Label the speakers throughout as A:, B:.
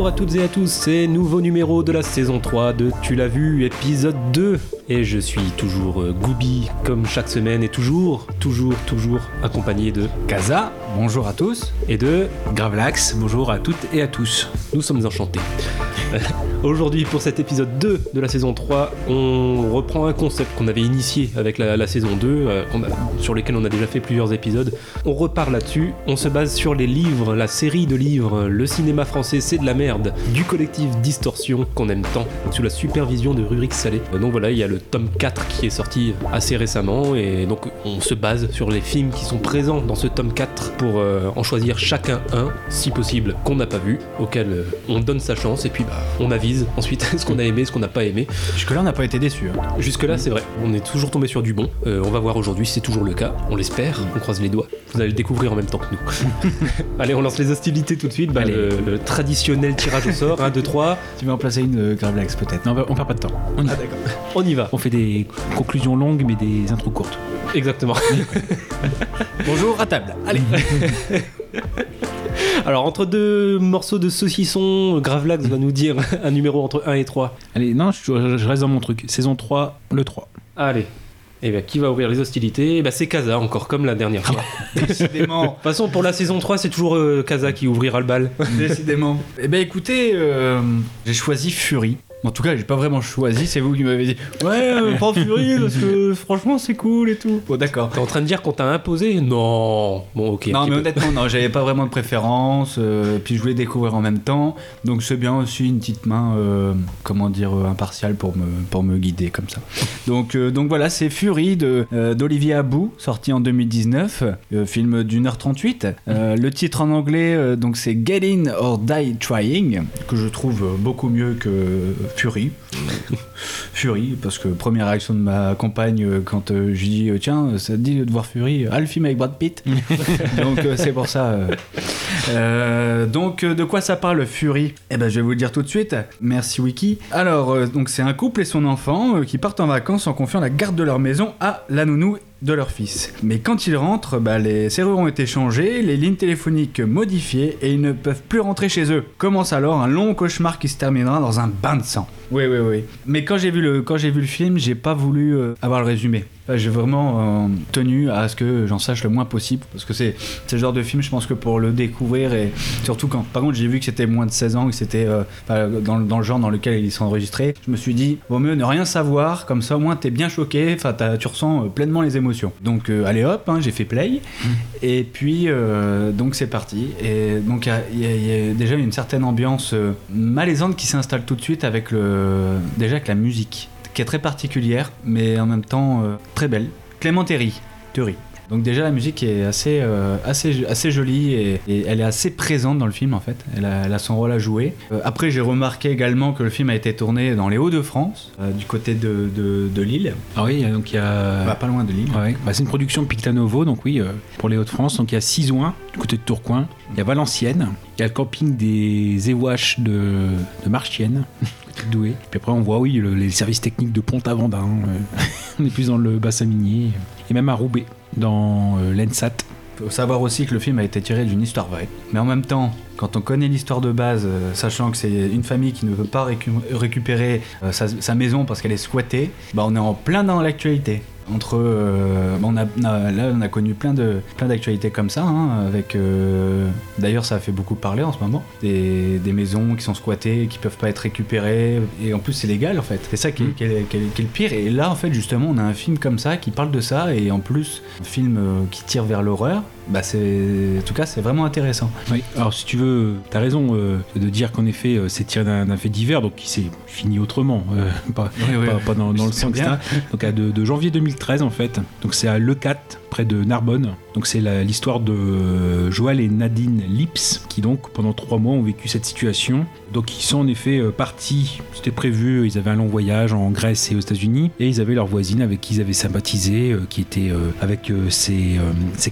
A: Bonjour à toutes et à tous, c'est nouveau numéro de la saison 3 de Tu l'as vu, épisode 2. Et je suis toujours euh, Gooby, comme chaque semaine, et toujours, toujours, toujours accompagné de
B: Kaza, bonjour à tous.
A: et de.
C: Gravelax, bonjour à toutes et à tous.
A: Nous sommes enchantés. Aujourd'hui, pour cet épisode 2 de la saison 3, on reprend un concept qu'on avait initié avec la, la saison 2, euh, a- sur lequel on a déjà fait plusieurs épisodes. On repart là-dessus, on se base sur les livres, la série de livres, le cinéma français c'est de la merde, du collectif Distorsion qu'on aime tant, sous la supervision de Rurik Salé. Euh, Donc voilà, il y a le tome 4 qui est sorti assez récemment, et donc on se base sur les films qui sont présents dans ce tome 4 pour euh, en choisir chacun un, si possible, qu'on n'a pas vu, auquel euh, on donne sa chance, et puis bah, on avise ensuite ce qu'on a aimé, ce qu'on n'a pas aimé.
B: Jusque-là, on n'a pas été déçus. hein.
A: Jusque-là, c'est vrai, on est toujours tombé sur du bon. Euh, on va voir aujourd'hui si c'est toujours le cas, on l'espère, on croise les doigts. Vous allez le découvrir en même temps que nous. Allez, on lance les hostilités tout de suite. Bah, le traditionnel tirage au sort 1, 2, 3,
B: Tu veux en placer une euh, Gravelax peut-être
D: Non, on perd pas de temps. On, y va.
A: on y va.
D: On fait des conclusions longues mais des intros courtes.
A: Exactement.
B: Bonjour à table.
A: Allez. Alors, entre deux morceaux de saucisson, Gravelax va nous dire un numéro entre 1 et 3.
D: Allez, non, je, je reste dans mon truc. Saison 3, le 3.
A: Allez. Et bien, qui va ouvrir les hostilités? Eh ben, C'est Kaza, encore comme la dernière fois.
B: Décidément.
A: De toute façon, pour la saison 3, c'est toujours euh, Kaza qui ouvrira le bal.
B: Décidément. Eh ben écoutez, euh, j'ai choisi Fury. En tout cas, j'ai pas vraiment choisi, c'est vous qui m'avez dit Ouais, euh, prends Fury parce que franchement c'est cool et tout. Bon, d'accord.
A: T'es en train de dire qu'on t'a imposé? Non. Bon, ok.
B: Non, mais
A: peu.
B: honnêtement, non, j'avais pas vraiment de préférence, euh, puis je voulais découvrir en même temps, donc c'est bien aussi une petite main, euh, comment dire, euh, impartiale pour me, pour me guider comme ça. Donc, euh, donc voilà, c'est Fury euh, d'Olivier Abou, sorti en 2019, euh, film d'une heure 38. Euh, le titre en anglais, euh, donc c'est Get In or Die Trying, que je trouve euh, beaucoup mieux que Fury. Fury, parce que première réaction de ma compagne euh, quand euh, je lui dis euh, tiens, ça te dit de voir Fury, ah le film avec Brad Pitt. donc euh, c'est pour ça. euh. Euh, donc de quoi ça parle Fury? Eh ben je vais vous le dire tout de suite. Merci Wiki. Alors euh, donc c'est un couple et son enfant euh, qui partent en vacances en confiant la garde de leur maison à la nounou de leur fils. Mais quand ils rentrent, bah, les serrures ont été changées, les lignes téléphoniques modifiées et ils ne peuvent plus rentrer chez eux. Commence alors un long cauchemar qui se terminera dans un bain de sang. Oui, oui, oui. Mais quand j'ai vu le, quand j'ai vu le film, j'ai pas voulu euh, avoir le résumé. J'ai vraiment euh, tenu à ce que j'en sache le moins possible parce que c'est le genre de film, je pense que pour le découvrir et surtout quand, par contre, j'ai vu que c'était moins de 16 ans, que c'était euh, dans, le- dans le genre dans lequel ils sont enregistrés, je me suis dit, vaut mieux ne rien savoir, comme ça au moins t'es bien choqué, enfin tu ressens euh, pleinement les émotions. Donc allez hop, hein, j'ai fait play et puis donc c'est parti. Et donc il y a- y, y déjà une certaine ambiance malaisante qui s'installe tout de suite avec le déjà avec la musique qui est très particulière, mais en même temps euh, très belle. Clément Terry, Terry. Donc déjà la musique est assez, euh, assez, assez jolie et, et elle est assez présente dans le film en fait. Elle a, elle a son rôle à jouer. Euh, après j'ai remarqué également que le film a été tourné dans les Hauts-de-France, euh, du côté de, de, de Lille,
D: Ah oui, donc il y a.
B: Bah, pas loin de Lille.
D: Ouais, bah, c'est une production de Pictanovo, donc oui, pour les Hauts-de-France. Donc il y a Cisoin, du côté de Tourcoing. Il y a Valenciennes. Il y a le camping des Éwaches de, de Marchienne, Douai. Puis après, on voit, oui, le- les services techniques de Pont-Avandin. euh, on est plus dans le bassin minier. Et même à Roubaix, dans euh, l'ENSAT.
B: faut savoir aussi que le film a été tiré d'une histoire vraie. Mais en même temps, quand on connaît l'histoire de base, euh, sachant que c'est une famille qui ne veut pas récu- récupérer sa, sa maison parce qu'elle est squattée, bah on est en plein dans l'actualité. Entre, euh, on a, là, on a connu plein de plein d'actualités comme ça, hein, avec. euh, D'ailleurs, ça a fait beaucoup parler en ce moment. Des, des maisons qui sont squattées, qui peuvent pas être récupérées, et en plus c'est légal en fait. C'est ça qui est, qui est- qui est- qui est le pire. Et là, en fait, justement, on a un film comme ça qui parle de ça, et en plus, un film euh, qui tire vers l'horreur. Bah, c'est, en tout cas, c'est vraiment intéressant.
D: Oui. Alors si tu veux, t'as raison euh, de dire qu'en effet euh, c'est tiré d'un fait divers, donc qui s'est fini autrement, euh, pas,
B: Oui, oui,
D: pas,
B: oui.
D: pas dans, dans le sens. Donc à de, de janvier 2013 en fait. Donc c'est à Lecat, près de Narbonne. Donc c'est l'histoire de euh, Joël et Nadine Lips qui donc pendant trois mois ont vécu cette situation. Donc ils sont en effet euh, partis, c'était prévu, ils avaient un long voyage en Grèce et aux États-Unis et ils avaient leur voisine avec qui ils avaient sympathisé, euh, qui était avec ses,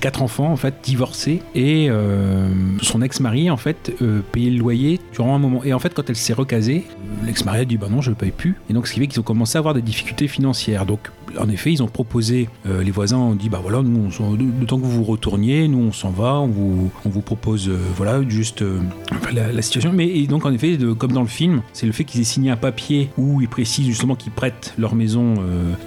D: quatre enfants en fait divorcés et son ex-mari en fait payait le loyer durant un moment. Et en fait quand elle s'est recasée, l'ex-mari a dit bah non je ne paye plus. Et donc ce qui fait qu'ils ont commencé à avoir des difficultés financières. Donc en effet ils ont proposé, euh, les voisins ont dit bah voilà nous on le temps que vous vous retourniez, nous on s'en va, on vous, propose euh, voilà juste euh, la, situation. Mais et donc en effet comme dans le film, c'est le fait qu'ils aient signé un papier où ils précisent justement qu'ils prêtent leur maison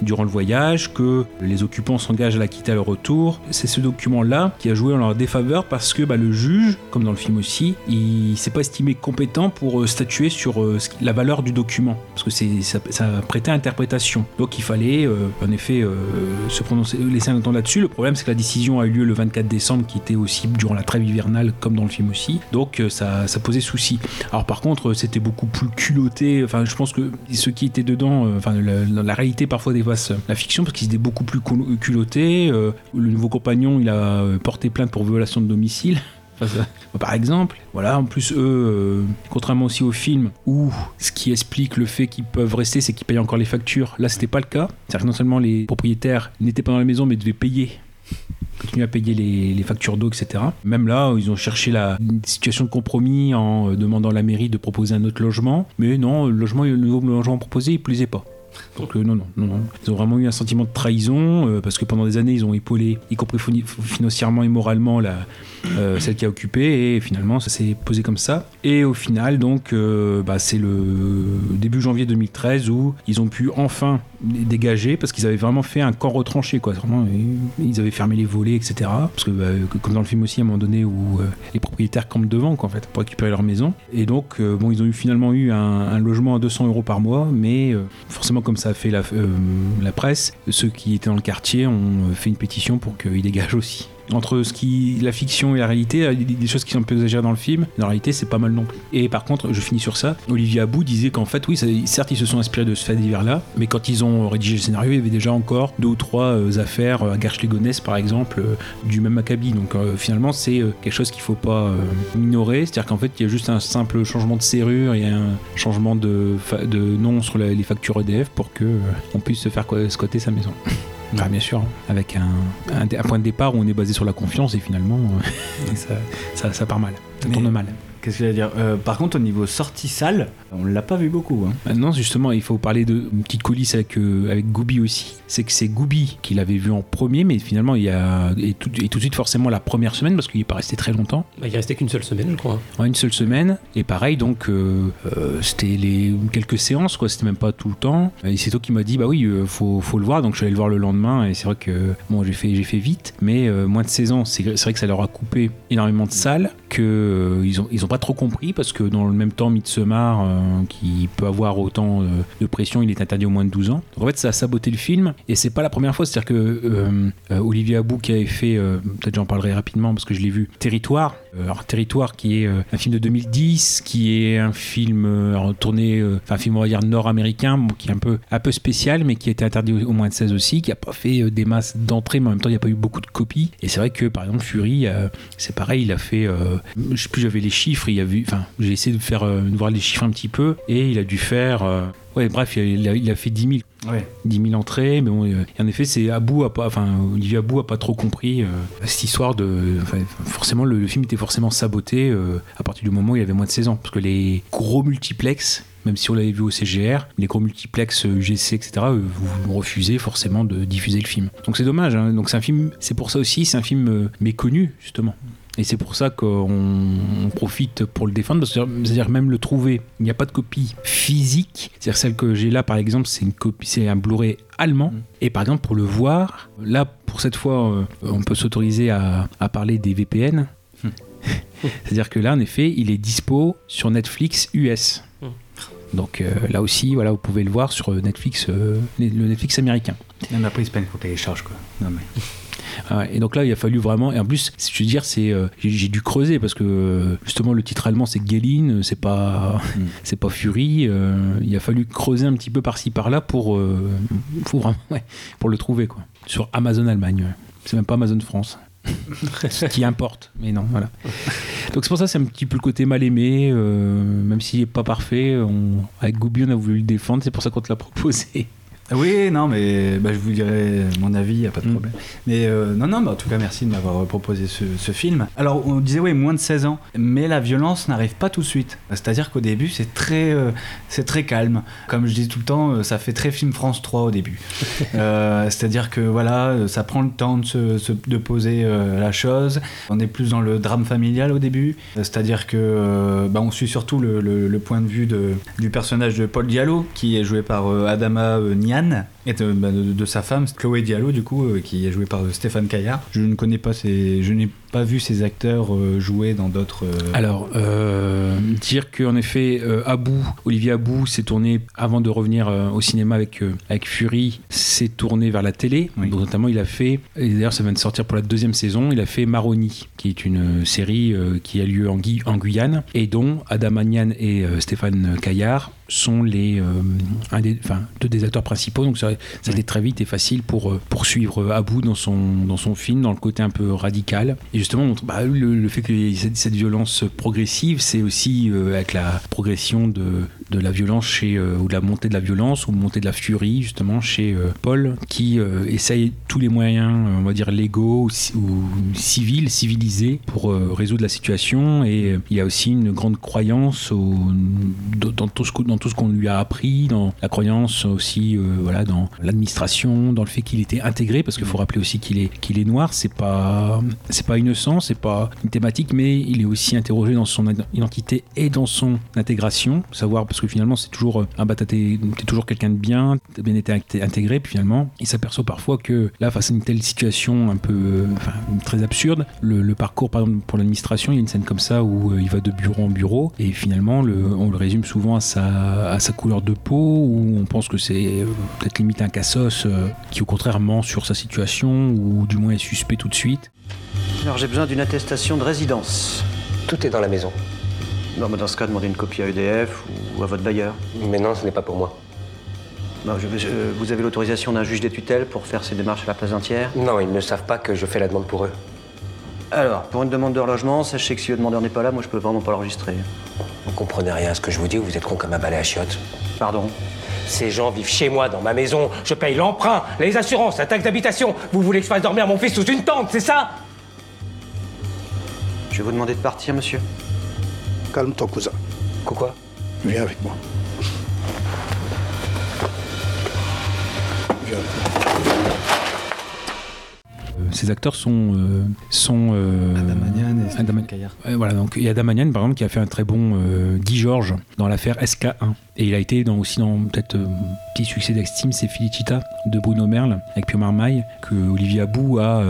D: durant le voyage, que les occupants s'engagent à la quitter à leur retour. C'est ce document-là qui a joué en leur défaveur parce que bah, le juge, comme dans le film aussi, il s'est pas estimé compétent pour statuer sur la valeur du document parce que ça, ça prêtait interprétation. Donc il fallait en effet euh, se prononcer, laisser un temps là-dessus. Le problème c'est que la décision a eu lieu le 24 décembre, qui était aussi durant la trêve hivernale, comme dans le film aussi. Donc euh, ça, posait souci. Alors par contre, euh, c'était beaucoup plus culotté. Enfin, je pense que ceux qui étaient dedans, euh, enfin, la, réalité parfois dépasse la fiction parce qu'ils étaient beaucoup plus cul- culottés. Euh, le nouveau compagnon, il a euh, porté plainte pour violation de domicile. Par exemple, voilà. En plus, eux, euh, contrairement aussi au film où ce qui explique le fait qu'ils peuvent rester, c'est qu'ils payent encore les factures. Là, c'était pas le cas. C'est-à-dire que non seulement les propriétaires n'étaient pas dans la maison, mais devaient payer continuer à payer les, factures d'eau, etc. Même là, ils ont cherché la situation de compromis en euh, demandant à la mairie de proposer un autre logement. Mais non, le, logement, le nouveau logement proposé, il plaisait pas. Donc euh, non, non, non. Ils ont vraiment eu un sentiment de trahison euh, parce que pendant des années, ils ont épaulé, y compris financièrement et moralement, la, euh, celle qui a occupé et finalement, ça s'est posé comme ça. Et au final, donc, bah, c'est le début janvier 2013 où ils ont pu enfin les dégager parce qu'ils avaient vraiment fait un camp retranché, quoi. Vraiment, ils- avaient fermé les volets, etc. Parce que, bah, que- comme dans le film aussi, à un moment donné où euh, les propriétaires campent devant, quoi, en fait, pour récupérer leur maison. Et donc, euh, bon, ils ont finalement eu un, logement à 200 euros par mois, mais euh, forcément, comme ça a fait la, la presse, ceux qui étaient dans le quartier ont fait une pétition pour qu'ils dégagent aussi. Entre ce la fiction et la réalité, a des- choses qui sont un peu exagérées dans le film, mais en réalité, c'est pas mal non plus. Et par contre, je finis sur ça. Olivier Abou disait qu'en fait, oui, certes, ils se sont inspirés de ce fait divers-là, mais quand ils ont rédigé le scénario, il y avait déjà encore deux ou trois euh, affaires euh, à Garches-les-Gonesse, par exemple, euh, du même acabit. Donc euh, finalement, c'est euh, quelque chose qu'il faut pas euh, minorer. C'est-à-dire qu'en fait, il y a juste un simple changement de serrure et un changement de, nom sur la- les factures EDF pour que euh, on puisse se faire squatter sa maison. Ah, bien sûr, avec un, un, un point de départ où on est basé sur la confiance et finalement euh, ça, ça, ça part mal, ça
B: Mais-
D: tourne mal.
B: Qu'est-ce que j'allais dire Euh, Par contre, au niveau sortie salle, on l'a pas vu beaucoup. Hein.
D: Maintenant, justement, il faut parler de une petite coulisse avec, euh, avec Gooby aussi. C'est que c'est Gooby qui l'avait vu en premier, mais finalement, il y a. Et tout, et tout de suite, forcément, la première semaine, parce qu'il n'est pas resté très longtemps,
A: Bah, il restait qu'une seule semaine, je crois.
D: une seule semaine. Et pareil, donc, euh, euh, c'était les quelques séances, quoi. C'était même pas tout le temps. Et c'est toi qui m'a dit, bah oui, euh, faut, faut le voir. Donc, je suis allé le voir le lendemain. Et c'est vrai que, bon, j'ai fait, j'ai fait vite. Mais euh, moins de 16 ans, c'est c'est vrai que ça leur a coupé énormément de salles. Que euh, ils, ont, pas trop compris, parce que dans le même temps, Midsommar, euh, qui peut avoir autant euh, de pression, il est interdit au moins de 12 ans. En fait, ça a saboté le film. Et c'est pas la première fois. C'est-à-dire que Olivier Abou, qui avait fait, peut-être j'en parlerai rapidement parce que je l'ai vu, Territoire. Alors, Territoire, qui est un film de 2010, qui est un film tourné, enfin, un film, on va dire, nord-américain, qui est un peu, spécial, mais qui a été interdit au, moins de 16 aussi, qui a pas fait des masses d'entrées, mais en même temps, il n'y a pas eu beaucoup de copies. Et c'est vrai que, par exemple, Fury, c'est pareil, il a fait, je sais plus, j'avais les chiffres, il y a vu, enfin, j'ai essayé de faire, euh, de voir les chiffres un petit peu, et il a dû faire, euh, ouais, bref, il a, il fait 10 000
B: Ouais.
D: 10 000 entrées, mais bon, euh, en effet, c'est Abou a pas, enfin Olivier Abou a pas trop compris euh, cette histoire de, enfin, forcément le, le film était forcément saboté euh, à partir du moment où il avait moins de 16 ans, parce que les gros multiplex, même si on l'avait vu au CGR, les gros multiplex UGC, etc., vous, refusez forcément de diffuser le film. Donc c'est dommage. hein. Donc c'est un film, c'est pour ça aussi, c'est un film méconnu justement. Et c'est pour ça qu'on on profite pour le défendre, c'est-à-dire même le trouver, il n'y a pas de copie physique. C'est-à-dire celle que j'ai là, par exemple, c'est une copie, c'est un Blu-ray allemand.
B: Mm.
D: Et par exemple, pour le voir, là, pour cette fois, euh, on peut s'autoriser à, à parler des VPN.
B: Mm.
D: C'est-à-dire que là, en effet, il est dispo sur Netflix US.
A: Mm.
D: Donc euh, là aussi, voilà, vous pouvez le voir sur Netflix, euh, le Netflix américain.
B: Même après, se peignent qu'on télécharge, quoi. Non, mais...
D: Ah et donc là, il a fallu vraiment. Et en plus, si je veux dire, c'est euh, j'ai dû creuser parce que euh, justement le titre allemand c'est Gelin, c'est pas
B: Mm.
D: c'est pas Fury. euh, il a fallu creuser un petit peu par-ci par-là pour euh, pour vraiment ouais, pour le trouver quoi. Sur Amazon Allemagne. ouais. C'est même pas Amazon France. qui importe, mais non, voilà. Donc c'est pour ça c'est un petit peu le côté mal aimé, euh, même s'il est pas parfait. On, avec Goubi, on a voulu le défendre, c'est pour ça qu'on te l'a proposé.
B: Oui, non, mais bah, je vous dirai mon avis, y a pas de
D: Mm.
B: problème. Mais euh, non, non, mais en tout cas, merci de m'avoir proposé ce, ce film. Alors, on disait, oui, moins de 16 ans, mais la violence n'arrive pas tout de suite. C'est-à-dire qu'au début, c'est très, euh, c'est très calme. Comme je dis tout le temps, euh, ça fait très film France 3 au début. Euh, C'est-à-dire que voilà, euh, ça prend le temps de, se, se- de poser euh, la chose. On est plus dans le drame familial au début. Euh, C'est-à-dire que euh, bah, on suit surtout le, le- le point de vue de, du personnage de Paul Diallo, qui est joué par euh, Adama euh, Et de, bah, de- de sa femme, Chloé Diallo, du coup, euh, qui est jouée par euh, Stéphane Caillard. Je ne connais pas ces, je n'ai pas vu ces acteurs euh, jouer dans d'autres. euh,
D: Alors, euh, dire qu'en effet, Abou, Olivier Abou s'est tourné, avant de revenir au cinéma avec, avec Fury, s'est tourné vers la télé.
B: Oui.
D: Donc, notamment, il a fait, et d'ailleurs, ça vient de sortir pour la deuxième saison, il a fait Maroni, qui est une série qui a lieu en, Gui- en Guyane, et dont Adam Agnan et Stéphane Caillard sont les euh, un des, enfin, deux des acteurs principaux. Donc, ça, ça a été très vite et facile pour poursuivre Abou dans son, dans son film, dans le côté un peu radical. Et justement, bah, le, fait que cette, cette violence progressive, c'est aussi euh, avec la progression de, la violence euh, ou de la montée de la violence ou montée de la furie, justement, chez euh, Paul, qui essaye tous les moyens, on va dire, légaux ou, ci- ou civils, civilisés, pour résoudre la situation. Et il y a aussi une grande croyance dans tout ce qu'on lui a appris, dans la croyance aussi, voilà, dans l'administration, dans le fait qu'il était intégré, parce qu'il faut rappeler aussi qu'il est, est noir. C'est pas, pas innocent, c'est pas une thématique, mais il est aussi interrogé dans son id- identité et dans son intégration. Savoir, parce que finalement, c'est toujours, ah bah, t'es toujours quelqu'un de bien, t'as bien été int- intégré, puis finalement, il s'aperçoit parfois que là, face à une telle situation un peu, euh, enfin, très absurde, le, parcours, par exemple, pour l'administration, il y a une scène comme ça où euh, il va de bureau en bureau, et finalement, le, on le résume souvent à sa, à sa couleur de peau, où on pense que c'est peut-être limite un cassos qui, au contraire, ment sur sa situation, ou du moins est suspect tout de suite.
E: Alors j'ai besoin d'une attestation de résidence.
F: Tout est dans la maison.
E: Non, mais dans ce cas, demandez une copie à EDF ou à votre bailleur.
F: Mais non, ce n'est pas pour moi.
E: Non, je- je- vous avez l'autorisation d'un juge des tutelles pour faire ces démarches à la place entière
F: Non, ils ne savent pas que je fais la demande pour eux.
E: Alors, pour une demande de relogement, sachez que si le demandeur n'est pas là, moi je peux vraiment pas l'enregistrer.
F: Vous comprenez rien à ce que je vous dis ou vous êtes con comme un balai à chiottes
E: Pardon
F: Ces gens vivent chez moi, dans ma maison. Je paye l'emprunt, les assurances, la taxe d'habitation. Vous voulez que je fasse dormir mon fils sous une tente, c'est ça
E: Je vais vous demander de partir, monsieur.
G: Calme ton cousin.
F: Quoi
G: Viens avec moi. Viens avec moi.
D: Euh, ces acteurs sont. euh, sont euh,
B: Adam Agnan et
D: Adam-
B: Caillard.
D: Ouais, voilà, donc il y a Adam Agnan, par exemple, qui a fait un très bon euh, Guy Georges dans l'affaire SK1. Et il a été dans, aussi dans peut-être euh, petit succès d'Extime, c'est Felicita de Bruno Merle avec Pio Marmaille que Olivier Abou a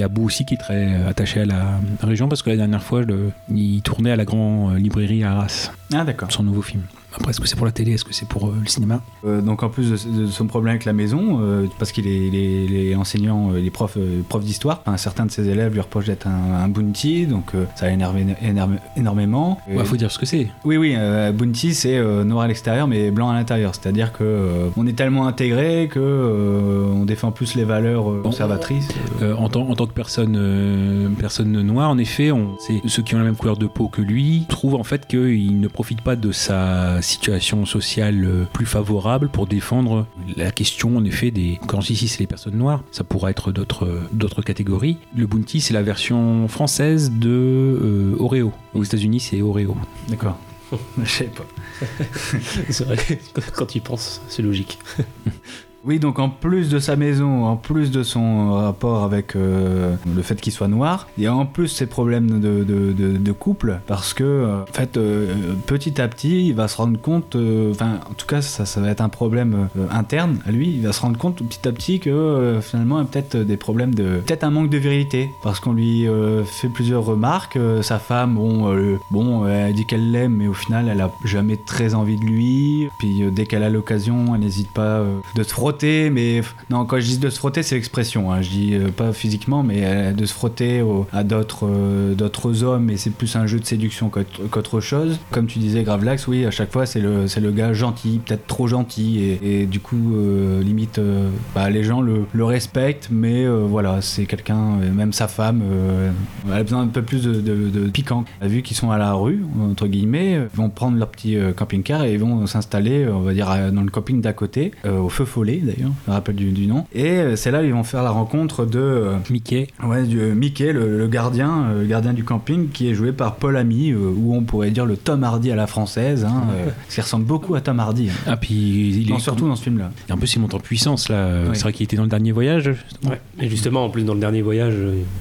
D: euh, produit. Et Abou aussi qui est très euh, attaché à la région parce que la dernière fois, le- il tournait à la grande librairie à Arras,
B: Ah, d'accord.
D: son nouveau film. Après, est-ce que c'est pour la télé, est-ce que c'est pour euh, le cinéma?
B: Euh, donc en plus de, de son problème avec la maison, euh, parce qu'il est, il est- il est enseignant, euh, il est prof, euh, prof d'histoire, un certain de ses élèves lui reprochent d'être un, un bounty, donc ça a énervé énorme- énormément.
D: Il faut dire ce que c'est.
B: Oui, oui, bounty c'est noir à l'extérieur mais blanc à l'intérieur, c'est-à-dire que on est tellement intégré que on défend plus les valeurs conservatrices.
D: En, tant, en tant que personne, personne noire, en effet, on, c'est ceux qui ont la même couleur de peau que lui trouvent en fait qu'il ne profite pas de sa situation sociale euh, plus favorable pour défendre la question en effet des. Quand ici c'est les personnes noires, ça pourrait être d'autres d'autres catégories. Le bounty c'est la version française de euh, Oreo. Aux États-Unis c'est Oreo.
B: D'accord. Je sais pas.
A: C'est vrai, quand tu y penses, c'est logique.
B: Oui, donc en plus de sa maison, en plus de son rapport avec euh, le fait qu'il soit noir, il y a en plus ses problèmes de, couple, parce que, euh, en fait, euh, petit à petit, il va se rendre compte, euh, enfin, en tout cas, ça, va être un problème euh, interne à lui, il va se rendre compte petit à petit que euh, finalement, il y a peut-être des problèmes de. peut-être un manque de vérité, parce qu'on lui euh, fait plusieurs remarques. euh, sa femme, bon, euh, bon, elle dit qu'elle l'aime, mais au final, elle a jamais très envie de lui. Puis euh, dès qu'elle a l'occasion, elle n'hésite pas euh, de se frotter. Mais non, quand je dis de se frotter, c'est l'expression. hein. Je dis euh, pas physiquement, mais euh, de se frotter à d'autres euh, d'autres hommes. Et c'est plus un jeu de séduction qu'autre chose. Comme tu disais, Gravelax, oui, à chaque fois, c'est le, le gars gentil, peut-être trop gentil. Et, du coup, limite, bah, les gens le, respectent, mais voilà, c'est quelqu'un, même sa femme, elle a besoin un peu plus de, de- piquant. Vu qu'ils sont à la rue, entre guillemets, vont prendre leur petit camping-car et ils vont s'installer, on va dire, dans le camping d'à côté, au Feu Follet d'ailleurs, je me rappelle du, du nom. Et euh, c'est là ils vont faire la rencontre de euh,
D: Mickey.
B: Ouais, du, euh, Mickey, le, le gardien, euh, le gardien du camping, qui est joué par Paul Ami, euh, ou on pourrait dire le Tom Hardy à la française, hein, euh, parce qu'il ressemble beaucoup à Tom Hardy. hein.
D: Ah, puis il
B: Non,
D: est
B: surtout dans ce film-là.
D: Et en plus, il monte en puissance là.
B: Oui.
D: C'est vrai qu'il était dans le dernier voyage. justement.
A: Ouais. Et justement, en plus, dans le dernier voyage,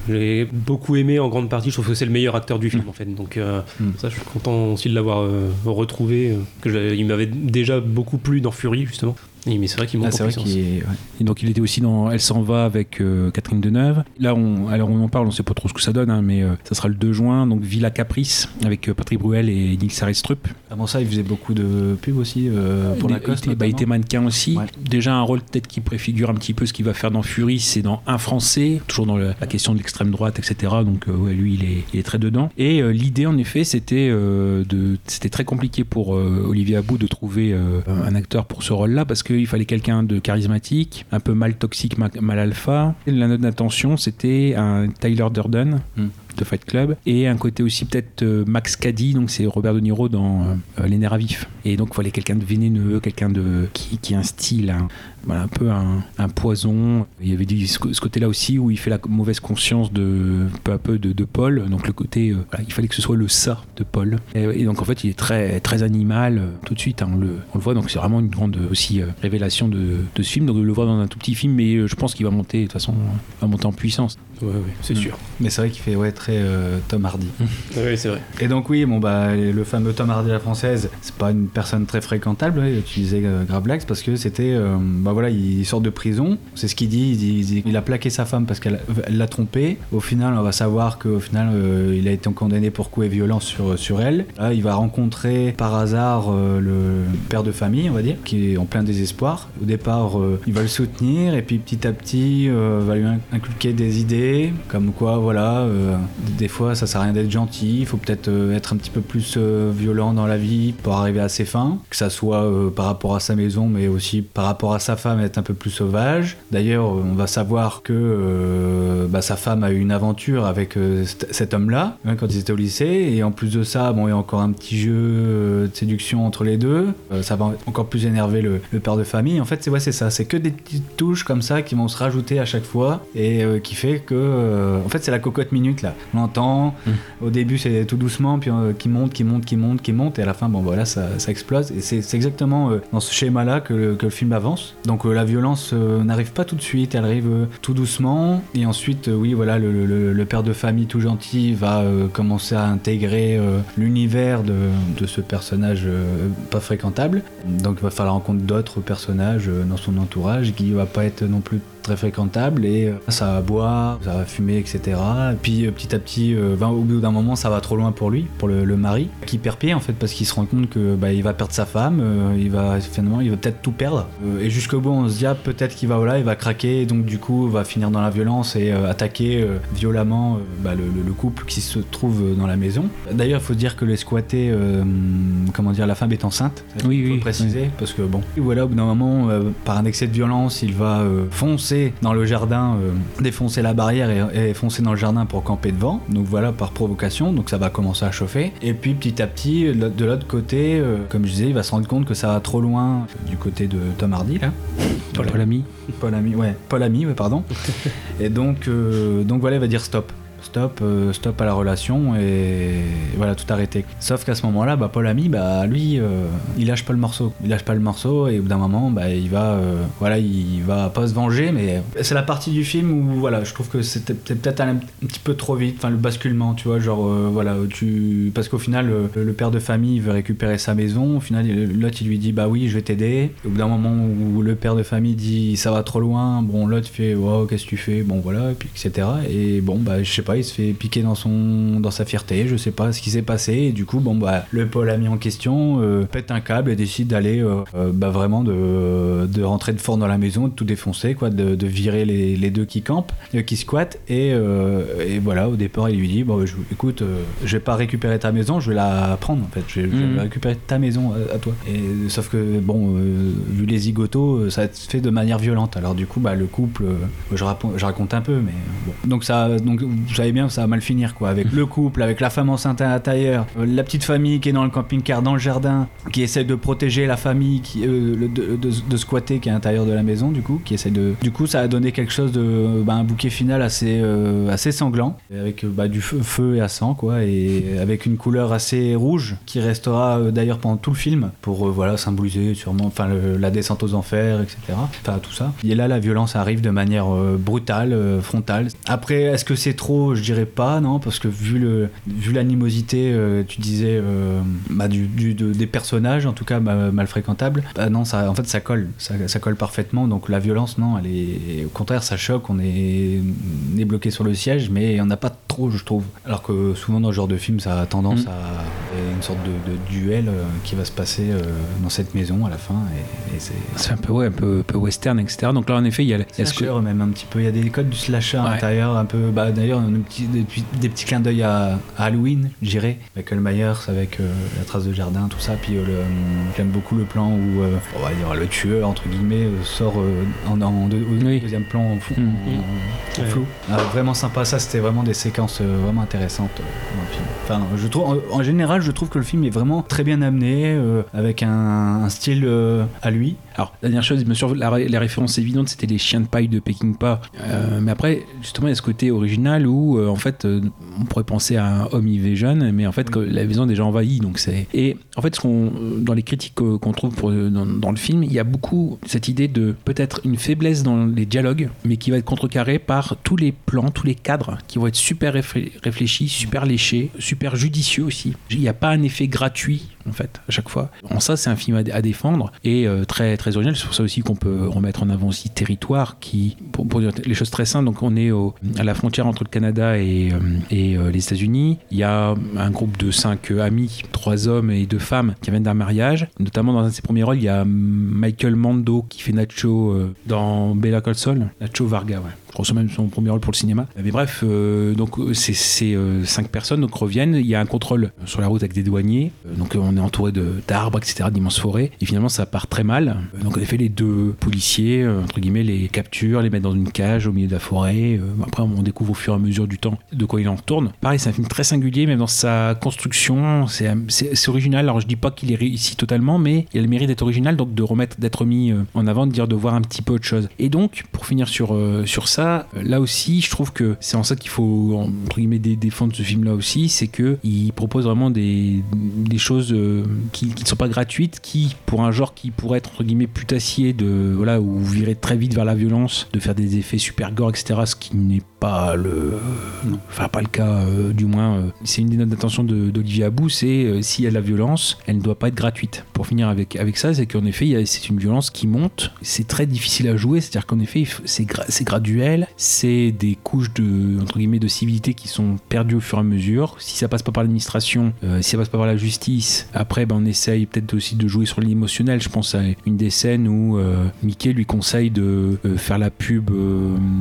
A: j'ai beaucoup aimé en grande partie. Je trouve que c'est le meilleur acteur du film, en fait. Donc, euh,
B: Mm.
A: ça, je suis content aussi de l'avoir euh, retrouvé. que il m'avait déjà beaucoup plu dans Fury, justement. Et- mais c'est vrai qu'il monte
B: Ah,
A: en
B: vrai
A: puissance.
B: qu'il est. ouais.
D: Et donc il était aussi dans Elle s'en va avec euh, Catherine Deneuve. Là, on, alors on en parle, on sait pas trop ce que ça donne, hein, mais euh, ça sera le 2 juin. Donc Villa Caprice avec euh, Patrick Bruel et Nils Arestrup.
B: Avant ça, il faisait beaucoup de pubs aussi euh, pour
D: il,
B: Lacoste.
D: il était- bah, il était mannequin aussi.
B: Ouais.
D: Déjà un rôle peut-être qui préfigure un petit peu ce qu'il va faire dans Fury, c'est dans Un Français, toujours dans le- la question de l'extrême droite, etc. Donc euh, ouais, lui, il est, il est très dedans. Et euh, l'idée, en effet, c'était euh, de, c'était très compliqué pour euh, Olivier Abou de trouver euh, un acteur pour ce rôle-là parce qu'il fallait quelqu'un de charismatique, un peu mal toxique, ma- mal alpha. La note d'attention, c'était un Tyler Durden.
B: Hmm.
D: De Fight Club et un côté aussi peut-être euh, Max Caddy donc c'est Robert De Niro dans euh, euh, Les nerfs à vif. Et donc il fallait quelqu'un de vénéneux quelqu'un de qui, qui a un style un, voilà, peu un, poison. Il y avait ce, ce côté là aussi où il fait la mauvaise conscience de peu à peu de, Paul. Donc le côté voilà, il fallait que ce soit le ça de Paul. Et, donc en fait il est très très animal tout de suite hein, on, le, on le voit. Donc c'est vraiment une grande aussi révélation de, de ce film. Donc de le voir dans un tout petit film mais je pense qu'il va monter de toute façon va monter en puissance
A: Ouais, ouais, c'est sûr.
B: Mais c'est vrai qu'il fait ouais, très euh, Tom Hardy.
A: Ouais, c'est vrai.
B: Et donc oui, bon bah le fameux Tom Hardy à la française, c'est pas une personne très fréquentable, ouais, tu disais euh, Gravelax, parce que c'était, euh, bah voilà, il sort de prison, c'est ce qu'il dit, il, dit, il dit- il a plaqué sa femme parce qu'elle elle l'a trompé. Au final, on va savoir qu'au final, euh, il a été condamné pour coups et violence sur, sur elle. Là, il va rencontrer par hasard euh, le père de famille, on va dire, qui est en plein désespoir. Au départ, euh, il va le soutenir et puis petit à petit, euh, va lui in- inculquer des idées, comme quoi, voilà, euh, des fois, ça sert à rien d'être gentil, il faut peut-être euh, être un petit peu plus euh, violent dans la vie pour arriver à ses fins, que ça soit par rapport à sa maison, mais aussi par rapport à sa femme, être un peu plus sauvage. D'ailleurs, on va savoir que bah, sa femme a eu une aventure avec cet- homme-là, hein, quand ils étaient au lycée, et en plus de ça, bon, il y a encore un petit jeu de séduction entre les deux. Ça va encore plus énerver le, père de famille. En fait, c'est ouais, ça, c'est que des petites touches comme ça qui vont se rajouter à chaque fois et qui fait que, euh, en fait, c'est la cocotte minute là. On entend. Au début, c'est tout doucement, puis euh, qui monte, qui monte, qui monte, qui monte, et à la fin, bon voilà, ça, ça explose. Et c'est exactement euh, dans ce schéma-là que, le- que le film avance. Donc la violence n'arrive pas tout de suite, elle arrive tout doucement. Et ensuite, oui, voilà, le, le- le père de famille tout gentil va commencer à intégrer l'univers de, de ce personnage pas fréquentable. Donc il va faire la rencontre d'autres personnages dans son entourage qui va pas être non plus très fréquentable et euh, ça va boire, ça va fumer, etc. Et puis euh, petit à petit, euh, ben, au bout d'un moment, ça va trop loin pour lui, pour le, le mari, qui perd pied en fait parce qu'il se rend compte que bah, il va perdre sa femme, euh, il va finalement, il va peut-être tout perdre. Euh, et jusqu'au bout, on se dit ah, peut-être qu'il va voilà, il va craquer, et donc du coup, va finir dans la violence et euh, attaquer violemment bah, le, le- le couple qui se trouve dans la maison. D'ailleurs, il faut dire que les squattés, comment dire, la femme est enceinte.
D: Oui,
B: faut
D: oui,
B: préciser parce que bon, voilà, au bout d'un moment, par un excès de violence, il va euh, foncer dans le jardin, euh, défoncer la barrière et, et foncer dans le jardin pour camper devant. Donc voilà, par provocation, donc ça va commencer à chauffer. Et puis petit à petit, de l'autre côté, euh, comme je disais, il va se rendre compte que ça va trop loin euh, du côté de Tom Hardy là.
D: Paul Ami
B: Paul Ami, ouais, Paul Ami, ouais, pardon. et donc, euh, donc voilà, il va dire stop. Stop, euh, stop à la relation et voilà, tout arrêter. Sauf qu'à ce moment-là, bah, Paul Ami, bah, lui, euh, il lâche pas le morceau. Il lâche pas le morceau et au bout d'un moment, bah, il va, euh, voilà, il va pas se venger, mais c'est la partie du film où, voilà, je trouve que c'était peut-être un, un petit peu trop vite, enfin, le basculement, tu vois, genre, voilà, tu, parce qu'au final, le, père de famille veut récupérer sa maison, au final, l'autre, il lui dit, bah oui, je vais t'aider. Au bout d'un moment où le père de famille dit, ça va trop loin, bon, l'autre fait, wow, qu'est-ce que tu fais, bon, voilà, et puis, etc. Et bon, bah, je sais pas, il se fait piquer dans son, dans sa fierté, je sais pas ce qui s'est passé, et du coup, bon, bah, le Paul ami en question euh, pète un câble et décide d'aller, euh, euh, bah, vraiment de, de rentrer de fort dans la maison, de tout défoncer, quoi, de, de virer les, les deux qui campent, euh, qui squattent, et, et voilà, au départ, il lui dit, bon, je- écoute, je vais pas récupérer ta maison, je vais la prendre, en fait, je vais, je vais
D: Mhm.
B: récupérer ta maison à, à toi. Et, sauf que, bon, vu les zigotos, ça se fait de manière violente, alors du coup, bah, le couple, je, raconte, je raconte un peu, mais bon. Donc, ça, donc, vous bien ça va mal finir, quoi, avec le couple, avec la femme enceinte à l'intérieur, euh, la petite famille qui est dans le camping-car, dans le jardin, qui essaie de protéger la famille, qui, euh, de, de, squatter, qui est à l'intérieur de la maison, du coup, qui essaie de. Du coup, ça a donné quelque chose de. bah, un bouquet final assez, euh, assez sanglant, avec bah, du feu, feu et à sang, quoi, et avec une couleur assez rouge, qui restera d'ailleurs pendant tout le film, pour voilà, symboliser sûrement enfin, la descente aux enfers, etc. Enfin, tout ça. Et là, la violence arrive de manière brutale, frontale. Après, est-ce que c'est trop Je dirais pas, non, parce que vu le vu l'animosité, euh, tu disais, euh, bah, du, du- de- des personnages, en tout cas bah, mal fréquentables, bah, non, ça, en fait, ça colle, ça, ça colle parfaitement. Donc la violence, non, elle est, au contraire, ça choque. On est, on est bloqué sur le siège, mais on n'a pas trop, je trouve. Alors que souvent dans ce genre de film, ça a tendance
D: Mm.
B: à à une sorte de, de duel euh, qui va se passer dans cette maison à la fin, et, et c'est
D: un peu, ouais, un peu, western, etc. Donc là, en effet, il y a, y a ce
B: slasher
D: que-
B: même un petit peu. Il y a des codes du slasher à
D: Ouais.
B: l'intérieur, un peu. Bah, D'ailleurs, des, petits- des petits clins d'œil à, à Halloween, j'irais, avec Michael Myers, avec euh, la trace de jardin, tout ça. Puis euh, j'aime beaucoup le plan où euh, on va dire le tueur entre guillemets sort euh, en, en deux- au
D: Oui.
B: deuxième plan en,
D: Mm.
B: en
A: Ouais.
B: flou. Ah, vraiment sympa. Ça, c'était vraiment des séquences euh, vraiment intéressantes euh, dans le film. Enfin, je trouve, en, en général, je trouve que le film est vraiment très bien amené, euh, avec un, un style euh, à lui.
D: Alors, la dernière chose, bien sûr, la, ré- la référence évidente, c'était les chiens de paille de Peckinpah. Euh, mais après, justement, il y a ce côté original où, euh, en fait, euh, on pourrait penser à un Home Invasion, mais en fait, la maison est déjà envahie. Donc c'est... Et en fait, ce euh, dans les critiques qu'on trouve dans, dans le film, il y a beaucoup cette idée de peut-être une faiblesse dans les dialogues, mais qui va être contrecarrée par tous les plans, tous les cadres qui vont être super réflé- réfléchis, super léchés, super judicieux aussi. Il n'y a pas un effet gratuit, en fait, à chaque fois. En ça, c'est un film à, défendre et euh, très, très original. C'est pour ça aussi qu'on peut remettre en avant aussi Territoire, qui, pour, dire les choses très simples, donc on est à la frontière entre le Canada et, euh, euh, les États-Unis. Il y a un groupe de cinq amis, trois hommes et deux femmes qui viennent d'un mariage. Notamment dans un de ses premiers rôles, il y a Michael Mando qui fait Nacho dans Bella Call Saul. Nacho Varga, ouais. C'est même son premier rôle pour le cinéma. Mais bref, euh, donc c'est, euh, cinq personnes donc reviennent. Il y a un contrôle sur la route avec des douaniers. Euh, donc on est entouré d'arbres, etc., d'immenses forêts. Et finalement, ça part très mal. Donc en effet, les deux policiers, entre guillemets, les capturent, les mettent dans une cage au milieu de la forêt. Après, on découvre au fur et à mesure du temps de quoi il en retourne. Pareil, c'est un film très singulier, même dans sa construction. C'est original. Alors je dis pas qu'il est réussi totalement, mais il a le mérite d'être original, donc de remettre, d'être mis en avant, de dire de voir un petit peu autre chose. Et donc, pour finir sur, sur ça, euh, là aussi, je trouve que c'est en ça qu'il faut, entre guillemets, dé- défendre ce film-là aussi, c'est que il propose vraiment des, des choses euh, qui ne sont pas gratuites, qui, pour un genre qui pourrait être, entre guillemets, putassier, de, voilà, ou virer très vite vers la violence, de faire des effets super gore, etc., ce qui n'est pas le... Enfin, pas le cas, euh, du moins. euh, c'est une des notes d'attention d'Olivier Abou, c'est euh, s'il y a de la violence, elle ne doit pas être gratuite. Pour finir avec, avec ça, c'est qu'en effet, c'est une violence qui monte, c'est très difficile à jouer, c'est-à-dire qu'en effet, c'est gra- graduel, c'est des couches de, entre guillemets, de civilité qui sont perdues au fur et à mesure. Si ça passe pas par l'administration, euh, si ça passe pas par la justice, après, ben, on essaye peut-être aussi de jouer sur l'émotionnel. Je pense à une des scènes où Mickey lui conseille de faire la pub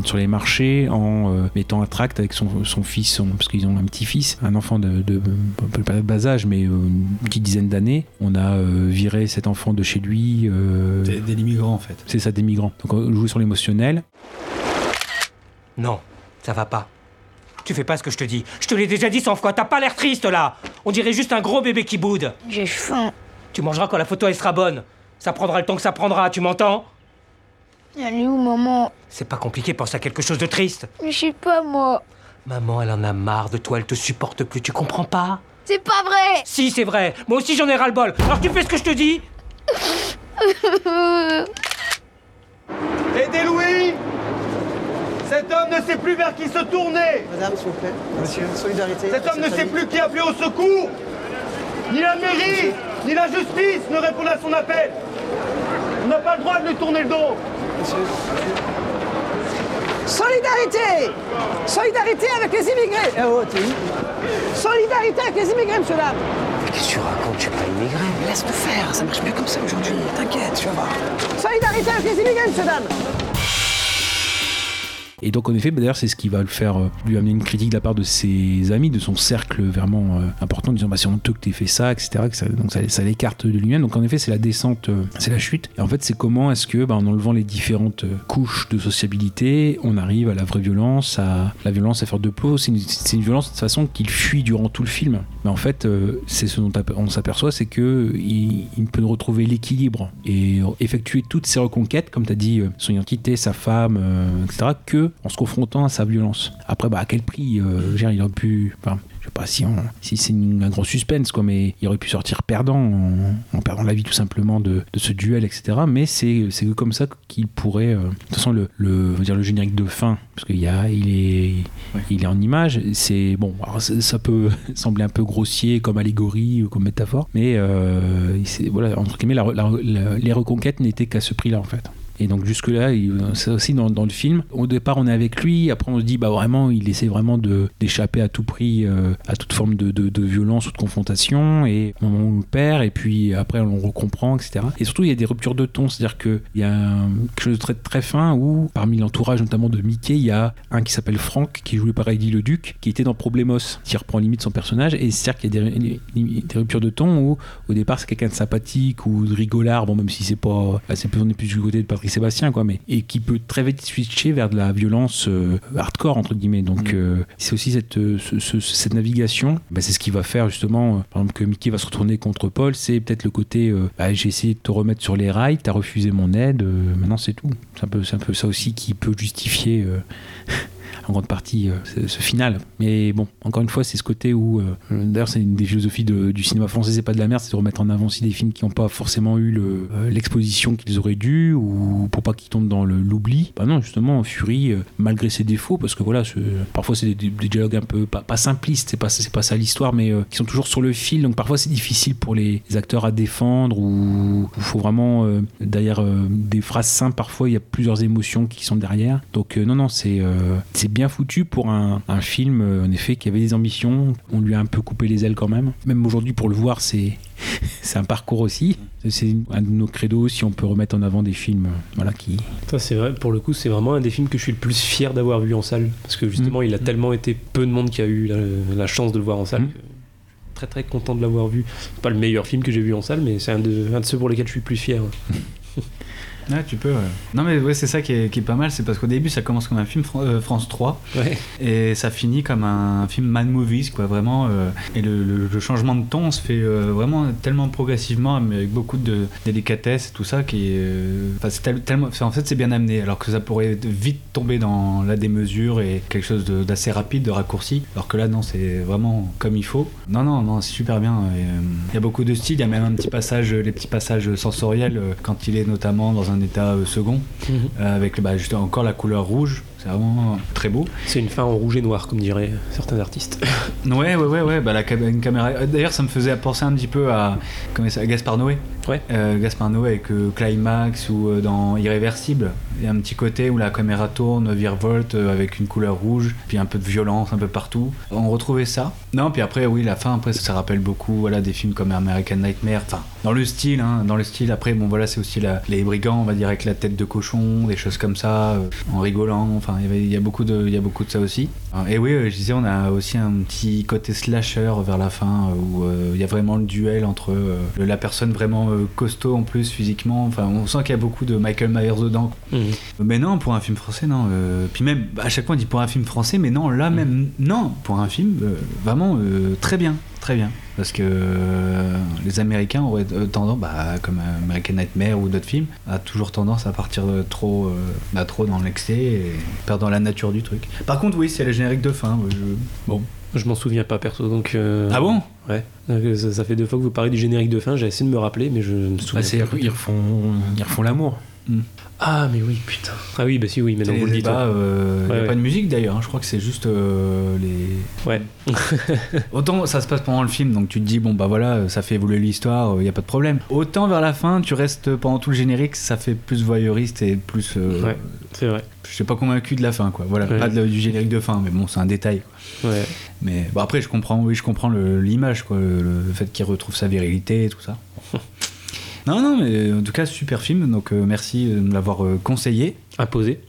D: sur les marchés en euh, mettant un tract avec son, son fils, son- parce qu'ils ont un petit-fils, un enfant de, de, de- pas de bas âge, mais euh, une petite dizaine d'années. On a euh, viré cet enfant de chez lui. euh,
B: Des, des immigrants en fait.
D: c'est ça, des migrants. Donc on joue sur l'émotionnel.
F: Non, ça va pas. Tu fais pas ce que je te dis. Je te l'ai déjà dit cent fois, t'as pas l'air triste là On dirait juste un gros bébé qui boude.
H: J'ai faim.
F: Tu mangeras quand la photo elle sera bonne. Ça prendra le temps que ça prendra, tu m'entends?
H: Elle est où, maman
F: C'est pas compliqué, pense à quelque chose de triste.
H: Je sais pas, moi.
F: Maman, elle en a marre de toi, elle te supporte plus, tu comprends pas?
H: C'est pas vrai
F: Si, c'est vrai. Moi aussi, j'en ai ras-le-bol. Alors tu fais ce que je te dis?
I: Aidez Louis Cet homme ne sait plus vers qui se tourner
J: Madame, s'il vous plaît. Monsieur, solidarité.
I: Cet homme ne sait plus qui appeler au secours Ni la mairie, ni la justice ne répondent à son appel On n'a pas le droit de lui tourner le dos
J: Solidarité Solidarité avec les immigrés Eh oh, Solidarité avec les immigrés, monsieur dame
E: Qu'est-ce que tu racontes? Je suis pas immigré.
J: Laisse-le faire, ça marche plus comme ça aujourd'hui. T'inquiète, tu vas voir. Solidarité avec les immigrés, monsieur dame
D: Et donc en effet, bah, d'ailleurs, c'est ce qui va le faire euh, lui amener une critique de la part de ses amis, de son cercle vraiment euh, important, disant bah, c'est honteux que tu fait ça, etc. ça- donc ça, ça l'écarte de lui-même. Donc en effet, c'est la descente, euh, c'est la chute. Et en fait, c'est comment est-ce que, bah, en enlevant les différentes couches de sociabilité, on arrive à la vraie violence, à la violence à faire de peau. C'est une, une violence de toute façon qu'il fuit durant tout le film. Mais en fait, c'est ce dont on s'aperçoit, c'est que il, peut retrouver l'équilibre et effectuer toutes ses reconquêtes, comme tu as dit, son identité, sa femme, etc., que en se confrontant à sa violence. Après, bah, à quel prix euh, dire, il aurait pu. Enfin, je sais pas si, on- si c'est un gros suspense, quoi, mais il aurait pu sortir perdant en, en perdant la vie tout simplement de, de ce duel, etc. Mais c'est c'est comme ça qu'il pourrait. euh, de toute façon, le, le, dire le générique de fin, parce qu'il y a, il est, il est en image. C'est bon, alors, ça ça peut sembler un peu grossier comme allégorie ou comme métaphore, mais euh, c'est- voilà, entre guillemets, la- la- la- les reconquêtes n'étaient qu'à ce prix-là en fait. Et donc jusque-là, c'est aussi dans, le film. Au départ, on est avec lui. Après, on se dit, bah vraiment, il essaie vraiment d'échapper à tout prix euh, à toute forme de, violence ou de confrontation. Et on le perd, et puis après, on le recomprend, etc. Et surtout, il y a des ruptures de ton. C'est-à-dire qu'il y a quelque chose de très, très fin où, parmi l'entourage notamment de Mickey, il y a un qui s'appelle Frank, qui est joué par Heidi le Duc, qui était dans Problemos, qui reprend limite son personnage. Et c'est-à-dire qu'il y a des, ruptures de ton où, au départ, c'est quelqu'un de sympathique ou de rigolard, bon, même si c'est pas. là, plus, on est plus du côté de Patrick Sébastien, quoi, mais. Et qui peut très vite switcher vers de la violence euh, hardcore, entre guillemets. Donc, euh, c'est aussi cette, euh, ce- ce- cette navigation, bah, c'est ce qui va faire justement, par exemple, que Mickey va se retourner contre Paul, c'est peut-être le côté bah, j'ai essayé de te remettre sur les rails, t'as refusé mon aide, maintenant c'est tout. C'est un, peu, c'est un peu ça aussi qui peut justifier. en grande partie euh, ce, final. Mais bon, encore une fois, c'est ce côté où, euh, d'ailleurs, c'est une des philosophies du cinéma français, c'est pas de la merde, c'est de remettre en avant aussi des films qui n'ont pas forcément eu euh, l'exposition qu'ils auraient dû ou pour pas qu'ils tombent dans l'oubli. Bah non, justement, Fury, malgré ses défauts, parce que voilà, parfois c'est des, dialogues un peu pas, simplistes, c'est pas, pas ça l'histoire, mais qui sont toujours sur le fil, donc parfois c'est difficile pour les, acteurs à défendre ou il faut vraiment, euh, derrière des phrases simples, parfois il y a plusieurs émotions qui sont derrière. Donc non, non, c'est c'est bien foutu pour un, un film, euh, en effet, qui avait des ambitions. On lui a un peu coupé les ailes quand même. Même aujourd'hui, pour le voir, c'est c'est un parcours aussi. C'est un de nos credos si on peut remettre en avant des films euh, voilà, qui...
A: Ça, c'est vrai, pour le coup, c'est vraiment un des films que je suis le plus fier d'avoir vu en salle. Parce que justement, il a tellement été peu de monde qui a eu la, la chance de le voir en salle. que Très très content de l'avoir vu. C'est pas le meilleur film que j'ai vu en salle, mais c'est un de, un de ceux pour lesquels je suis le plus fier.
B: Ouais, tu peux. ouais. Non, mais ouais, c'est ça qui est, qui est pas mal, c'est parce qu'au début, ça commence comme un film Fran- euh, France 3
A: Ouais.
B: et ça finit comme un film Mad Movies, quoi, vraiment. euh, et le, le- le changement de ton se fait euh, vraiment tellement progressivement, mais avec beaucoup de délicatesse et tout ça, qui est. tellement. En fait, c'est bien amené, alors que ça pourrait vite tomber dans la démesure et quelque chose d'assez rapide, de raccourci, alors que là, non, c'est vraiment comme il faut. Non, non, non, c'est super bien. Il y a beaucoup de style, il y a même un petit passage, les petits passages sensoriels, quand il est notamment dans un état euh, second, euh, avec bah, juste encore la couleur rouge. C'est vraiment très beau.
A: C'est une fin en rouge et noir, comme diraient certains artistes.
B: Ouais, ouais, ouais, ouais. Bah, la une caméra. euh, D'ailleurs, ça me faisait penser un petit peu à, comment ça, à Gaspard Noé.
A: Ouais.
B: Euh, Gaspard Noé avec euh, Climax ou euh, dans Irréversible. Il y a un petit côté où la caméra tourne, virevolte euh, avec une couleur rouge, puis un peu de violence un peu partout. On retrouvait ça. Non, puis après, oui, la fin, après, ça, rappelle beaucoup voilà, des films comme American Nightmare. Enfin, dans le style, hein, dans le style. Après, bon, voilà, c'est aussi les brigands, on va dire, avec la tête de cochon, des choses comme ça, euh, en rigolant. Enfin, il y a beaucoup de, ça aussi. Et oui, je disais, on a aussi un petit côté slasher vers la fin où il y a vraiment le duel entre la personne vraiment costaud en plus physiquement. Enfin, on sent qu'il y a beaucoup de Michael Myers dedans. Mais non, pour un film français, non. euh, puis même, à chaque fois, on dit pour un film français, mais non, là même, non. Pour un film, euh, vraiment, euh, très bien, très bien. Parce que euh, les Américains auraient euh, tendance, bah, comme American Nightmare ou d'autres films, à toujours tendance à partir de trop, euh, bah, trop dans l'excès et perdre la nature du truc. Par contre, oui, c'est le générique de fin. je- Bon.
A: Je m'en souviens pas perso, donc. euh,
B: Ah bon?
A: Ouais. Donc, Ça, ça fait deux fois que vous parlez du générique de fin, j'ai essayé de me rappeler, mais je me souviens
D: Bah, c'est-
A: pas.
D: ils refont, ils refont l'amour.
A: Ah, mais oui, putain. Ah oui, bah si, oui, mais
B: C'est
A: non, vous
B: les
A: le dites.
B: débats,
A: ouais.
B: euh, y a
A: Ouais,
B: pas de musique d'ailleurs, hein, je crois que c'est juste euh, les.
A: Ouais.
B: Autant ça se passe pendant le film, donc tu te dis, bon bah voilà, ça fait évoluer l'histoire, il y a pas de problème. Autant vers la fin, tu restes pendant tout le générique, ça fait plus voyeuriste et plus. euh,
A: Ouais, c'est vrai.
B: Je suis pas convaincu de la fin, quoi. Voilà,
A: Ouais.
B: pas de- du générique de fin, mais bon, c'est un détail.
A: Ouais.
B: Mais bon, après, je comprends, oui, je comprends l'image, quoi, le, le fait qu'il retrouve sa virilité et tout ça. non, non, mais en tout cas, super film, donc euh, merci de me l'avoir euh, conseillé.
A: Imposé.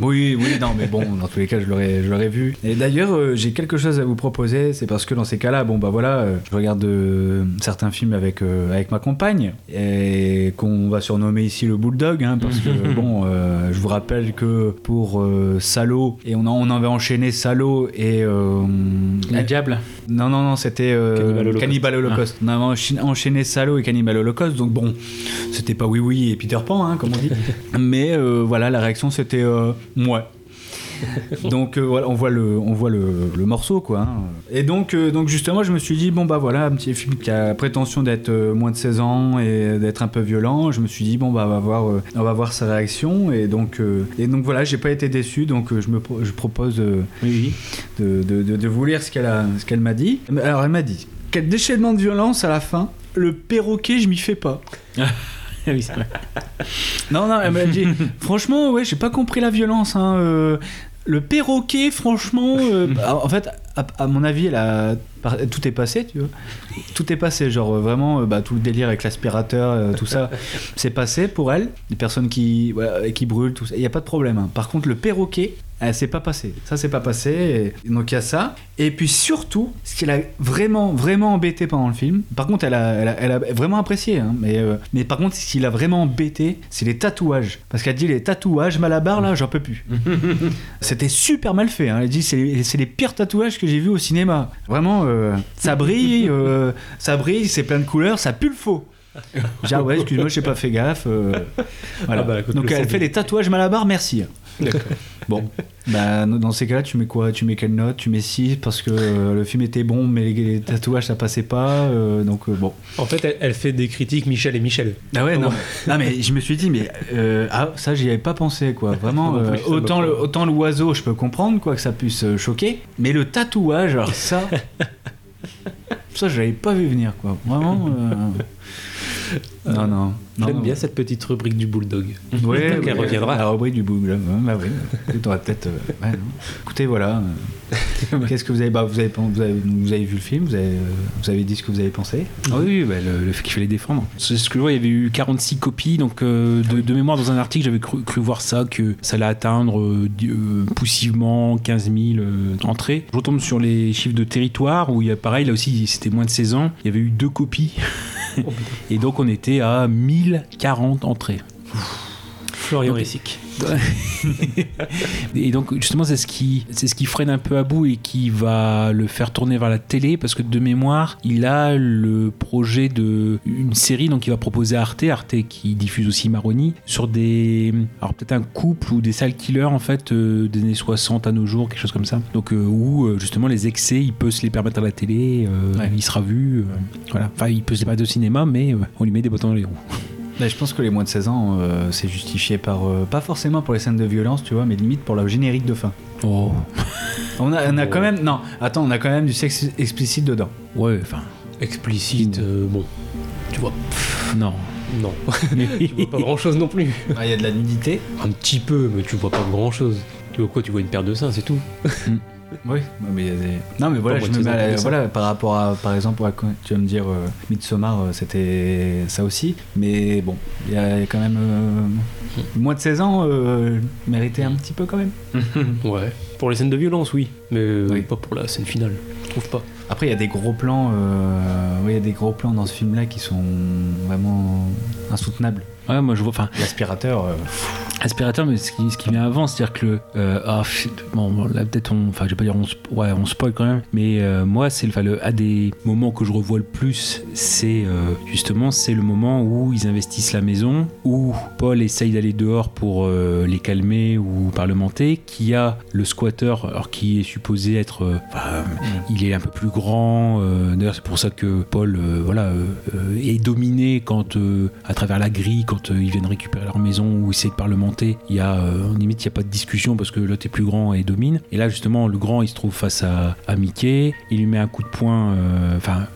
B: Oui, oui, non, mais bon, dans tous les cas, je l'aurais, je l'aurais vu. Et d'ailleurs, euh, j'ai quelque chose à vous proposer. C'est parce que dans ces cas-là, bon, bah voilà, euh, je regarde euh, certains films avec, avec ma compagne et qu'on va surnommer ici le Bulldog, hein, parce que bon, je vous rappelle que pour Salo, et on, en- on avait enchaîné Salo et.
D: Le diable
B: Non, non, non, c'était
A: Cannibal Holocaust.
B: Holocaust. On avait enchaîné, enchaîné Salo et Cannibal Holocaust, donc bon, c'était pas Oui Oui et Peter Pan, hein, comme on dit. Mais voilà, la réaction c'était euh, ouais. donc euh, voilà, on voit le, on voit le, le morceau quoi. hein. Et donc, euh, donc justement, je me suis dit bon bah voilà, un petit film qui a prétention d'être euh, moins de 16 ans et d'être un peu violent. Je me suis dit bon bah on va voir, euh, on va voir sa réaction et donc euh, et donc voilà, j'ai pas été déçu. Donc euh, je me je propose euh, de, de, de- de vous lire ce qu'elle a, ce qu'elle m'a dit. Alors elle m'a dit quel déchaînement de violence à la fin. Le perroquet, je m'y fais pas.
D: oui, c'est vrai.
B: Non, non, elle m'a dit, franchement, ouais, j'ai pas compris la violence. Hein, euh, le perroquet, franchement, euh, bah, en fait, à, à mon avis, elle a, par- tout est passé, tu vois. Tout est passé, genre euh, vraiment, euh, bah, tout le délire avec l'aspirateur, euh, tout ça, c'est passé pour elle. Les personnes qui, qui brûlent, tout ça, il y a pas de problème. hein. Par contre, le perroquet, s'est pas passé. Ça, c'est pas passé. Et donc, il y a ça. Et puis surtout, ce qui l'a vraiment, vraiment embêté pendant le film, par contre, elle a, elle a, elle a vraiment apprécié, hein, mais, euh, mais par contre, ce qui l'a vraiment embêté, c'est les tatouages. Parce qu'elle dit les tatouages Malabar, là, j'en peux plus. C'était super mal fait. hein. Elle dit c'est les, c'est les pires tatouages que j'ai vus au cinéma. Vraiment, euh, ça brille, euh, ça brille, c'est plein de couleurs, ça pue le faux. J'ai ah ouais, excuse-moi, j'ai pas fait gaffe. euh, voilà.
A: Ah bah,
B: Donc
A: le
B: elle fait les tatouages Malabar, merci.
A: D'accord.
B: Bon, bah, dans ces cas-là, tu mets quoi? Tu mets quelle note? Tu mets 6 parce que euh, le film était bon, mais les, tatouages ça passait pas. euh, donc euh, bon.
A: En fait, elle, elle fait des critiques Michel et Michel.
B: Ah ouais, non. Non, mais je me suis dit, mais euh, ah, ça, j'y avais pas pensé, quoi. Vraiment,
A: Non
B: euh,
A: ça
B: autant, autant l'oiseau, je peux comprendre, quoi, que ça puisse euh, choquer. Mais le tatouage, alors ça. ça, je l'avais pas vu venir, quoi. Vraiment. euh, Non, non.
A: J'aime bien cette petite rubrique du Bulldog. Qu'elle
B: ouais,
A: reviendra.
B: La rubrique du là. Ouais, bah ouais. Écoute, on va peut-être. non. Écoutez, voilà. euh, Qu'est-ce que vous avez, bah, vous avez, vous avez, vous avez vu le film, vous avez, euh, vous avez dit ce que vous avez pensé.
D: Ah oui, oui, bah, le, le fait qu'il fallait défendre. C'est ce que je vois, il y avait eu 46 copies, donc euh, de, de mémoire dans un article, j'avais cru, cru voir ça, que ça allait atteindre euh, poussivement 15 000 euh, entrées. Je retombe sur les chiffres de territoire, où il y a pareil, là aussi c'était moins de 16 ans, il y avait eu deux copies. Et donc on était à 1040 entrées.
A: Florian Ressic.
D: Et donc justement c'est ce qui c'est ce qui freine un peu à bout et qui va le faire tourner vers la télé parce que de mémoire il a le projet de une série donc il va proposer à Arte Arte qui diffuse aussi Maroni sur des alors peut-être un couple ou des sales killers en fait euh, des années 60 à nos jours quelque chose comme ça donc euh, où euh, justement les excès il peut se les permettre à la télé euh,
B: Ouais.
D: il sera vu voilà enfin il peut se les permettre au cinéma mais on lui met des bâtons dans les roues
B: Mais je pense que les moins de 16 ans, euh, c'est justifié par. euh, pas forcément pour les scènes de violence, tu vois, mais limite pour le générique de fin.
D: oh
B: On a, on a quand même. Non, attends, on a quand même du sexe explicite dedans.
D: ouais enfin
A: Explicite, euh, bon. Tu vois,
D: non
A: non. tu vois pas grand chose non plus.
B: Ah, Il y a de la nudité.
A: Un petit peu, mais tu vois pas grand chose. Tu vois quoi Tu vois une paire de seins, c'est tout.
B: Oui, mais il y a des- Non, mais voilà, je me mets à
A: 16 ans,
B: la-
A: pour
B: voilà, par rapport à, par exemple, tu vas me dire euh, Midsommar, euh, c'était ça aussi. Mais bon, il y a quand même. euh, moins de 16 ans, euh, méritait un petit peu quand même.
A: Ouais. Pour les scènes de violence, oui. Mais
B: Oui.
A: pas pour la scène finale. Je trouve pas.
B: Après, il y a des gros plans. oui, il y a des gros plans dans ce film-là qui sont vraiment insoutenables.
D: Ouais moi je vois enfin
B: L'aspirateur. euh,
D: Aspirateur, mais ce qui, ce qui vient avant, c'est-à-dire que le. euh, ah, bon, là, peut-être on. Enfin, je vais pas dire on, ouais, on spoil quand même, mais euh, moi, c'est le. Un des moments que je revois le plus, c'est justement, c'est le moment où ils investissent la maison, où Paul essaye d'aller dehors pour les calmer ou parlementer, qui a le squatter, alors qui est supposé être. enfin, il est un peu plus grand, d'ailleurs, c'est pour ça que Paul, voilà, est dominé quand, à travers la grille, quand euh, ils viennent récupérer leur maison ou essayer de parlementer, il y a, euh, limite, il n'y a pas de discussion parce que l'autre est plus grand et domine. Et là, justement, le grand, il se trouve face à, à Mickey, il lui met un coup de poing, euh, enfin,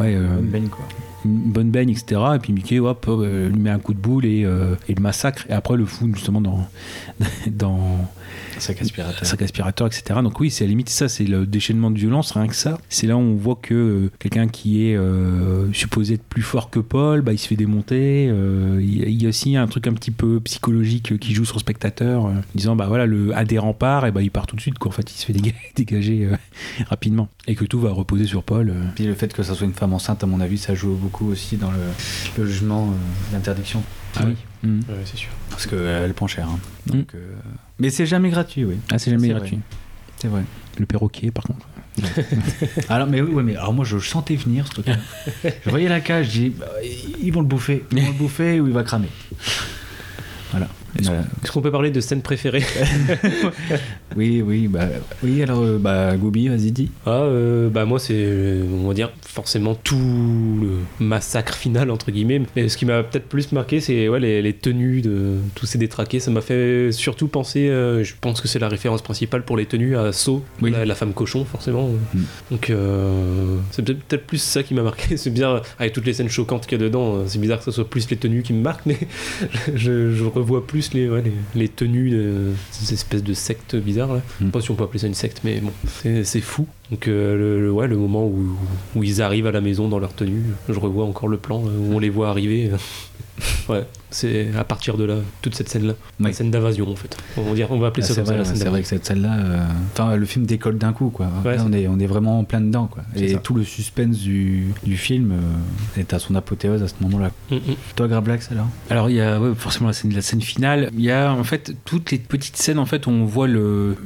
D: ouais, euh,
B: Bonne baigne, quoi.
D: une bonne baigne, etc. Et puis Mickey, hop, euh, lui met un coup de boule et, euh, et le massacre. Et après, le fout justement dans, dans
B: Sac aspirateur.
D: sac aspirateur, etc. Donc oui, c'est à la limite ça, c'est le déchaînement de violence, rien que ça. C'est là où on voit que euh, quelqu'un qui est euh, supposé être plus fort que Paul, bah, il se fait démonter. Euh, Il y a- il y a aussi un truc un petit peu psychologique qui joue sur le spectateur, euh, disant bah voilà, le des remparts, et bah, il part tout de suite. Quoi. En fait, il se fait déga- dégager euh, rapidement. Et que tout va reposer sur Paul. euh.
B: Puis le fait que ça soit une femme enceinte, à mon avis, ça joue beaucoup aussi dans le, le jugement euh, d'interdiction.
D: Ah oui. Mm.
A: Ouais, c'est sûr.
B: Parce qu'elle prend cher. hein. Donc, euh, Mais c'est jamais gratuit, oui.
D: Ah, c'est jamais gratuit.
B: vrai. C'est vrai.
D: Le perroquet, par contre.
B: alors, mais oui, ouais, mais alors moi je le sentais venir ce truc. je voyais la cage, je dis, bah, ils vont le bouffer. Ils vont le bouffer ou il va cramer. Voilà. Voilà.
A: Est-ce qu'on peut parler de scène préférée
B: Oui, oui, bah, oui, alors, euh, bah, Goubi, vas-y, dis.
A: Ah, euh, bah moi c'est, euh, on va dire, forcément tout le massacre final entre guillemets. Mais ce qui m'a peut-être plus marqué, c'est ouais, les, les tenues de tous ces détraqués. Ça m'a fait surtout penser, euh, je pense que c'est la référence principale pour les tenues à Saw,
B: Oui.
A: la, la femme cochon forcément.
B: Mm.
A: Donc euh, c'est peut-être peut-être plus ça qui m'a marqué. C'est bien avec toutes les scènes choquantes qu'il y a dedans. C'est bizarre que ce soit plus les tenues qui me marquent, mais je, je revois plus les, ouais, les, les tenues de ces espèces de sectes bizarres là. Je sais pas si on peut appeler ça une secte, mais bon, c'est fou. Donc euh, le, le- ouais, le moment où, où ils arrivent à la maison dans leur tenue, je revois encore le plan euh, où on les voit arriver. Ouais, c'est à partir de là, toute cette scène-là, la scène d'invasion en fait. On va, dire, on va appeler
B: Ah,
A: ça
B: c'est
A: comme ça,
B: vrai,
A: la scène
B: c'est vrai que cette celle-là, euh, enfin, le film décolle d'un coup, quoi.
A: Ouais,
B: Là,
A: c'est-
B: on est, on est vraiment plein dedans, quoi. Et
A: ça.
B: tout le suspense du, du film euh, est à son apothéose à ce moment-là.
A: Mm, mm.
B: Toi, Grablax, alors?
D: Alors il y a ouais, forcément la scène, la scène finale. Il y a en fait toutes les petites scènes en fait où on voit le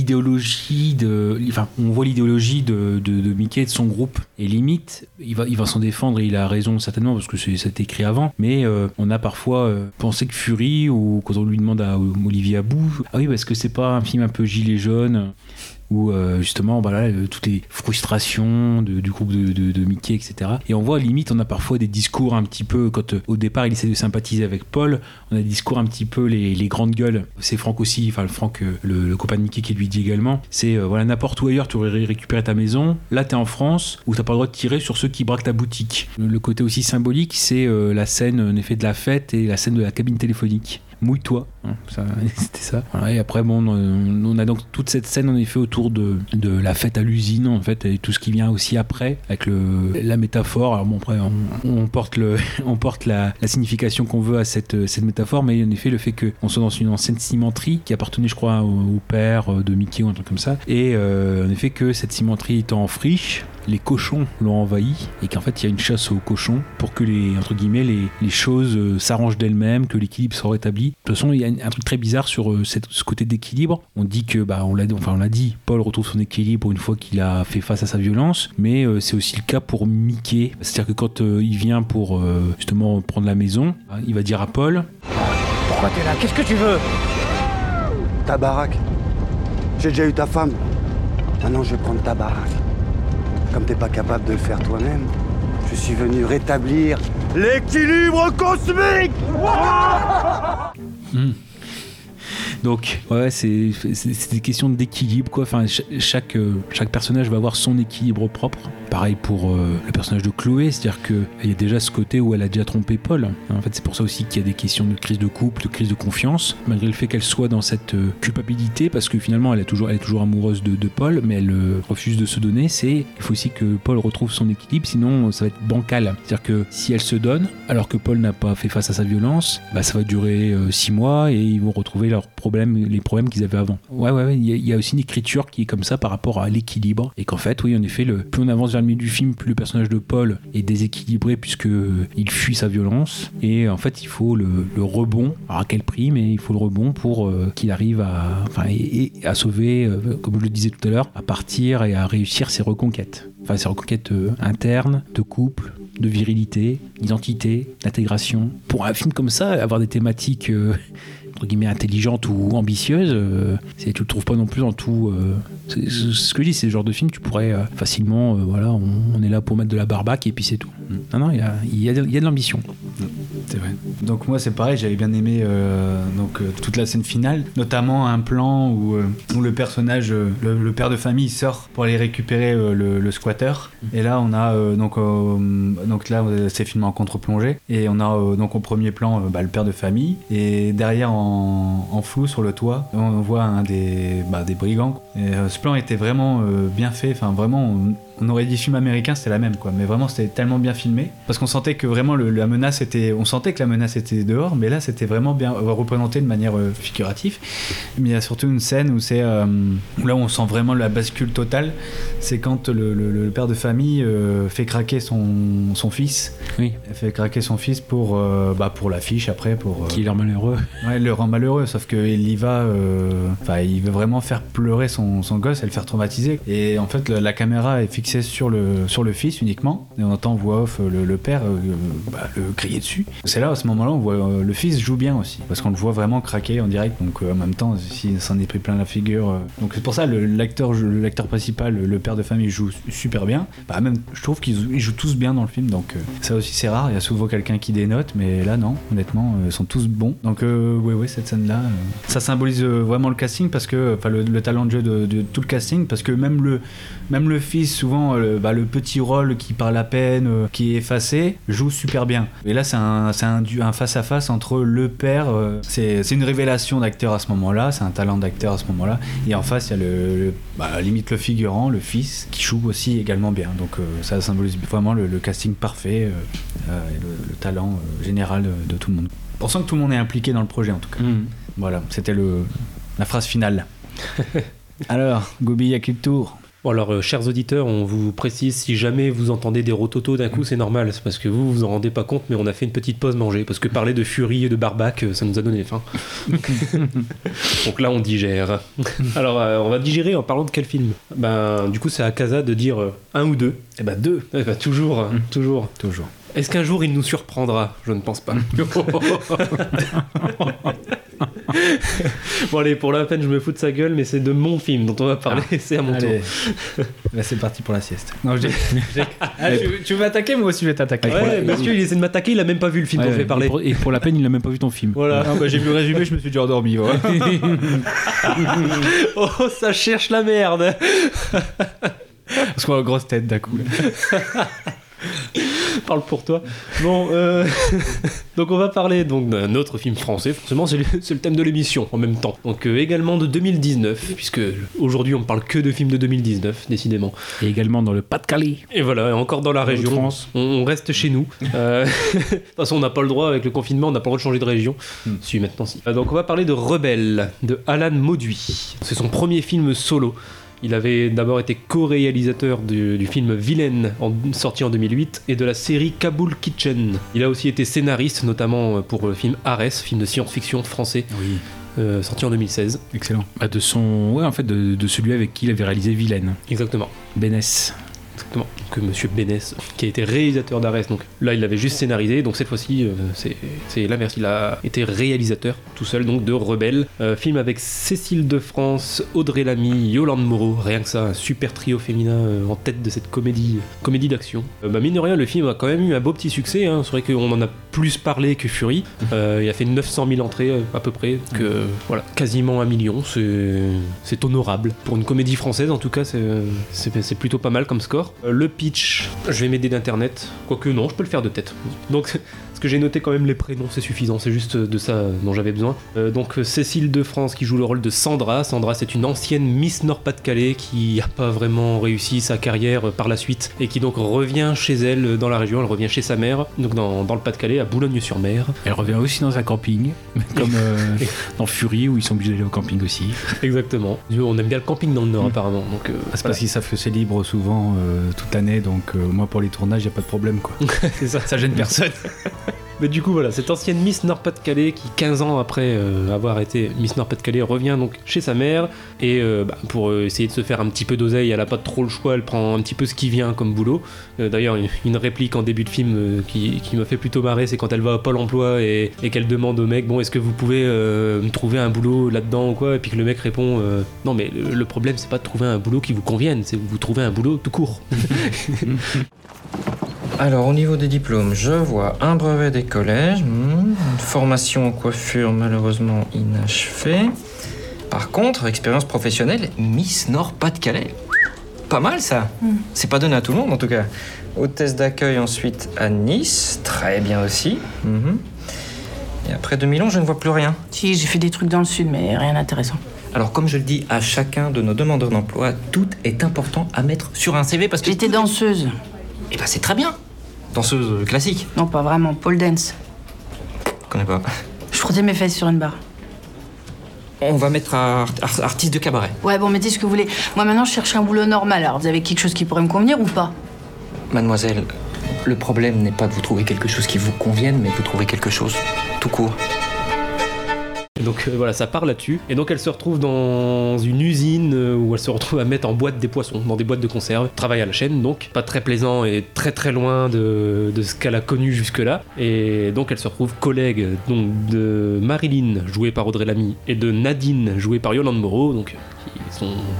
D: l'idéologie de, enfin on voit l'idéologie de, de, de Mickey et de son groupe. Et limite, il va il va s'en défendre. Et il a raison certainement parce que c'est- ça a été écrit avant. Mais euh, on a parfois euh, pensé que Fury ou quand on lui demande à Olivier Abou, ah oui parce que c'est pas un film un peu gilet jaune où euh, justement bah là, euh, toutes les frustrations du groupe de, Mickey etc et on voit limite on a parfois des discours un petit peu quand euh, au départ il essaie de sympathiser avec Paul on a des discours un petit peu les, grandes gueules. C'est Franck aussi enfin le Franck le, copain de Mickey qui lui dit également. C'est voilà n'importe où ailleurs tu aurais récupéré ta maison. Là t'es en France où t'as pas le droit de tirer sur ceux qui braquent ta boutique. Le, le côté aussi symbolique c'est la scène en effet de la fête et la scène de la cabine téléphonique mouille-toi. C'était ça. Voilà, et après, bon, on, on a donc toute cette scène en effet autour de, de la fête à l'usine, en fait, et tout ce qui vient aussi après, avec le, la métaphore. Alors bon, après, on, on porte, le, on porte la, la signification qu'on veut à cette, cette métaphore, mais en effet, le fait qu'on soit dans une ancienne cimenterie qui appartenait, je crois, au, au père de Mickey ou un truc comme ça, et euh, en effet que cette cimenterie étant en friche, les cochons l'ont envahi et qu'en fait il y a une chasse aux cochons pour que les entre guillemets les, les choses euh, s'arrangent d'elles-mêmes, que l'équilibre soit rétabli. De toute façon, il y a un, un truc très bizarre sur euh, cette- ce côté d'équilibre. On dit que bah on l'a enfin on l'a dit, Paul retrouve son équilibre une fois qu'il a fait face à sa violence, mais euh, c'est aussi le cas pour Mickey. C'est-à-dire que quand euh, il vient pour euh, justement prendre la maison, hein, il va dire à Paul
J: Pourquoi t'es là? Qu'est-ce que tu veux?
G: Ta baraque. J'ai déjà eu ta femme. Maintenant, je vais prendre ta baraque. Comme t'es pas capable de le faire toi-même, je suis venu rétablir l'équilibre cosmique
D: Donc, ouais, c'est des questions d'équilibre, quoi. Enfin, ch- chaque, euh, chaque personnage va avoir son équilibre propre. Pareil pour euh, le personnage de Chloé, c'est-à-dire qu'il y a déjà ce côté où elle a déjà trompé Paul. En fait, c'est pour ça aussi qu'il y a des questions de crise de couple, de crise de confiance, malgré le fait qu'elle soit dans cette euh, culpabilité, parce que finalement, elle est toujours, elle est toujours amoureuse de, Paul, mais elle refuse de se donner. C'est, il faut aussi que Paul retrouve son équilibre, sinon ça va être bancal. C'est-à-dire que si elle se donne, alors que Paul n'a pas fait face à sa violence, bah, ça va durer euh, six mois et ils vont retrouver leurs problèmes problèmes, les problèmes qu'ils avaient avant. Ouais, ouais, il y, a- aussi une écriture qui est comme ça par rapport à l'équilibre. Et qu'en fait, oui, en effet, plus on avance vers le milieu du film, plus le personnage de Paul est déséquilibré puisque il fuit sa violence. Et en fait, il faut le, rebond. Alors à quel prix, mais il faut le rebond pour euh, qu'il arrive à, enfin, à sauver, euh, comme je le disais tout à l'heure, à partir et à réussir ses reconquêtes. Enfin, ses reconquêtes euh, internes, de couple, de virilité, d'identité, d'intégration. Pour un film comme ça, avoir des thématiques entre guillemets intelligentes ou ambitieuses, euh, c'est- tu le trouves pas non plus dans tout. euh, c'est- c'est ce que je dis, c'est le genre de film tu pourrais euh, facilement, euh, voilà, on, on est là pour mettre de la barbaque et puis c'est tout. Non, non, il y a, y a y a de l'ambition.
B: C'est vrai. Donc moi c'est pareil, j'avais bien aimé donc toute la scène finale, notamment un plan où, où le personnage, le, le père de famille sort pour aller récupérer le, le squatter. Et là on a donc donc là c'est filmé en contre-plongée et on a donc au premier plan bah, le père de famille et derrière en, flou sur le toit on voit un des bah, des brigands. Euh, ce plan était vraiment euh, bien fait, enfin vraiment on aurait dit film américain, c'était la même quoi, mais vraiment c'était tellement bien filmé parce qu'on sentait que vraiment le- la menace était, on sentait que la menace était dehors, mais là c'était vraiment bien euh, représenté de manière euh, figurative. Mais il y a surtout une scène où c'est euh, là où on sent vraiment la bascule totale, c'est quand le, le- le père de famille euh, fait craquer son, son fils,
D: Oui.
B: fait craquer son fils pour bah, pour l'affiche après pour
D: Qui l'air malheureux.
B: Ouais, il le rend malheureux, sauf qu'il y va. Enfin, il veut vraiment faire pleurer son, son gosse et le faire traumatiser. Et en fait, le- la caméra est fixée sur le, sur le fils uniquement. Et on entend voix off euh, le, père euh, bah, le crier dessus. C'est là, à ce moment-là, on voit euh, le fils joue bien aussi. Parce qu'on le voit vraiment craquer en direct. Donc, euh, en même temps, s'il s'en est pris plein la figure. euh, Donc, c'est pour ça, l'acteur l'acteur principal, le, père de famille, joue super bien. Bah, même, je trouve qu'ils ils jouent tous bien dans le film. Donc, euh, ça aussi, c'est rare. Il y a souvent quelqu'un qui dénote. Mais là, non, honnêtement, euh, ils sont tous bons. Donc, euh, ouais, ouais, cette scène-là, euh, ça symbolise euh, vraiment le casting parce que, enfin, le, le talent de jeu de, de tout le casting. Parce que même le, même le fils, souvent, euh, bah, le petit rôle qui parle à peine, euh, qui est effacé, joue super bien. Et là, c'est un, face-à-face entre le père, euh, c'est une révélation d'acteur à ce moment-là, c'est un talent d'acteur à ce moment-là. Et en face, il y a le, le- bah, limite le figurant, le fils, qui joue aussi également bien. Donc euh, ça symbolise vraiment le, le casting parfait et le, le talent général de, de tout le monde. On sent que tout le monde est impliqué dans le projet en tout cas. Voilà, c'était le la phrase finale. Alors, Gobi, à quel tour?
A: Bon alors, euh, chers auditeurs, on vous précise, si jamais vous entendez des rototos d'un coup, c'est normal, c'est parce que vous vous en rendez pas compte, mais on a fait une petite pause manger, parce que parler de furie et de barbac, euh, ça nous a donné faim. Donc là, on digère. Alors, euh, on va digérer en parlant de quel film? Ben, du coup, c'est à Casa de dire euh, un ou deux.
B: Eh ben deux.
A: Eh ben, toujours, hein, toujours.
B: Toujours.
A: Est-ce qu'un jour il nous surprendra? Je ne pense pas. bon allez, pour la peine, je me fous de sa gueule, mais c'est de mon film dont on va parler, c'est à mon
B: Allez.
A: tour.
B: Là, c'est parti pour la sieste. Non, Ah, tu, tu veux attaquer Moi aussi, je vais t'attaquer?
A: Ouais, monsieur, il essaie de m'attaquer, il a même pas vu le film dont
D: Ouais,
A: je vais
D: et
A: parler.
D: pour- Et pour la peine, il n'a même pas vu ton film.
A: Voilà.
B: Ah, bah, j'ai vu le résumé, je me suis déjà endormi. ouais.
A: oh, ça cherche la merde
B: Parce qu'on a une grosse tête d'un coup.
A: Parle pour toi. Bon, euh, donc on va parler donc d'un autre film français. Forcément, c'est le, thème de l'émission en même temps. Donc euh, également de 2019, puisque aujourd'hui on parle que de films de 2019, décidément.
D: Et également dans le Pas-de-Calais.
A: Et voilà, encore dans la
D: Dans
A: région.
D: France.
A: On, on reste chez nous. Euh, de toute façon, on n'a pas le droit avec le confinement, on n'a pas le droit de changer de région. Si, maintenant si. Euh, Donc on va parler de Rebelle, de Alan Mauduit. C'est son premier film solo. Il avait d'abord été co-réalisateur du, du film Vilaine, en- sorti en 2008, et de la série Kaboul Kitchen. Il a aussi été scénariste, notamment pour le film Ares, film de science-fiction français,
B: Oui,
A: euh, sorti en 2016.
B: excellent.
D: Bah, de son, ouais, en fait, de, de celui avec qui il avait réalisé Vilaine,
A: Exactement.
D: Bénès.
A: Que Monsieur Bénès, qui a été réalisateur d'Arès. Donc là, il l'avait juste scénarisé. Donc cette fois-ci, euh, c'est c'est l'inverse. Il a été réalisateur tout seul, donc de Rebelle. Euh, film avec Cécile de France, Audrey Lamy, Yolande Moreau. Rien que ça, un super trio féminin euh, en tête de cette comédie, comédie d'action. Bah, mine de rien, le film a quand même eu un beau petit succès. hein. C'est vrai qu'on en a plus parlé que Fury. Euh, il a fait 900 000 entrées euh, à peu près, que voilà, quasiment un million. C'est honorable pour une comédie française. En tout cas, c'est plutôt pas mal comme score. Euh, le pitch, je vais m'aider d'internet. Quoique non, je peux le faire de tête. Donc, parce que j'ai noté quand même les prénoms, c'est suffisant. C'est juste de ça dont j'avais besoin. Euh, donc, Cécile de France qui joue le rôle de Sandra. Sandra, c'est une ancienne Miss Nord-Pas-de-Calais qui n'a pas vraiment réussi sa carrière par la suite et qui donc revient chez elle dans la région. Elle revient chez sa mère, donc dans, dans le Pas-de-Calais, Boulogne-sur-Mer.
D: Elle revient aussi dans un camping, comme euh, dans Fury où ils sont obligés d'aller au camping aussi.
A: Exactement. On aime bien le camping dans le Nord apparemment. Donc, euh,
D: C'est
A: voilà.
D: parce qu'ils savent que c'est libre souvent euh, toute l'année, donc euh, moi pour les tournages, il n'y a pas de problème quoi.
A: C'est ça.
D: Ça gêne personne.
A: Mais du coup, voilà, cette ancienne Miss Nord-Pas-de-Calais qui, 15 ans après euh, avoir été Miss Nord-Pas-de-Calais, revient donc chez sa mère et euh, bah, pour euh, essayer de se faire un petit peu d'oseille, elle a pas trop le choix, elle prend un petit peu ce qui vient comme boulot. Euh, D'ailleurs, une, une réplique en début de film qui, qui m'a fait plutôt marrer, c'est quand elle va au Pôle emploi et, et qu'elle demande au mec Bon, est-ce que vous pouvez me trouver un boulot là-dedans ou quoi? Et puis que le mec répond Non, mais le, le problème, c'est pas de trouver un boulot qui vous convienne, c'est vous trouvez un boulot tout court.
K: Alors, au niveau des diplômes, je vois un brevet des collèges, hmm, une formation en coiffure malheureusement inachevée. Par contre, expérience professionnelle, Miss Nord-Pas-de-Calais. Pas mal ça C'est pas donné à tout le monde en tout cas. Hôtesse d'accueil ensuite à Nice, très bien aussi. Mhm. Et après 2011, je ne vois plus rien.
L: Si, j'ai fait des trucs dans le sud, mais rien d'intéressant.
K: Alors, comme je le dis à chacun de nos demandeurs d'emploi, tout est important à mettre sur un CV parce que.
L: J'étais danseuse.
K: Eh ben, c'est très bien. Danseuse classique.
L: Non, pas vraiment, pole dance.
K: Je connais pas.
L: Je frottais mes fesses sur une barre.
K: On va mettre à art- art- artiste de cabaret.
L: Ouais, bon, mettez ce que vous voulez. Moi, maintenant, je cherche un boulot normal. Alors, vous avez quelque chose qui pourrait me convenir ou pas
K: Mademoiselle, le problème n'est pas de vous trouver quelque chose qui vous convienne, mais de vous trouver quelque chose tout court.
A: Donc euh, voilà, ça part là-dessus. Et donc elle se retrouve dans une usine euh, où elle se retrouve à mettre en boîte des poissons, dans des boîtes de conserve. Travail à la chaîne, donc pas très plaisant et très très loin de, de ce qu'elle a connu jusque-là. Et donc elle se retrouve collègue donc de Marilyn, jouée par Audrey Lamy, et de Nadine, jouée par Yolande Moreau, donc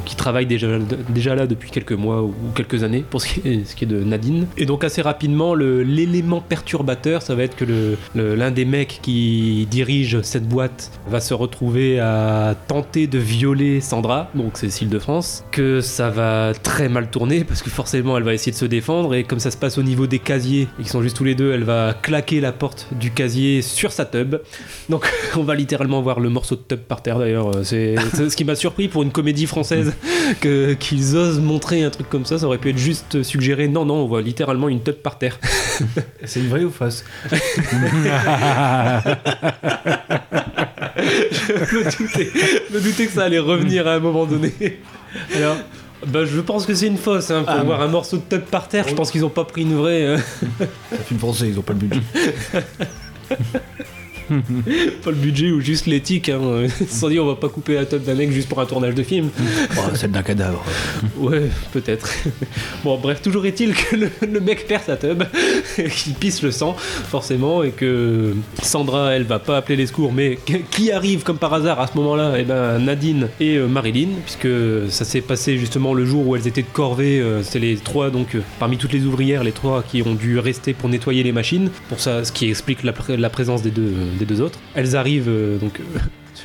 A: qui, travaillent déjà, là depuis quelques mois ou quelques années pour ce qui est, de Nadine. Et donc assez rapidement, l'élément perturbateur, ça va être que l'un des mecs qui dirige cette boîte va se retrouver à tenter de violer Sandra, donc Cécile de France, que ça va très mal tourner parce que forcément elle va essayer de se défendre et comme ça se passe au niveau des casiers, qu'ils sont juste tous les deux, elle va claquer la porte du casier sur sa tub. Donc on va littéralement voir le morceau de tub par terre d'ailleurs. Euh, c'est ce qui m'a surpris pour une comédie française que- qu'ils osent montrer un truc comme ça. Ça aurait pu être juste suggéré. Non, non, on voit littéralement une tub par terre.
D: C'est une vraie ou fausse?
A: Je me doutais, je me doutais que ça allait revenir à un moment donné. Alors, bah, je pense que c'est une fausse. Hein, pour
D: Ah,
A: voir
D: bon.
A: un morceau de tub par terre, je pense qu'ils ont pas pris une vraie. euh,
D: C'est un film français, ils ont pas le budget.
A: pas le budget ou juste l'éthique. Hein. Sont dit, on va pas couper la tub d'un mec juste pour un tournage de film.
D: Oh, celle d'un cadavre.
A: Ouais, peut-être. Bon, bref, toujours est-il que le, le mec perd sa tub, qu'il pisse le sang, forcément, et que Sandra, elle va pas appeler les secours, mais qui- arrive comme par hasard à ce moment-là? Eh ben, Nadine et euh, Marilyn, puisque ça s'est passé justement le jour où elles étaient de corvée. euh, c'est les trois, donc, euh, parmi toutes les ouvrières, les trois qui ont dû rester pour nettoyer les machines, pour ça, ce qui explique la, pr- la présence des deux, des deux autres. Elles arrivent, euh, donc.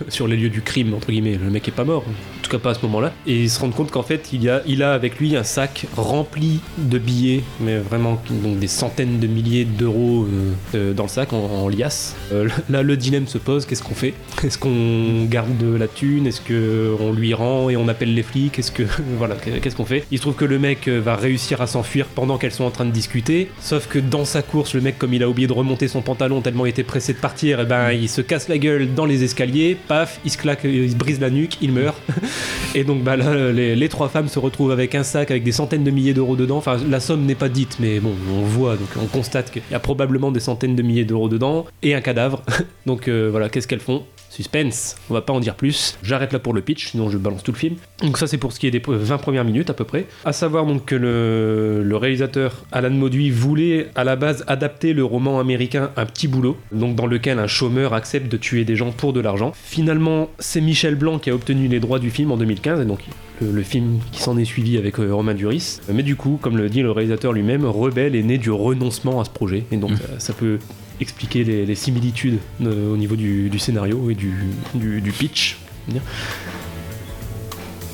A: Sur- les lieux du crime, entre guillemets. Le mec est pas mort, en tout cas pas à ce moment-là. Et ils se rendent compte qu'en fait, il, y a, il a avec lui un sac rempli de billets, mais vraiment donc des centaines de milliers d'euros euh, euh, dans le sac en, liasse. Euh, là, le dilemme se pose qu'est-ce qu'on fait? Est-ce qu'on garde la thune? Est-ce qu'on lui rend et on appelle les flics? Est-ce que. voilà, qu'est-ce qu'on fait? Il se trouve que le mec va réussir à s'enfuir pendant qu'elles sont en train de discuter. Sauf que dans sa course, le mec, comme il a oublié de remonter son pantalon tellement il était pressé de partir, et ben il se casse la gueule dans les escaliers, paf, il se claque, il se brise la nuque, il meurt. Et donc bah là, les, trois femmes se retrouvent avec un sac avec des centaines de milliers d'euros dedans. Enfin, la somme n'est pas dite, mais bon, on voit, donc on constate qu'il y a probablement des centaines de milliers d'euros dedans et un cadavre. donc euh, voilà, qu'est-ce qu'elles font? Suspense, on va pas en dire plus. J'arrête là pour le pitch, sinon je balance tout le film. Donc ça c'est pour ce qui est des 20 premières minutes à peu près. À savoir donc que le, le réalisateur Alan Mauduit voulait à la base adapter le roman américain Un petit boulot, donc dans lequel un chômeur accepte de tuer des gens pour de l'argent. Finalement, c'est Michel Blanc qui a obtenu les droits du film en 2015 et donc le, le film qui s'en est suivi avec euh, Romain Duris. Mais du coup, comme le dit le réalisateur lui-même, Rebelle est né du renoncement à ce projet et donc ça, ça peut expliquer les, les similitudes euh, au niveau du, du scénario et du, du, du pitch.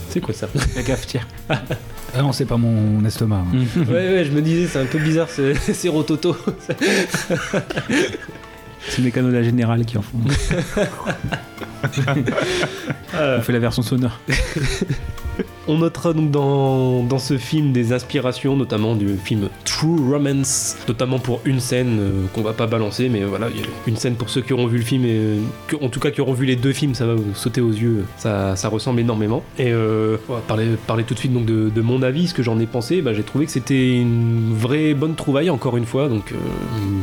A: C'est quoi ça?
D: La cafetière. Ah non, c'est pas mon estomac. hein.
A: ouais, ouais, je me disais, c'est un peu bizarre, c'est c'est Rototo.
D: C'est mes canaux de la générale qui en font. On fait la version sonore.
A: On notera donc dans, dans ce film des inspirations, notamment du film True Romance, notamment pour une scène euh, qu'on va pas balancer, mais voilà, une scène pour ceux qui auront vu le film et euh, en tout cas qui auront vu les deux films, ça va vous sauter aux yeux, ça, ça ressemble énormément. Et euh, on va parler, parler tout de suite donc de, de mon avis, ce que j'en ai pensé, bah, j'ai trouvé que c'était une vraie bonne trouvaille encore une fois, donc euh,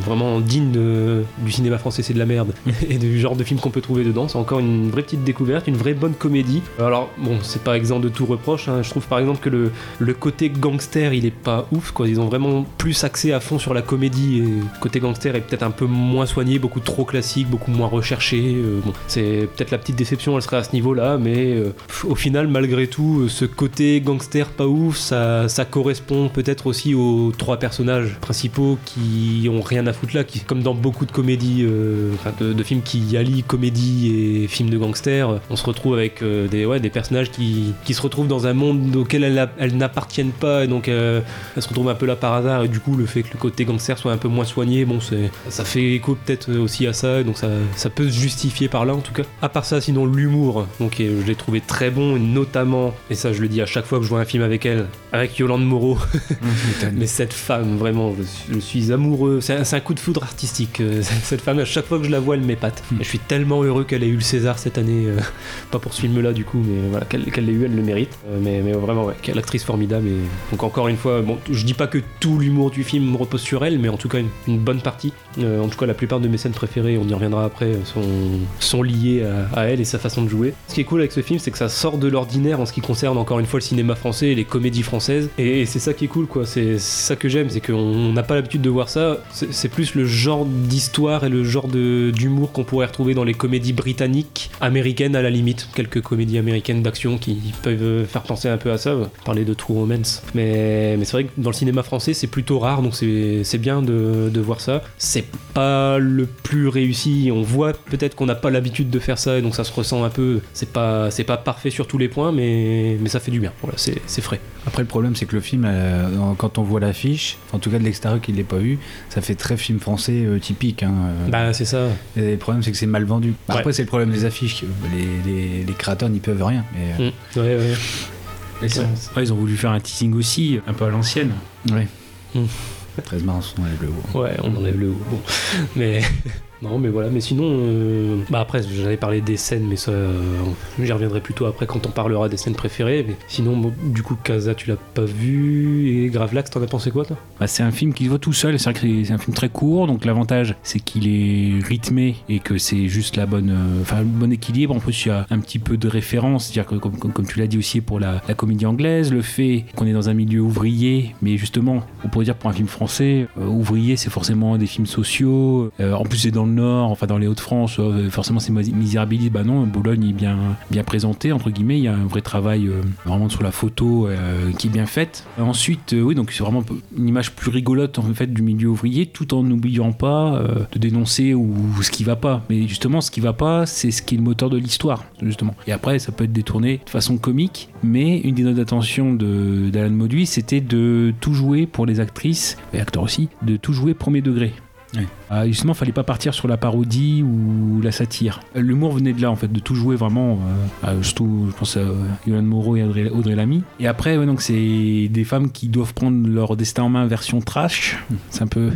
A: vraiment digne du cinéma français, c'est de la merde, et du genre de film qu'on peut trouver dedans. C'est encore une vraie petite découverte, une vraie bonne comédie. Alors bon, c'est pas exempt de tout reproche. Hein. Je trouve par exemple que le, côté gangster, il est pas ouf. Quoi. Ils ont vraiment plus axé à fond sur la comédie. Et côté gangster est peut-être un peu moins soigné, beaucoup trop classique, beaucoup moins recherché. Euh, bon, c'est peut-être la petite déception, elle serait à ce niveau-là, mais euh, au final, malgré tout, euh, ce côté gangster pas ouf, ça, correspond peut-être aussi aux trois personnages principaux qui ont rien à foutre là, comme dans beaucoup de comédies, de, films qui allient comédie et films de gangsters, euh, on se retrouve avec des personnages qui, qui se retrouvent dans un monde auquel elles, elles n'appartiennent pas, et donc euh, elles se retrouvent un peu là par hasard, et du coup, le fait que le côté gangster soit un peu moins soigné, bon, c'est, ça fait écho peut-être aussi à ça, et donc ça, ça peut se justifier par là en tout cas. À part ça, sinon, l'humour, donc je l'ai trouvé très bon, et notamment, et ça je le dis à chaque fois que je vois un film avec elle, avec Yolande Moreau, mais cette femme, vraiment, je suis, je suis amoureux. C'est un, c'est un coup de foudre artistique. euh, cette femme, à chaque fois que je la vois, elle m'épate. Et Je suis tellement heureux qu'elle ait eu le César cette année. euh, pas pour ce film-là, du coup, mais voilà, qu'elle qu'elle l'ait eu, elle le mérite. Euh, mais, mais vraiment, ouais, quelle actrice formidable. Et donc, encore une fois, bon, je dis pas que tout l'humour du film repose sur elle, mais en tout cas, une, bonne partie. Euh, en tout cas, la plupart de mes scènes préférées, on y reviendra après, sont, sont liées à, elle et sa façon de jouer. Ce qui est cool avec ce film, c'est que ça sort de l'ordinaire en ce qui concerne encore une fois le cinéma français et les comédies françaises. Et, et c'est ça qui est cool, quoi. C'est ça que j'aime, c'est qu'on n'a pas l'habitude de voir ça. C'est plus le genre d'histoire et le genre d'humour qu'on pourrait retrouver dans les comédies britanniques, américaines à la limite. Quelques comédies américaines d'action qui peuvent faire penser un peu à ça. Parler de True Romance. Mais, mais c'est vrai que dans le cinéma français, c'est plutôt rare, donc c'est bien de, de voir ça. C'est pas le plus réussi. On voit peut-être qu'on n'a pas l'habitude de faire ça, et donc ça se ressent un peu. C'est pas, pas parfait sur tous les points, mais, mais ça fait du bien. Voilà, c'est frais.
D: Après, le problème, c'est que le film, euh, quand on voit l'affiche, en tout cas de l'extérieur qui ne l'ait pas vu, ça fait très film français euh, typique. hein, euh.
A: Bah, c'est ça.
D: Et le problème, c'est que c'est mal vendu. Bah,
A: Ouais.
D: Après, c'est le problème des affiches. Les, les- les créateurs n'y peuvent rien. Mais, euh,
A: Mm. Ouais, ouais.
D: Et ça-
A: Ouais.
D: ouais, ils ont voulu faire un teasing aussi, un peu à l'ancienne. Ouais.
A: Mm.
D: 13 mars, on enlève le haut.
A: Ouais, on enlève le haut. Bon. Mais. Non, mais voilà, mais sinon, euh, bah après, j'avais parlé des scènes, mais ça, euh, j'y reviendrai plutôt après quand on parlera des scènes préférées. Mais sinon, du coup, Casa, tu l'as pas vu, et Gravelax, t'en as pensé quoi, toi?
D: Bah, c'est un film qui se voit tout seul. C'est un film très court, donc l'avantage c'est qu'il est rythmé et que c'est juste la bonne, euh, enfin le bon équilibre. En plus, il y a un petit peu de référence, c'est-à-dire que comme, tu l'as dit aussi pour la, la comédie anglaise, le fait qu'on est dans un milieu ouvrier, mais justement, on pourrait dire pour un film français, ouvrier, c'est forcément des films sociaux. En plus, c'est dans le Nord, enfin dans les Hauts-de-France, euh, forcément c'est mis- misérabiliste. Bah non, Boulogne est bien, bien présenté entre guillemets. Il y a un vrai travail euh, vraiment sur la photo euh, qui est bien faite. Ensuite, oui, donc c'est vraiment une image plus rigolote en fait du milieu ouvrier, tout en n'oubliant pas de dénoncer ou, ce qui va pas. Mais justement, ce qui va pas, c'est ce qui est le moteur de l'histoire, justement. Et après, ça peut être détourné de façon comique, mais une des notes d'attention d'Alan Mauduit, c'était de tout jouer pour les actrices et acteurs aussi, de tout jouer premier degré. Ah, justement, fallait pas partir sur la parodie ou la satire. L'humour venait de là, en fait, de tout jouer vraiment. euh, euh, surtout, je pense à euh, Yolande Moreau et Audrey, Lamy. Et après, donc c'est des femmes qui doivent prendre leur destin en main version trash. C'est un peu,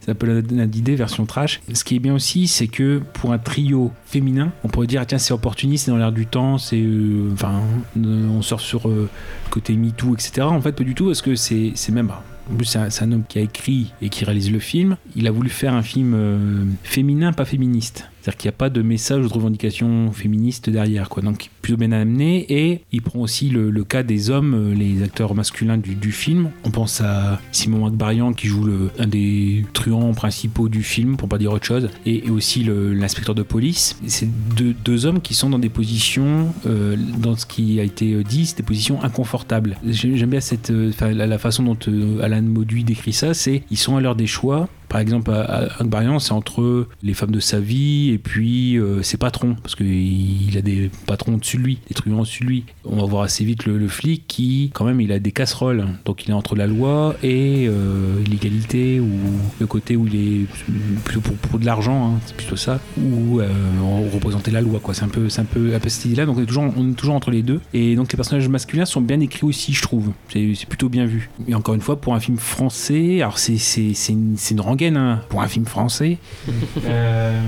D: c'est un peu la- la- version trash. Ce qui est bien aussi, c'est que pour un trio féminin, on pourrait dire ah, tiens, c'est opportuniste, c'est dans l'air du temps, c'est, euh, enfin, euh, on sort sur euh, le côté MeToo, etc. En fait, pas du tout, parce que c'est, c'est même en plus, c'est un, homme qui a écrit et qui réalise le film. Il a voulu faire un film euh, féminin, pas féministe. C'est-à-dire qu'il n'y a pas de message ou de revendication féministe derrière. Quoi. Donc, plutôt bien amené. Et il prend aussi le, cas des hommes, euh, les acteurs masculins du, film. On pense à Simon Akbarian qui joue le, un des truands principaux du film, pour pas dire autre chose. Et, aussi l'inspecteur de police. C'est deux, hommes qui sont dans des positions, euh, dans ce qui a été dit, c'est des positions inconfortables. J'ai- J'aime bien cette, euh, la façon dont euh, Alan Mauduit décrit ça, c'est ils sont à l'heure des choix. Par exemple, Akbarian, c'est entre les femmes de sa vie et puis euh, ses patrons, parce qu'il il a des patrons au-dessus de lui, des truands au-dessus de lui. On va voir assez vite le, flic qui, quand même, il a des casseroles. Donc il est entre la loi et euh, l'égalité, ou le côté où il est plutôt pour, de l'argent, hein, c'est plutôt ça, ou euh, représenter la loi, quoi. C'est un peu, c'est un peu, un peu cette idée-là. Donc on est, toujours, on est toujours entre les deux. Et donc les personnages masculins sont bien écrits aussi, je trouve. C'est plutôt bien vu. Et encore une fois, pour un film français, alors c'est une, une hein, pour un film français. Euh,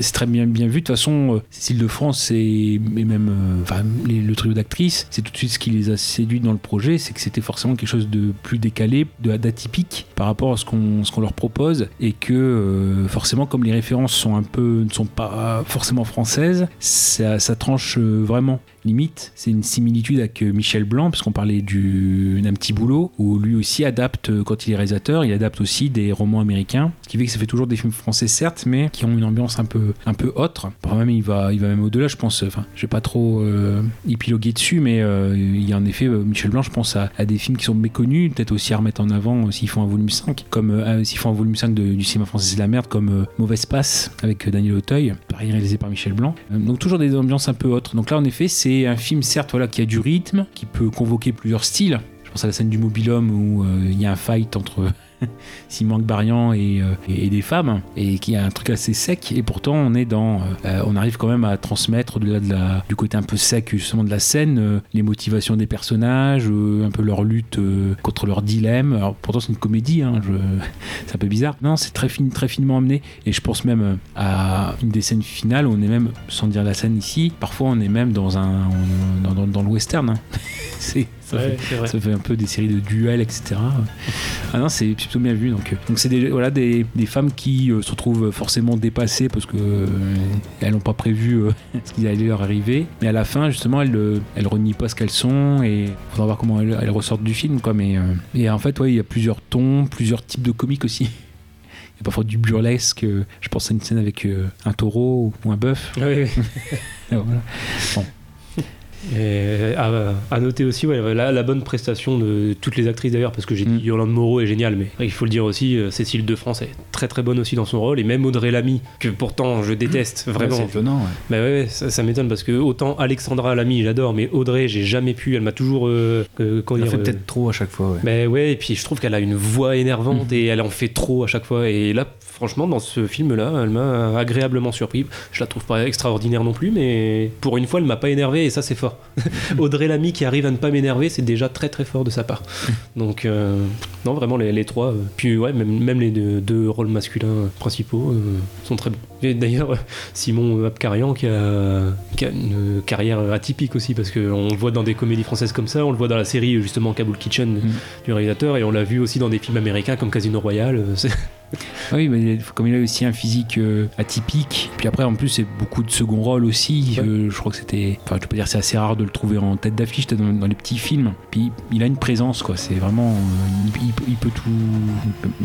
D: c'est très bien, bien vu. De toute façon, euh, Cécile de France et, et même euh, enfin, les- le trio d'actrices, c'est tout de suite ce qui les a séduits dans le projet, c'est que c'était forcément quelque chose de plus décalé, de- d'atypique par rapport à ce qu'on leur propose et que euh, forcément, comme les références sont un peu ne sont pas forcément françaises, ça, ça tranche euh, vraiment. Limite, c'est une similitude avec euh, Michel Blanc, parce qu'on parlait du- d'un petit boulot, où lui aussi adapte, euh, quand il est réalisateur, il adapte aussi des romans américains, ce qui fait que ça fait toujours des films français, certes, mais qui ont une ambiance un peu, un peu autre. Par même, il va, il va même au-delà, je pense. Enfin, je vais pas trop euh, épiloguer dessus, mais euh, il y a en effet, Michel Blanc, je pense à, des films qui sont méconnus, peut-être aussi à remettre en avant s'ils font un volume 5, comme s'ils font un volume 5 de- du cinéma français, c'est la merde, comme Mauvaise Passe, avec Daniel Auteuil, pareil réalisé par Michel Blanc. Donc toujours des ambiances un peu autres. Donc là, en effet, c'est un film, certes, voilà, qui a du rythme, qui peut convoquer plusieurs styles. Je pense à la scène du mobilhome où euh, il y a un fight entre Simon Barian et, euh, et- et des femmes et qui a un truc assez sec et pourtant on est dans euh, on arrive quand même à transmettre au-delà de la, du côté un peu sec justement de la scène euh, les motivations des personnages un peu leur lutte contre leur dilemme alors pourtant c'est une comédie hein, c'est un peu bizarre non c'est très, très finement amené et je pense même à une des scènes finales où on est même sans dire la scène ici parfois on est même dans un dans- dans le western hein. c'est ça,
A: Ouais,
D: fait, ça fait un peu des séries de duels etc ah non, c'est plutôt bien vu. Donc, euh, donc c'est des, voilà, des, des femmes qui euh, se retrouvent forcément dépassées parce que euh, elles n'ont pas prévu euh, ce qui allait leur arriver. Mais à la fin, justement, elles, elles renient pas ce qu'elles sont et faudra voir comment elles, elles ressortent du film. Quoi. Mais, et en fait, ouais, il y a plusieurs tons, plusieurs types de comiques aussi. Il y a parfois du burlesque. Je pense à une scène avec un taureau ou un bœuf.
A: Oui, oui.
D: Voilà. Bon.
A: Et à, à noter aussi ouais, la, la bonne prestation de toutes les actrices d'ailleurs, parce que j'ai dit Yolande Moreau est géniale, mais il faut le dire aussi, euh, Cécile de France est très très bonne aussi dans son rôle, et même Audrey Lamy, que pourtant je déteste vraiment.
B: c'est étonnant, ouais.
A: Bah ouais, ouais, ça, ça m'étonne parce que autant Alexandra Lamy j'adore, mais Audrey j'ai jamais pu, elle m'a toujours. Euh, euh,
B: Elle
A: dire,
B: fait
A: euh,
B: peut-être trop à chaque fois, ouais.
A: bah ouais, et puis je trouve qu'elle a une voix énervante
B: Mm.
A: et elle en fait trop à chaque fois. Et là, franchement, dans ce film-là, elle m'a agréablement surpris. Je la trouve pas extraordinaire non plus, mais pour une fois, elle m'a pas énervé et ça, c'est fort. Audrey Lamy qui arrive à ne pas m'énerver, c'est déjà très très fort de sa part. Donc, euh, non, vraiment, les, les trois. euh, Puis, ouais, même, même les deux, deux rôles masculins principaux euh, sont très bons. Et d'ailleurs, Simon Abkarian qui a, qui a une carrière atypique aussi, parce qu'on le voit dans des comédies françaises comme ça, on le voit dans la série justement Kabul Kitchen du réalisateur, et on l'a vu aussi dans des films américains comme Casino Royale.
D: Oui, mais comme il a aussi un physique euh, atypique, puis après en plus c'est beaucoup de second rôle aussi. euh, je crois que c'était, enfin je peux dire c'est assez rare de le trouver en tête d'affiche dans, dans les petits films. Puis il a une présence quoi. C'est vraiment, euh, il, il peut- il peut tout.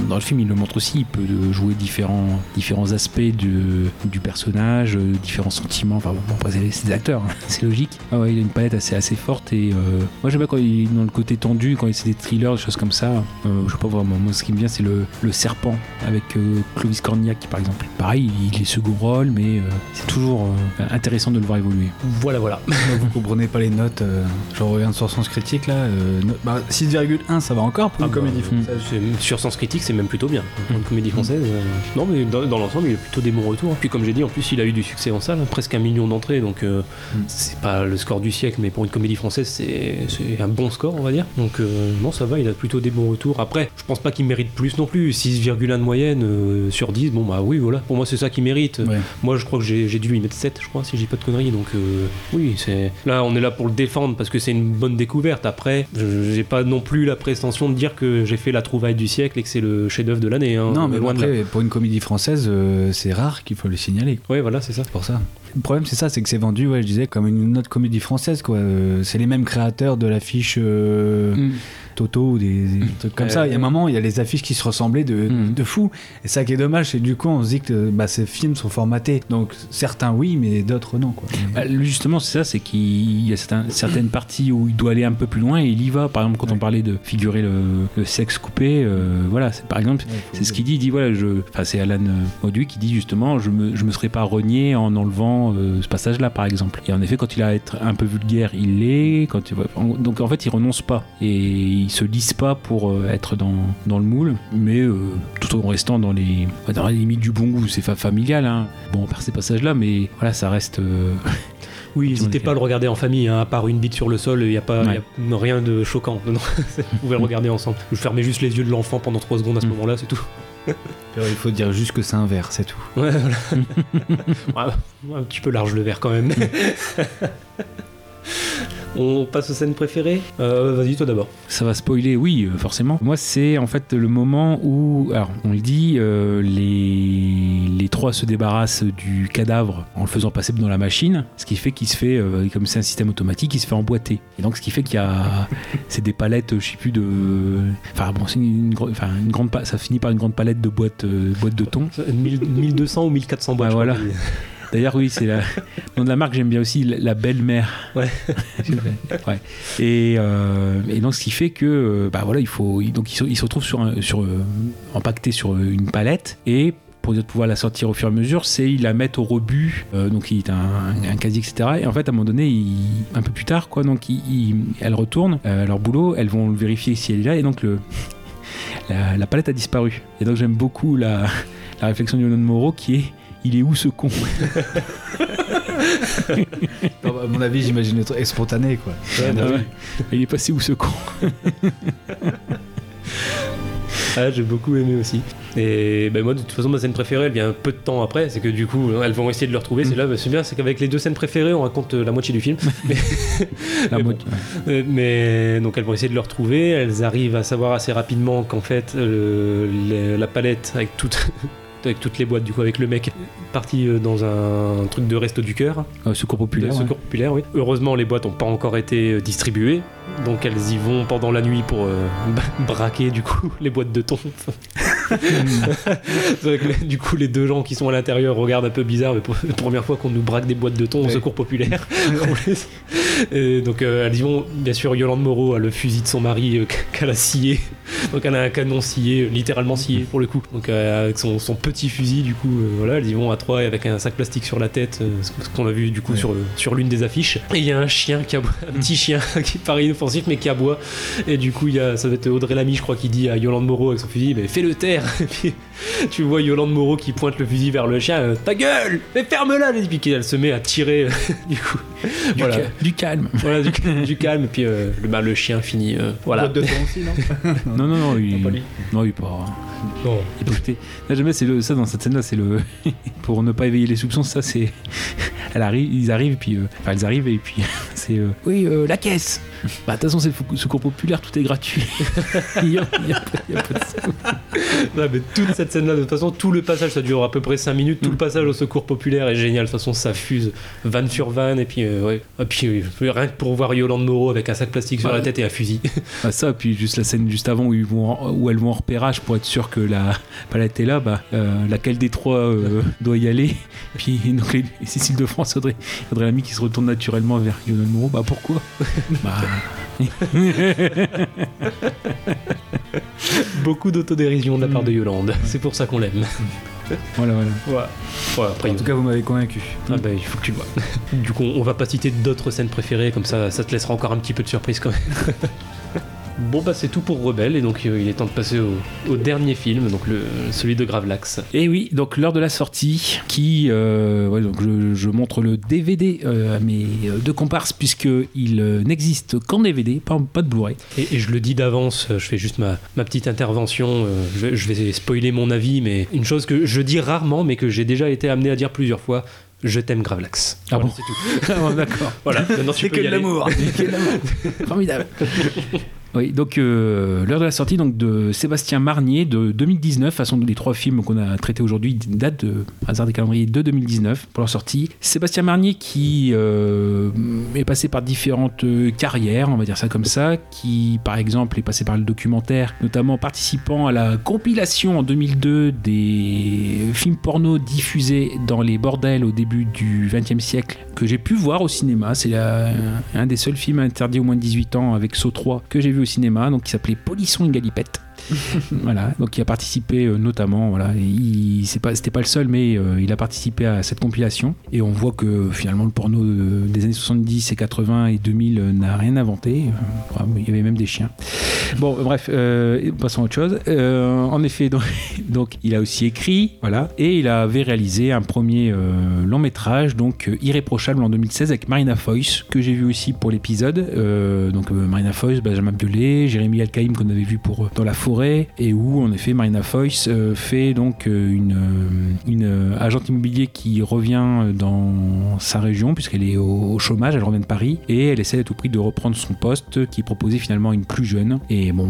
D: Dans le film il le montre aussi. Il peut jouer différents différents aspects de- du personnage, différents sentiments. Enfin bon, après c'est des acteurs, hein, c'est logique. Ah ouais, il a une palette assez assez forte et euh, moi j'aime bien quand il est dans le côté tendu, quand c'est des thrillers, des choses comme ça. Je sais pas vraiment. Moi ce qui me vient c'est le, le serpent avec euh, Clovis Cornillac par exemple. Pareil, il est second rôle, mais euh, c'est toujours euh, intéressant de le voir évoluer.
A: Voilà, voilà.
B: Vous comprenez pas les notes. euh, je reviens sur Sens Critique là. euh, no- bah, 6,1 ça va encore pour une comédie française.
A: Sur Sens Critique, c'est même plutôt bien. Pour une comédie française. euh, Non, mais dans, dans l'ensemble, il a plutôt des bons retours. Puis, comme j'ai dit, en plus, il a eu du succès en salle, hein, presque un million d'entrées. Donc, euh, c'est pas le score du siècle, mais pour une comédie française, c'est c'est un bon score, on va dire. Donc, euh, non, ça va, il a plutôt des bons retours. Après, je pense pas qu'il mérite plus non plus. 6,1 de moyenne euh, sur 10, bon, bah oui, voilà. Pour moi, c'est ça qu'il mérite. Moi, je crois que j'ai j'ai dû lui mettre 7, je crois, si je dis pas de conneries. Donc, euh, oui, c'est. Là, on est là pour le défendre parce que c'est une bonne découverte. Après, je- j'ai pas non plus la prétention de dire que j'ai fait la trouvaille du siècle et que c'est le chef-d'œuvre de l'année. hein.
B: Non, mais
A: loin de là.
B: après, pour une comédie française, euh, c'est rare qu'il faut le signaler.
A: Oui, voilà, c'est ça.
B: pour ça. Le problème, c'est ça, c'est que c'est vendu, ouais, je disais, comme une autre comédie française, quoi. Euh, c'est les mêmes créateurs de l'affiche euh, Toto ou des, des trucs comme
D: Ouais.
B: ça. Il y a un moment, il y a les affiches qui se ressemblaient de, de fou. Et ça qui est dommage, c'est du coup, on se dit que bah, ces films sont formatés. Donc certains oui, mais d'autres non. Quoi.
D: Bah, justement, c'est ça, c'est qu'il y a certains- certaines parties où il doit aller un peu plus loin et il y va. Par exemple, quand on parlait de figurer le, le sexe coupé, euh, voilà, c'est par exemple, c'est ce qu'il dit. Il dit voilà, je, enfin, c'est Alan Mauduit qui dit justement, je me, je me serais pas renié en enlevant euh, ce passage-là, par exemple. Et en effet, quand il a à être un peu vulgaire, il l'est. Quand il va- en- donc en fait, il renonce pas et il se lisse pas pour euh, être dans, dans le moule, mais euh, tout en restant dans les, dans les limites du bon goût. C'est fa- familial, hein. bon, par ces passages-là, mais voilà, ça reste. euh,
A: Oui, n'hésitez pas à le regarder en famille, hein, à part une bite sur le sol, il n'y a, pas,
D: Ouais.
A: y a rien de choquant. Non, Vous pouvez le regarder ensemble. Vous fermez juste les yeux de l'enfant pendant 3 secondes à ce moment-là, c'est tout.
B: Il faut dire juste que c'est un verre, c'est tout.
A: Ouais, voilà. Ouais, un petit peu large le verre quand même. On passe aux scènes préférées Euh, Vas-y, toi d'abord.
D: Ça va spoiler, oui, euh, forcément. Moi, c'est en fait le moment où, alors, on le dit, euh, les, les trois se débarrassent du cadavre en le faisant passer dans la machine, ce qui fait qu'il se fait, euh, comme c'est un système automatique, il se fait emboîter. Et donc, ce qui fait qu'il y a, c'est des palettes, je sais plus de, enfin bon, c'est une, gro- enfin, une grande, pa- ça finit par une grande palette de boîtes, boîtes de thon.
A: 1200 ou 1400 boîtes. Je
D: voilà. D'ailleurs, oui, c'est la. le nom de la marque, j'aime bien aussi la, belle-mère.
A: Ouais.
D: ouais. Et, euh, et donc, ce qui fait que, euh, bah voilà, il faut. Donc, il se, il se retrouve sur, un, sur euh, empaqueté sur une palette et pour pouvoir la sortir au fur et à mesure, c'est ils la mettent au rebut, euh, donc il est un, un casier, etc. Et en fait, à un moment donné, il- un peu plus tard, quoi, donc il- il- elles retournent euh, à leur boulot, elles vont vérifier si elle est là, et donc le, la, la palette a disparu. Et donc j'aime beaucoup la, la réflexion de Yolande Moreau qui est il est où ce con
B: Non, bah, à mon avis, j'imagine le truc est spontané, quoi.
D: Ouais, bah ouais. Il est passé où ce con
A: Ah, j'ai beaucoup aimé aussi. Et ben moi, de toute façon, ma scène préférée, elle vient peu de temps après. C'est que du coup, elles vont essayer de le retrouver. C'est là, bah, c'est bien, c'est qu'avec les deux scènes préférées, on raconte euh, la moitié du film. Mais,
D: La
A: mais bon.
D: moitié,
A: Euh, mais donc, elles vont essayer de le retrouver. Elles arrivent à savoir assez rapidement qu'en fait, euh, le- la palette avec toutes. Avec toutes les boîtes, du coup, avec le mec parti euh, dans un truc de resto du cœur.
D: Euh, secours populaire, ouais.
A: secours populaire, oui. Heureusement, les boîtes n'ont pas encore été euh, distribuées. Donc, elles y vont pendant la nuit pour euh, braquer, du coup, les boîtes de thon. Du coup, les deux gens qui sont à l'intérieur regardent un peu bizarre, mais pour la première fois qu'on nous braque des boîtes de thon au
B: Ouais.
A: secours populaire. Et donc, euh, elles y vont. Bien sûr, Yolande Moreau a le fusil de son mari qu'elle a scié. Donc, elle a un canon scié, littéralement scié pour le coup. Donc, euh, avec son, son petit fusil, du coup, euh, voilà, elles y vont à trois et avec un sac plastique sur la tête, euh, ce qu'on a vu du coup sur, sur l'une des affiches. Et il y a un chien qui aboie, un petit chien qui paraît inoffensif mais qui aboie. Et du coup, il y a, ça va être Audrey Lamy, je crois, qui dit à Yolande Moreau avec son fusil, mais fais-le taire. Et puis, tu vois Yolande Moreau qui pointe le fusil vers le chien, ta gueule, mais ferme-la. Et puis elle se met à tirer, du coup.
D: Du
A: voilà.
D: ca- du calme.
A: Voilà, du, du calme. Et puis euh, le, bah, le chien finit. euh, voilà.
B: De aussi, non
D: Non, non, non, il, non, il est pas.
A: Non.
D: Il est pas jeté. Là, jamais, c'est le, ça dans cette scène-là, c'est le. pour ne pas éveiller les soupçons, ça, c'est. Elle arrive, ils arrivent, puis. euh, Enfin, elles arrivent, et puis. c'est. euh, oui, euh, la caisse Bah, de toute façon, c'est le secours populaire, tout est gratuit. il y a, il y a pas- il y a pas de sous.
A: Ouais, mais toute cette scène-là, de toute façon, tout le passage, ça dure à peu près 5 minutes. Tout le passage au secours populaire est génial. De toute façon, ça fuse van sur van. Et puis, euh, ouais. Et puis euh, rien que pour voir Yolande Moreau avec un sac plastique sur la tête et un fusil.
D: Bah, ça, puis juste la scène juste avant où, ils vont, en- où elles vont en repérage pour être sûr que la palette est là, bah, euh, laquelle des trois doit y aller. Puis donc les, les Cécile de France, Audrey, Audrey Lamy qui se retourne naturellement vers Yolande Moreau, bah pourquoi? Bah.
A: Beaucoup d'autodérision de la part de Yolande. C'est pour ça qu'on l'aime.
D: Voilà, voilà.
A: Ouais. Ouais, après,
B: En tout cas, vous m'avez convaincu.
A: Ah bah, il faut que tu le vois. Du coup, on va pas citer d'autres scènes préférées, comme ça, ça te laissera encore un petit peu de surprise quand même. Bon bah c'est tout pour Rebelle et donc euh, il est temps de passer au, au dernier film, donc le, celui de Gravelax.
D: Et oui, donc l'heure de la sortie, qui, euh, ouais, donc je, je montre le DVD euh, à mes euh, deux comparses puisqu'il euh, n'existe qu'en DVD, pas, pas de Blu-ray.
A: Et, et je le dis d'avance, je fais juste ma, ma petite intervention, euh, je, vais- je vais spoiler mon avis, mais une chose que je dis rarement mais que j'ai déjà été amené à dire plusieurs fois, je t'aime Gravelax.
D: Ah
A: Voilà,
D: bon
A: c'est tout.
D: Ah bon, D'accord.
A: Voilà, maintenant tu
D: C'est
A: peux y
D: que de l'amour. Formidable. Oui, donc euh, l'heure de la sortie donc, de Sébastien Marnier de 2019, façon les trois films qu'on a traités aujourd'hui datent de hasard des calendriers de 2019 pour leur sortie. Sébastien Marnier qui euh, est passé par différentes euh, carrières, on va dire ça comme ça, qui par exemple est passé par le documentaire, notamment participant à la compilation en 2002 des films porno diffusés dans les bordels au début du XXe siècle que j'ai pu voir au cinéma. C'est un des seuls films interdits au moins de 18 ans avec Saut 3 que j'ai vu au cinéma, donc qui s'appelait Polisson et Galipette. voilà, donc il a participé euh, notamment, voilà, il c'est pas, c'était pas le seul, mais euh, il a participé à cette compilation. Et on voit que finalement le porno de- des années 70 et 80 et 2000 euh, n'a rien inventé. Il y avait même des chiens. Bon, bref, passons à autre chose. En effet, donc, il a aussi écrit, voilà, et il avait réalisé un premier long métrage, donc irréprochable en 2016 avec Marina Foïs, que j'ai vu aussi pour l'épisode. Donc Marina Foïs, Benjamin Biolay, Jérémy Alcaïm qu'on avait vu pour Dans la forêt, et où en effet Marina Foïs euh, fait donc euh, une, euh, une agente immobilier qui revient dans sa région puisqu'elle est au, chômage, elle revient de Paris et elle essaie à tout prix de reprendre son poste qui proposé finalement une plus jeune. Et bon,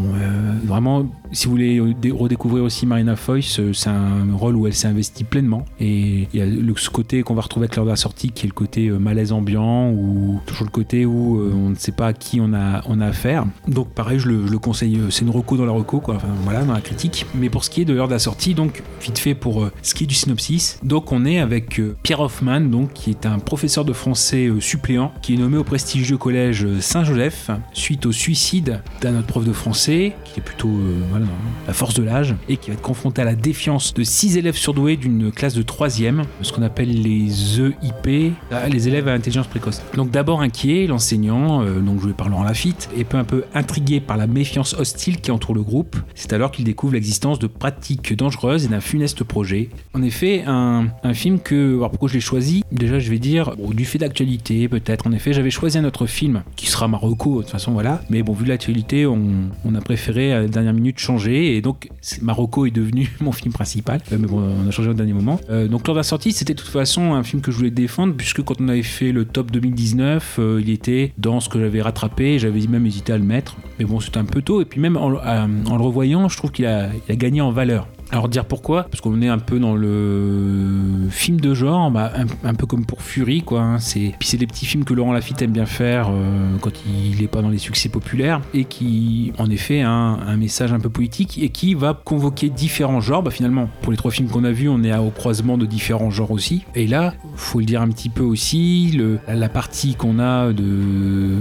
D: vraiment, si vous voulez dé- redécouvrir aussi Marina euh, c'est un rôle où elle s'est investie pleinement et il y a le, ce côté qu'on va retrouver avec l'heure de la sortie qui est le côté malaise ambiant ou toujours le côté où on ne sait pas à qui on a, affaire. Donc pareil, je le, conseille, c'est une reco dans la reco, quoi, enfin, voilà, dans la critique. Mais pour ce qui est de l'heure de la sortie, donc vite fait pour euh, ce qui est du synopsis, donc on est avec euh, Pierre Hoffman, donc qui est un professeur de français euh, suppléant, qui est nommé au prestigieux collège Saint-Joseph suite au suicide d'un autre prof de français, qui est plutôt voilà, la force de l'âge, et qui va être confronté à la défiance de six élèves surdoués d'une classe de troisième, ce qu'on appelle les EIP, ah, les élèves à intelligence précoce. Donc d'abord inquiet, l'enseignant, donc joué par Laurent Lafitte, est peu un peu intrigué par la méfiance hostile qui entoure le groupe. C'est alors qu'il découvre l'existence de pratiques dangereuses et d'un funeste projet. En effet, un, film que, alors pourquoi je l'ai choisi? Déjà, je vais dire, du fait d'actualité peut-être. En effet, j'avais choisi un autre film qui sera Marocco, de toute façon, voilà. Mais bon, vu l'actualité, on, a préféré à la dernière minute changer et donc Marocco est devenu mon film principal. Euh, mais bon, on a changé au dernier moment. Euh, donc lors de la sortie, c'était de toute façon un film que je voulais défendre puisque quand on avait fait le top 2019, euh, il était dans ce que j'avais rattrapé. J'avais même hésité à le mettre, mais bon, c'était un peu tôt. Et puis même en, à- en revoyant, je trouve qu'il a, il a gagné en valeur. Alors dire pourquoi Parce qu'on est un peu dans le film de genre, bah, un, peu comme pour Fury, quoi. hein. C'est puis c'est des petits films que Laurent Lafitte aime bien faire euh, quand il n'est pas dans les succès populaires et qui, en effet, a un, message un peu politique et qui va convoquer différents genres. Bah, finalement, pour les trois films qu'on a vus, on est au croisement de différents genres aussi. Et là, faut le dire un petit peu aussi, le, la partie qu'on a de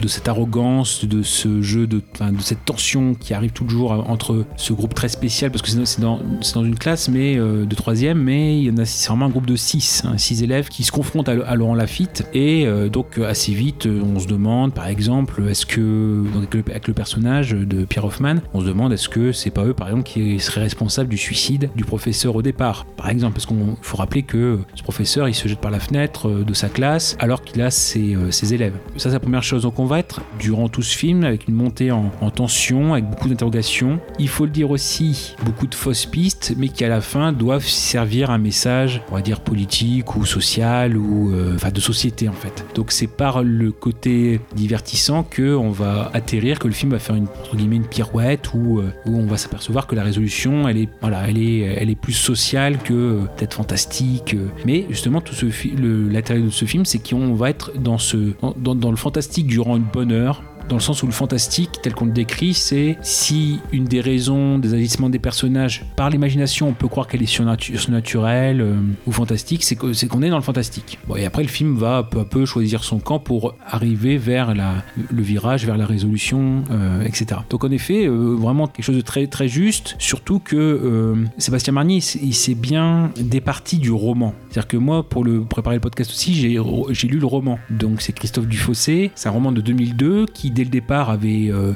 D: de cette arrogance, de ce jeu, de, de cette tension qui arrive toujours entre ce groupe très spécial, parce que c'est c'est dans, dans une classe mais euh, de troisième, mais il y en a c'est vraiment un groupe de six, hein, élèves qui se confrontent à, à Laurent Lafitte et euh, donc assez vite euh, on se demande par exemple est-ce que avec, le, personnage de Pierre Hoffman, on se demande est-ce que c'est pas eux par exemple qui seraient responsables du suicide du professeur au départ, par exemple parce qu'on faut rappeler que ce professeur il se jette par la fenêtre euh, de sa classe alors qu'il a ses, euh, ses élèves. Ça c'est la première chose. Donc on va être durant tout ce film avec une montée en, en tension, avec beaucoup d'interrogations. Il faut le dire aussi, beaucoup de fausses pistes, mais qui à la fin doivent servir un message, on va dire politique ou social ou euh, enfin de société en fait. Donc c'est par le côté divertissant que on va atterrir, que le film va faire une entre guillemets une pirouette où, euh, où on va s'apercevoir que la résolution elle est voilà elle est elle est plus sociale que euh, peut-être fantastique. Mais justement tout ce l'intérêt de ce film c'est qu'on va être dans ce dans le fantastique durant une bonne heure dans le sens où le fantastique, tel qu'on le décrit, c'est si une des raisons des agissements des personnages, par l'imagination, on peut croire qu'elle est surnatu- surnaturelle euh, ou fantastique, c'est qu'on est dans le fantastique. Et après, le film va peu à peu choisir son camp pour arriver vers le virage, vers la résolution, euh, etc. Donc, en effet, euh, vraiment quelque chose de très, très juste, surtout que euh, Sébastien Marnier, il s'est- bien départi du roman. C'est-à-dire que moi, pour préparer le podcast aussi, j'ai lu le roman. Donc, c'est Christophe Dufossé, c'est un roman de 2002 qui, dès le départ, avait, euh,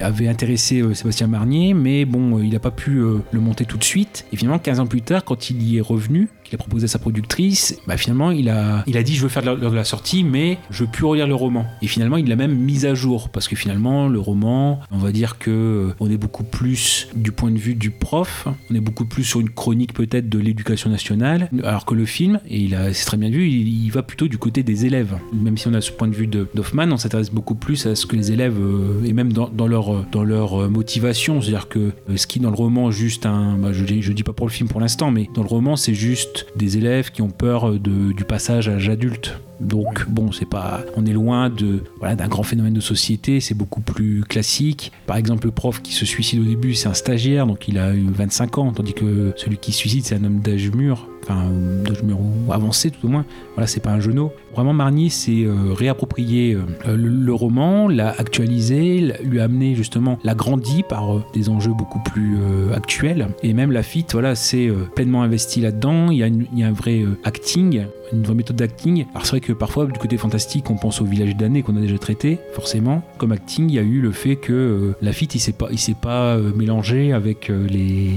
D: avait, intéressé euh, Sébastien Marnier, mais bon, euh, il n'a pas pu le monter tout de suite. Et finalement, 15 ans plus tard, quand il y est revenu, qu'il il a proposé à sa productrice. Bah, finalement, il a, il a dit je veux faire de la, de la sortie, mais je veux plus relire le roman. Et finalement, il l'a même mis à jour parce que finalement, le roman, on va dire que euh, on est beaucoup plus du point de vue du prof, on est beaucoup plus sur une chronique peut-être de l'éducation nationale, alors que le film, et il a, c'est très bien vu, il, va plutôt du côté des élèves. Même si on a ce point de vue d'Hoffman, on s'intéresse beaucoup plus à ce que les élèves euh, et même dans, leur dans leur euh, motivation, c'est-à-dire que ce qui dans le roman juste un, bah, je je dis pas pour le film pour l'instant, mais dans le roman c'est juste des élèves qui ont peur de, du passage à l'âge adulte. Donc bon, c'est pas, on est loin de voilà d'un grand phénomène de société, c'est beaucoup plus classique. Par exemple, le prof qui se suicide au début, c'est un stagiaire, donc il a eu 25 ans, tandis que celui qui se suicide, c'est un homme d'âge mûr, enfin d'âge mûr ou avancé tout au moins. Voilà, c'est pas un genou. Vraiment, Marnier s'est euh, réapproprié euh, le, le roman, l'a actualisé, lui a amené justement, l'a grandi par euh, des enjeux beaucoup plus actuels. Et même Lafitte, voilà, euh, pleinement investi là-dedans. Il y a, une- il y a un vrai acting, une vraie méthode d'acting. Alors c'est vrai que parfois, du côté fantastique, on pense au village d'année qu'on a déjà traité, forcément. Comme acting, il y a eu le fait que Lafitte, il s'est pas, il s'est pas mélangé avec les,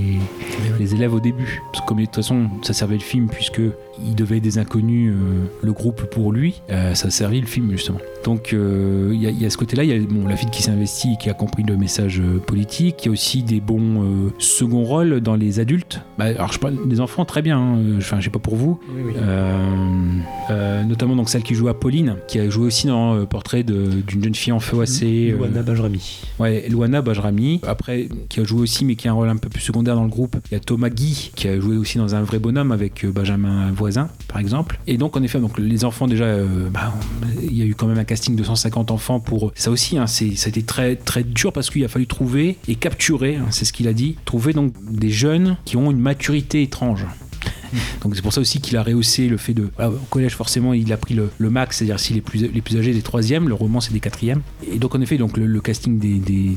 D: les élèves au début. Parce que comme de toute façon, ça servait le film puisque il devait être des inconnus euh, le groupe pour lui, euh, ça servait le film justement. Donc euh, il y, a- il y a ce côté-là, il y a bon, Lafitte qui s'est investi et qui a compris le message euh, politique. Il y a aussi des bons seconds rôles dans les adultes. Bah, alors je parle des enfants très bien. hein. Enfin, je sais pas pour vous. Notamment donc celle qui joue Apolline, qui a joué aussi dans euh, Portrait d'une jeune fille en feu assez.
A: Luana Bajrami.
D: Ouais, Luana Bajrami. Après, qui a joué aussi, mais qui a un rôle un peu plus secondaire dans le groupe. Il y a Thomas Guy, qui a joué aussi dans Un vrai bonhomme avec Benjamin Voisin, par exemple. Et donc, en effet, donc, les enfants, déjà, euh, bah, il y a eu quand même un casting de 150 enfants pour. Ça aussi, hein, c'est, ça a été très, très dur parce qu'il a fallu trouver et capturer, hein, c'est ce qu'il a dit, trouver donc des jeunes qui ont une maturité étrange. Donc c'est pour ça aussi qu'il a rehaussé le fait de... au collège forcément il a pris le, le max, c'est-à-dire si les plus, les plus âgés des troisièmes, le roman c'est des quatrièmes. Et donc en effet donc le, casting des, des,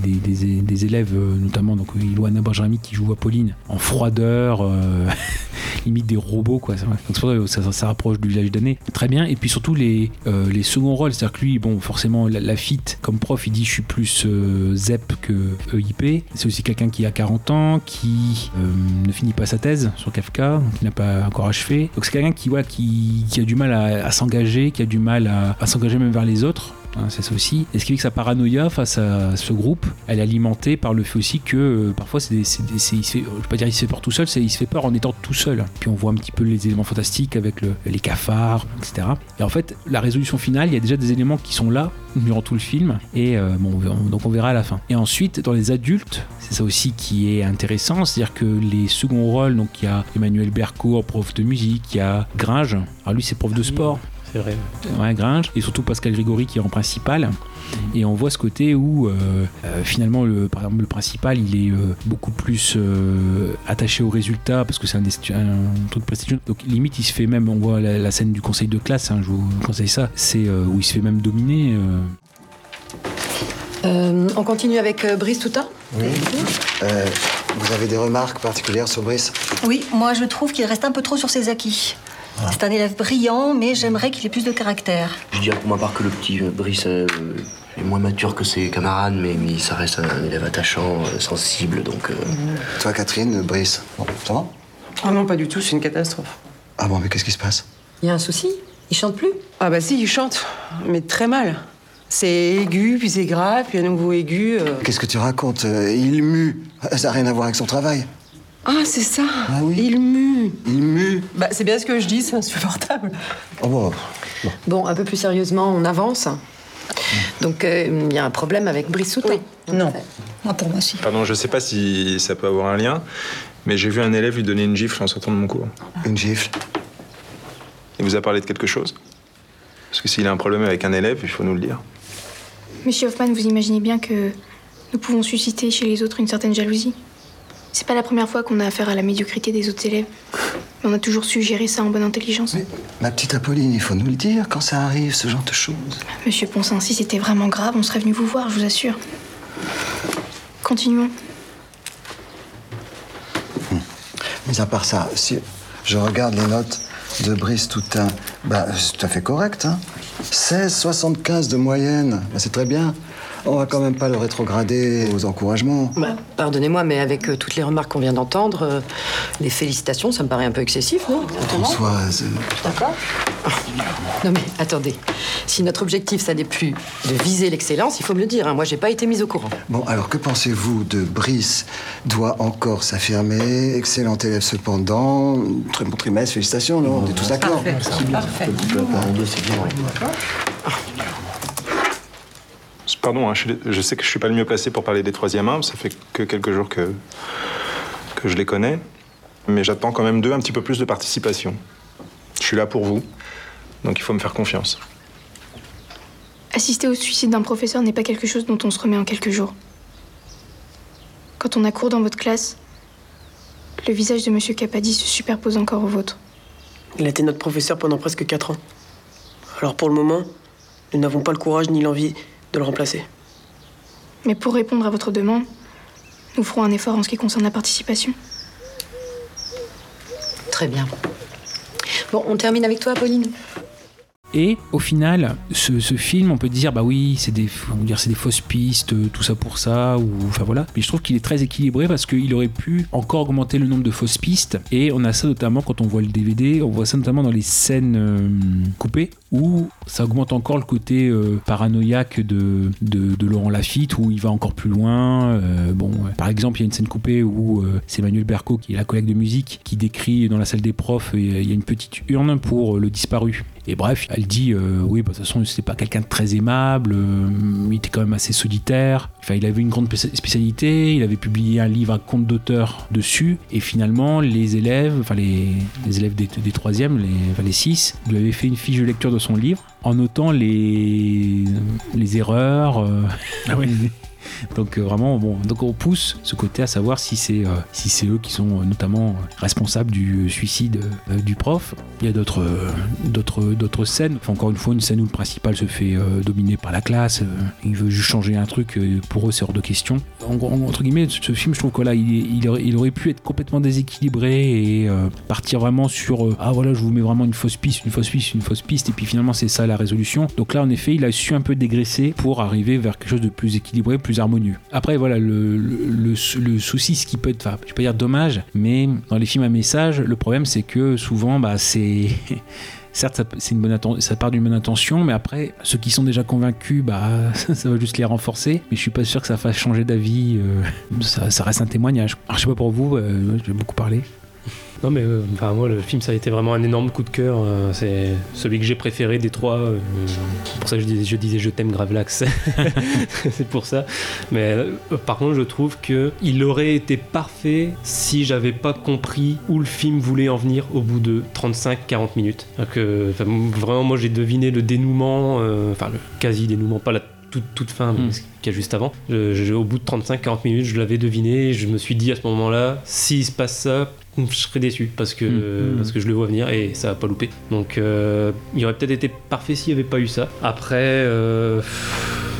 D: des, élèves, euh, notamment donc Iloana Benjamin qui joue Apolline, en froideur, euh, limite des robots quoi. Donc c'est pour ça que ça, ça, rapproche du village d'année. Très bien. Et puis surtout les, euh, les seconds rôles, c'est-à-dire que lui, bon forcément la, la fit comme prof il dit je suis plus euh, ZEP que EIP. C'est aussi quelqu'un qui a 40 ans, qui ne finit pas sa thèse sur Kafka, qui n'a pas encore achevé. Donc c'est quelqu'un qui, qui, a du mal à, s'engager, qui a du mal à s'engager même vers les autres. Hein, c'est ça aussi. Et ce qui fait que sa paranoïa face à ce groupe, elle est alimentée par le fait aussi que euh, parfois, c'est il se fait, je vais pas dire il se fait peur tout seul, c'est il se fait peur en étant tout seul. Puis on voit un petit peu les éléments fantastiques avec le- les cafards, etc. Et en fait, la résolution finale, il y a déjà des éléments qui sont là durant tout le film. Et euh, bon, donc on verra à la fin. Et ensuite, dans les adultes, c'est ça aussi qui est intéressant, c'est-à-dire que les seconds rôles, donc il y a Emmanuel Bercourt, prof de musique, il y a Gringe. Alors lui, c'est prof de sport.
A: C'est vrai.
D: Ouais, Gringe. Et surtout Pascal Grégory qui est en principal. Et on voit ce côté où euh, euh, finalement, le, par exemple, le principal, il est euh, beaucoup plus euh, attaché au résultat parce que c'est un, un truc prestigieux. Donc limite, il se fait même, on voit la, la scène du conseil de classe, hein, je vous conseille ça, c'est euh, où il se fait même dominer. euh.
M: Euh, on continue avec euh, Brice Toutain
N: Oui. Euh, vous avez des remarques particulières sur Brice?
O: Oui, moi je trouve qu'il reste un peu trop sur ses acquis. C'est un élève brillant, mais j'aimerais qu'il ait plus de caractère.
P: Je dirais pour ma part que le petit euh, Brice euh, est moins mature que ses camarades, mais, mais ça reste un élève attachant, euh, sensible, donc... euh,
N: Toi, Catherine, Brice, bon, ça va?
Q: Ah non, pas du tout, c'est une catastrophe.
N: Ah bon, mais qu'est-ce qui se passe?
M: Il y a un souci? Il chante plus?
Q: Ah bah si, il chante, mais très mal. C'est aigu, puis c'est grave, puis à nouveau aigu. euh.
N: Qu'est-ce que tu racontes? Il mue. Ça n'a rien à voir avec son travail.
Q: Ah, c'est ça Il mue.
N: Il mue
Q: Bah c'est bien ce que je dis, c'est insupportable.
N: Oh bon.
M: Bon, un peu plus sérieusement, on avance. Donc, euh, il y a un problème avec Brice Toutain.
O: Non. Ah, pour moi, si.
R: Pardon, je sais pas si ça peut avoir un lien, mais j'ai vu un élève lui donner une gifle en sortant de mon cours.
N: Une gifle
R: Il vous a parlé de quelque chose? Parce que s'il a un problème avec un élève, il faut nous le dire.
S: Monsieur Hoffman, vous imaginez bien que nous pouvons susciter chez les autres une certaine jalousie. C'est pas la première fois qu'on a affaire à la médiocrité des autres élèves. Mais on a toujours su gérer ça en bonne intelligence.
N: Ma petite Apolline, il faut nous le dire quand ça arrive, ce genre de choses.
S: Monsieur Poncin, si c'était vraiment grave, on serait venu vous voir, je vous assure. Continuons.
N: Mais à part ça, si je regarde les notes de Brice Toutain, bah, c'est tout à fait correct. Hein 16,75 de moyenne, bah, c'est très bien. On va quand même pas le rétrograder aux encouragements.
M: Bah, Pardonnez-moi, mais avec euh, toutes les remarques qu'on vient d'entendre, euh, les félicitations, ça me paraît un peu excessif, non?
N: Françoise,
M: D'accord. Non mais attendez, si notre objectif ça n'est plus de viser l'excellence, il faut me le dire, hein. moi j'ai pas été mise au courant.
N: Bon, alors que pensez-vous de Brice? Doit encore s'affirmer, excellent élève cependant, très bon trimestre, félicitations, non On est tous d'accord.
M: Parfait.
R: Pardon, hein, je, sais que je suis pas le mieux placé pour parler des troisième 1, ça fait que quelques jours que, que je les connais. Mais j'attends quand même d'eux un petit peu plus de participation. Je suis là pour vous, donc il faut me faire confiance.
S: Assister au suicide d'un professeur n'est pas quelque chose dont on se remet en quelques jours. Quand on a cours dans votre classe, le visage de Monsieur Capadi se superpose encore au vôtre.
Q: Il a été notre professeur pendant presque 4 ans. Alors pour le moment, nous n'avons pas le courage ni l'envie de le remplacer.
S: Mais pour répondre à votre demande, nous ferons un effort en ce qui concerne la participation.
M: Très bien. Bon, on termine avec toi, Pauline
D: Et au final, ce, ce film, on peut dire, bah oui, c'est des, on va dire, c'est des fausses pistes, euh, tout ça pour ça, ou enfin voilà. Mais je trouve qu'il est très équilibré parce qu'il aurait pu encore augmenter le nombre de fausses pistes. Et on a ça notamment quand on voit le DVD, on voit ça notamment dans les scènes euh, coupées où ça augmente encore le côté euh, paranoïaque de, Laurent Lafitte où il va encore plus loin. Euh, bon, par exemple, il y a une scène coupée où euh, c'est Manuel Berco, qui est la collègue de musique, qui décrit dans la salle des profs, il y a une petite urne pour le disparu. Et bref, elle dit oui, bah, de toute façon, c'était pas quelqu'un de très aimable, il était quand même assez solitaire. Enfin, il avait une grande spé- spécialité, il avait publié un livre, un conte d'auteur dessus, et finalement, les élèves, enfin les, les élèves des, des troisièmes, les, enfin, les six, lui avaient fait une fiche de lecture de son livre en notant les, les erreurs. euh, Donc euh, vraiment, bon, donc on pousse ce côté à savoir si c'est euh, si c'est eux qui sont euh, notamment responsables du suicide du prof. Il y a d'autres d'autres d'autres scènes. Enfin, encore une fois, une scène où le principal se fait dominer par la classe. il veut juste changer un truc. pour eux, c'est hors de question. En, entre guillemets, ce film, je trouve que là, il, aurait, il aurait pu être complètement déséquilibré et partir vraiment sur ah voilà, je vous mets vraiment une fausse piste, une fausse piste, une fausse piste, et puis finalement c'est ça la résolution. Donc là, en effet, il a su un peu dégraisser pour arriver vers quelque chose de plus équilibré, plus harmonieux. Après, voilà, le, le, souci, ce qui peut être, enfin, je pas dire dommage, mais dans les films à message, le problème c'est que souvent, bah, c'est Certes, ça, une bonne ça part d'une bonne intention, mais après, ceux qui sont déjà convaincus, bah, ça va juste les renforcer. Mais je suis pas sûr que ça fasse changer d'avis. euh, ça, reste un témoignage. Alors, je sais pas pour vous, euh, je beaucoup parler.
A: Non mais euh, enfin moi le film ça a été vraiment un énorme coup de cœur. euh, c'est celui que j'ai préféré des trois. euh, c'est pour ça que je disais je, t'aime Gravelax. c'est pour ça. Mais par contre je trouve que il aurait été parfait si j'avais pas compris où le film voulait en venir au bout de 35-40 minutes. Que, vraiment moi j'ai deviné le dénouement, enfin le quasi dénouement, pas la toute, toute fin, ce qu'il y a juste avant. Je- je- au bout de 35-40 minutes, je l'avais deviné. Je me suis dit à ce moment-là, s'il se passe ça, je serais déçu parce que,
D: Mhm.
A: parce que je le vois venir et ça va pas louper. Donc euh, il aurait peut-être été parfait s'il n'y avait pas eu ça. Après. euh,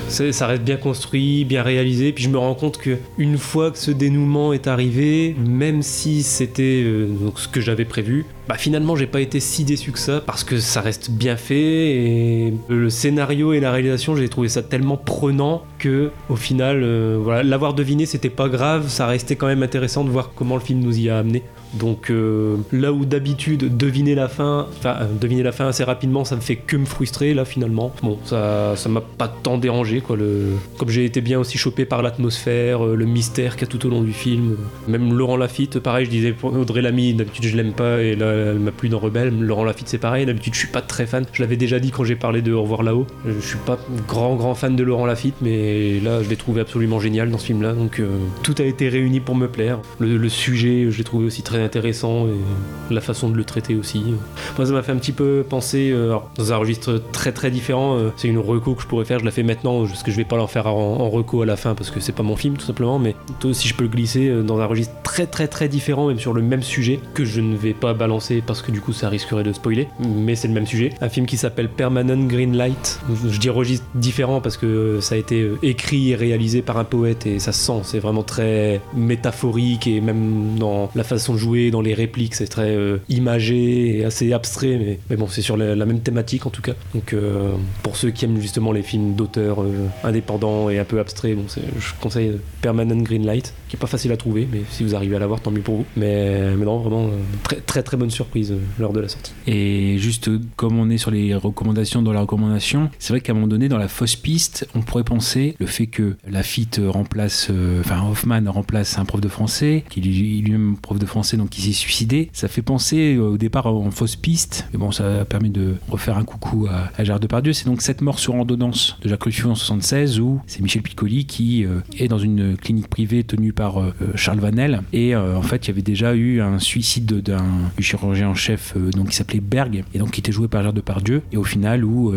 A: ça reste bien construit, bien réalisé, puis je me rends compte que une fois que ce dénouement est arrivé, même si c'était euh, ce que j'avais prévu, bah finalement j'ai pas été si déçu que ça parce que ça reste bien fait et le scénario et la réalisation j'ai trouvé ça tellement prenant que au final euh, l'avoir deviné c'était pas grave, ça restait quand même intéressant de voir comment le film nous y a amené. Donc euh, là où d'habitude deviner la fin, enfin euh, deviner la fin assez rapidement, ça me fait que me frustrer là finalement. Bon, ça ça m'a pas tant dérangé quoi. Comme j'ai été bien aussi chopé par l'atmosphère, euh, le mystère qu'il y a tout au long du film. Même Laurent Lafitte, pareil, je disais Audrey Lamy, d'habitude je l'aime pas et là elle m'a plu dans Rebelle. Laurent Lafitte c'est pareil, d'habitude je suis pas très fan. Je l'avais déjà dit quand j'ai parlé de Au revoir là-haut. Je suis pas grand grand fan de Laurent Lafitte, mais là je l'ai trouvé absolument génial dans ce film-là. Donc euh, tout a été réuni pour me plaire. Le sujet, je l'ai trouvé aussi très intéressant et la façon de le traiter aussi. Moi, ça m'a fait un petit peu penser euh, dans un registre très très différent. euh, c'est une reco que je pourrais faire. Je la fais maintenant parce que je vais pas l'en faire en, en à la fin parce que c'est pas mon film tout simplement. Mais plutôt si je peux le glisser euh, dans un registre très très très différent, même sur le même sujet que je ne vais pas balancer parce que du coup ça risquerait de spoiler. Mais c'est le même sujet. Un film qui s'appelle Permanent Green Light. Je dis registre différent parce que ça a été écrit et réalisé par un poète et ça se sent. C'est vraiment très métaphorique et même dans la façon de jouer dans les répliques, c'est très euh, imagé et assez abstrait, mais, bon, c'est sur la, même thématique en tout cas. Donc euh, pour ceux qui aiment justement les films d'auteurs euh, indépendants et un peu abstraits, bon, je conseille Permanent Greenlight, qui est pas facile à trouver, mais si vous arrivez à l'avoir, tant mieux pour vous. Mais, mais non, vraiment, euh, très, très très bonne surprise euh, lors de la sortie.
D: Et juste euh, comme on est sur les recommandations dans la recommandation, c'est vrai qu'à un moment donné, dans la fausse piste, on pourrait penser le fait que Lafitte remplace, enfin Hoffman remplace un prof de français, qui lui- lui-même prof de français, donc qui s'est suicidé. Ça fait penser au départ en fausse piste, mais bon, ça a permis de refaire un coucou à, à Gérard Depardieu. C'est donc cette mort sur ordonnance de Jacques Ruffin en 76 où c'est Michel Piccoli qui est dans une clinique privée tenue par euh, Charles Vanel. Et euh, en fait, il y avait déjà eu un suicide d'un du chirurgien en chef euh, donc, qui s'appelait Berg et donc qui était joué par Gérard Depardieu. Et au final, où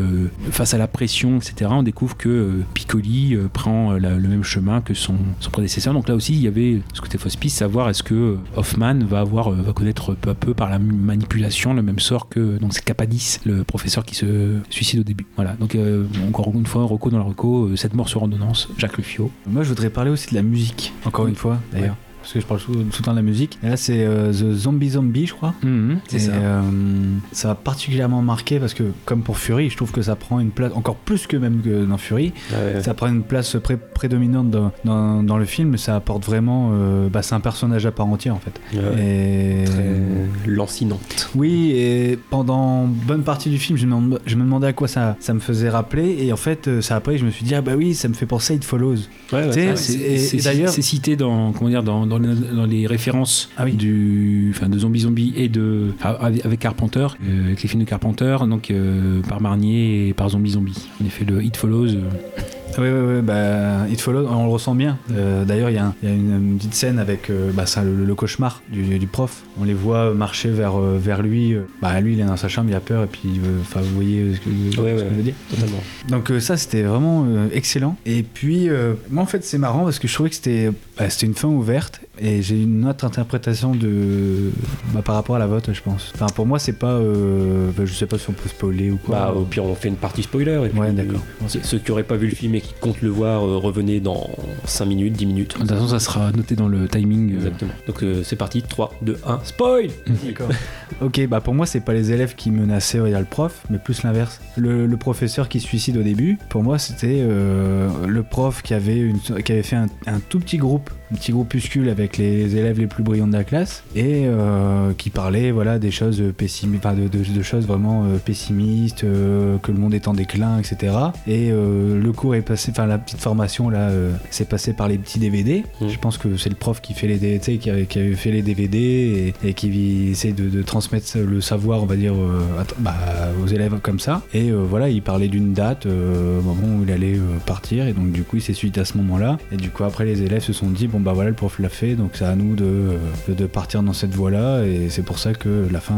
D: face à la pression, etc., on découvre que Piccoli prend la- le même chemin que son, son prédécesseur. Donc là aussi, il y avait ce côté fausse piste, savoir est-ce que Hoffman va avoir va connaître peu à peu par la manipulation le même sort que donc c'est Capadis, le professeur qui se suicide au début. Voilà. Donc encore une fois, Rocco dans le Rocco, cette mort sur ordonnance, Jacques Ruffio.
B: Moi, je voudrais parler aussi de la musique, encore une fois, d'ailleurs. Parce que je parle tout, tout le temps de la musique. Et là, c'est euh, The Zombie Zombie, je crois.
D: c'est
B: Et,
D: ça.
B: euh, ça a particulièrement marqué parce que, comme pour Fury, je trouve que ça prend une place, encore plus que même que dans Fury, ça prend une place pré- prédominante dans, dans, dans le film. Ça apporte vraiment. euh, bah, c'est un personnage à part entière, en fait. Et...
A: lancinante.
B: Oui, et pendant bonne partie du film, je me, demande- je me demandais à quoi ça, ça me faisait rappeler. Et en fait, ça après, je me suis dit, ah bah oui, ça me fait penser à It Follows. C'est-
D: c'est c'est-
B: d'ailleurs.
D: c'est cité dans comment dire dans, dans, les, dans les références
B: Ah
D: du enfin de Zombie Zombie et de avec avec Carpenter euh, avec les films de Carpenter donc euh, par Marnier et par Zombie Zombie. En effet le It Follows euh,
B: Oui, oui, oui, bah, It Follows, on le ressent bien. Euh, D'ailleurs, il y, a y une, petite scène avec euh, bah, ça, le, le cauchemar du, du prof. On les voit marcher vers, euh, vers lui. Bah, lui, il est dans sa chambre, il a peur, et puis, enfin, vous voyez ce que, ce que je veux dire.
A: Totalement.
B: Donc euh, ça, c'était vraiment excellent. Et puis, moi, en fait, c'est marrant parce que je trouvais que c'était bah, c'était une fin ouverte. Et j'ai une autre interprétation de bah, par rapport à la vôtre, je pense. Enfin, pour moi, c'est pas... euh, bah, je sais pas si on peut spoiler ou quoi.
A: Bah, au pire, on fait une partie spoiler. Et puis,
B: Ouais, d'accord.
A: euh, Ceux qui n'auraient pas vu le film et qui comptent le voir, euh, revenez dans 5 minutes, 10 minutes.
D: de toute façon ça sera noté dans le timing euh,
A: Exactement. Donc euh, c'est parti, 3, 2, 1, spoil
B: D'accord. ok, bah pour moi, c'est pas les élèves qui menaçaient le prof, mais plus l'inverse. Le, le professeur qui se suicide au début, pour moi, c'était euh, le prof qui avait, une, qui avait fait un, un tout petit groupe, un petit groupuscule avec les élèves les plus brillants de la classe, et euh, qui parlait voilà, des choses pessimistes, enfin, de, de- de choses vraiment euh, pessimistes, euh, que le monde est en déclin, etc. Et le cours est passé, enfin la petite formation là, c'est passé par les petits DVD. Je pense que c'est le prof qui fait les D- tu sais, qui avait, qui avait fait les DVD et, et qui essaie de, de transmettre le savoir, on va dire, à- bah, aux élèves comme ça. Et voilà, il parlait d'une date, au moment où il allait partir, et donc du coup, il s'est suivi à ce moment-là. Et du coup, après, les élèves se sont dit, bon bah voilà, le prof l'a fait, donc c'est à nous de, euh, de, partir dans cette voie-là, et c'est pour ça que la fin.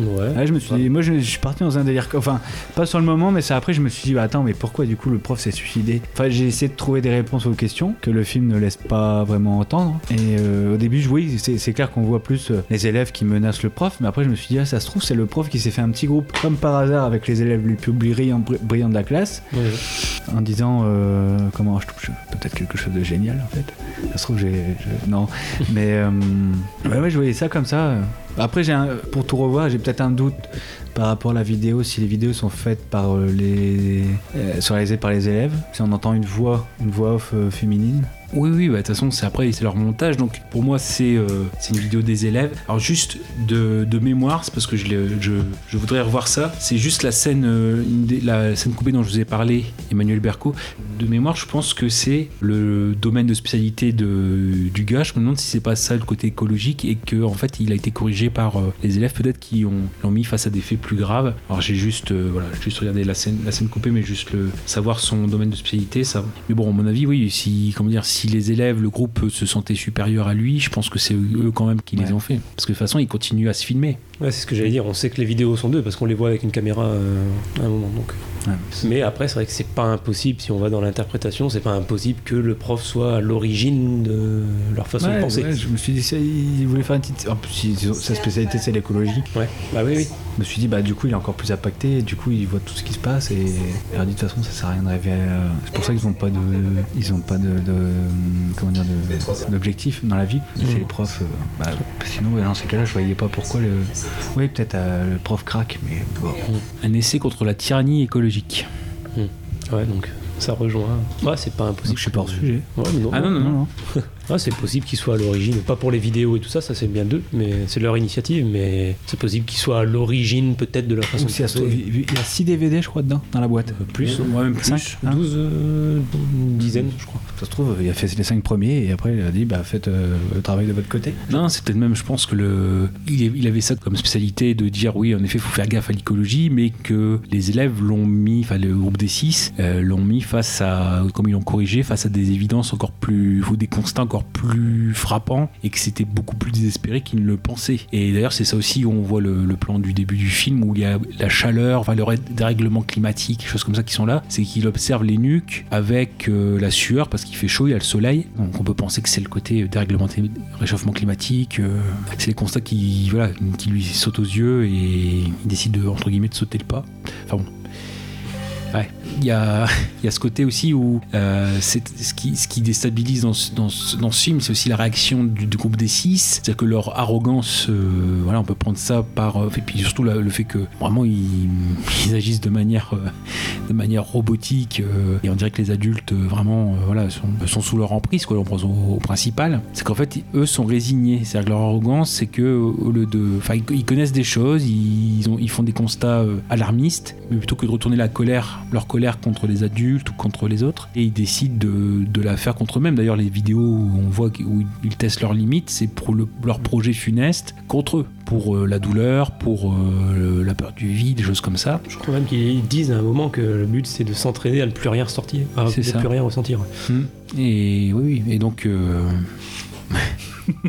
B: euh,
A: Ouais.
B: je me suis dit, moi je, je suis parti dans un délire, enfin, pas sur le moment, mais c'est après, je me suis dit, bah attends, mais pourquoi du coup le prof s'est suicidé? Enfin, j'ai essayé de trouver des réponses aux questions que le film ne laisse pas vraiment entendre. Et euh, au début, je- oui, c'est clair qu'on voit plus les élèves qui menacent le prof, mais après, je me suis dit, ah, ça se trouve, c'est le prof qui s'est fait un petit groupe, comme par hasard, avec les élèves les plus brillants, brillants de la classe, en disant, euh, comment je touche peut-être quelque chose de génial en fait. Ça se Non, mais. euh, je voyais ça comme ça. Après, pour tout revoir, j'ai peut-être un doute par rapport à la vidéo, si les vidéos sont faites par euh, les. euh, sont réalisées par les élèves, si on entend une voix, une voix off féminine.
D: Oui, oui, bah, de toute façon, c'est après, c'est leur montage. Donc, pour moi, c'est euh, une vidéo des élèves. Alors, juste de, de mémoire, c'est parce que je, je, voudrais revoir ça. C'est juste la scène, euh, la scène coupée dont je vous ai parlé, Emmanuel Berco. De mémoire, je pense que c'est le domaine de spécialité de, du gars. Je me demande si c'est pas ça le côté écologique et que en fait, il a été corrigé par euh, les élèves peut-être qui ont l'ont mis face à des faits plus graves. Alors, j'ai juste, euh, voilà, juste regardé la scène, la scène coupée, mais juste le savoir son domaine de spécialité, ça. Mais bon, à mon avis, oui, si, comment dire, si les élèves, le groupe se sentait supérieur à lui, je pense que c'est eux quand même qui les ont fait. Parce que de toute façon, ils continuent à se filmer.
A: Ouais, c'est ce que j'allais dire. On sait que les vidéos sont d'eux parce qu'on les voit avec une caméra euh, à un moment. Donc. Mais après, c'est vrai que c'est pas impossible, si on va dans l'interprétation, c'est pas impossible que le prof soit à l'origine de leur façon
D: Ouais,
A: de penser.
D: ouais, je me suis dit, ça, il voulait faire une petite. En plus, sa spécialité, c'est l'écologie.
A: Ouais, bah oui, oui.
D: Je me suis dit, bah du coup, il est encore plus impacté, et du coup, il voit tout ce qui se passe, et de toute façon, ça sert à rien de rêver. à- C'est pour ça qu'ils n'ont pas de. Ils ont pas de. de- comment dire de- D'objectif dans la vie. C'est les profs. euh, bah, sinon, dans ces cas-là, je voyais pas pourquoi le. Oui, peut-être euh, le prof craque, mais bon. Un essai contre la tyrannie écologique.
A: Ouais, donc ça rejoint. Ouais, c'est pas impossible.
D: je suis pas hors sujet.
A: Ouais, mais non,
D: Ah non, non, non, non.
A: Ouais, c'est possible qu'ils soient à l'origine, pas pour les vidéos et tout ça, ça c'est bien d'eux, mais c'est leur initiative, mais c'est possible qu'ils soient à l'origine peut-être de la façon de
D: il y a 6 DVD, je crois, dedans, dans la boîte.
A: plus,
D: ouais, même
A: plus,
D: 5.
A: 12, euh, une dizaine, je crois.
D: Ça se trouve, il a fait les 5 premiers et après il a dit bah faites euh, le travail de votre côté. Non, c'est peut-être même, je pense que le, il, avait ça comme spécialité de dire oui, en effet, il faut faire gaffe à l'écologie, mais que les élèves l'ont mis, enfin le groupe des 6 l'ont mis face à, comme ils l'ont corrigé, face à des évidences encore plus, ou des constats encore plus frappants et que c'était beaucoup plus désespéré qu'ils ne le pensaient. Et d'ailleurs, c'est ça aussi où on voit le, plan du début du film où il y a la chaleur, enfin le dérèglement climatique, choses comme ça qui sont là. C'est qu'il observe les nuques avec euh, la sueur parce qu'il fait chaud, il y a le soleil. Donc on peut penser que c'est le côté dérèglement, réchauffement climatique. euh, c'est les constats qui, voilà, qui lui sautent aux yeux et il décide de, entre guillemets de sauter le pas. Enfin bon. Ouais, il y a, ce côté aussi où euh, c'est ce qui, déstabilise dans dans dans ce film, c'est aussi la réaction du, groupe des six, c'est-à-dire que leur arrogance, euh, voilà, on peut prendre ça par, euh, et puis surtout le fait que vraiment ils, agissent de manière, de manière robotique et on dirait que les adultes vraiment, voilà, sont, sont sous leur emprise, quoi, on pense au, principal, c'est qu'en fait eux sont résignés, c'est-à-dire que leur arrogance, c'est que au lieu de, enfin ils, connaissent des choses, ils, ils font des constats alarmistes, mais plutôt que de retourner la colère, leur colère contre les adultes ou contre les autres, et ils décident de, de la faire contre eux-mêmes. D'ailleurs, les vidéos où on voit où ils testent leurs limites, c'est pour le- leur projet funeste contre eux, pour euh, la douleur, pour euh, la peur du vide, des choses comme ça.
A: Je crois même qu'ils disent à un moment que le but c'est de s'entraîner à ne plus rien ressortir, à ne plus rien ressentir.
D: Hmm. Et oui, oui, et donc. euh,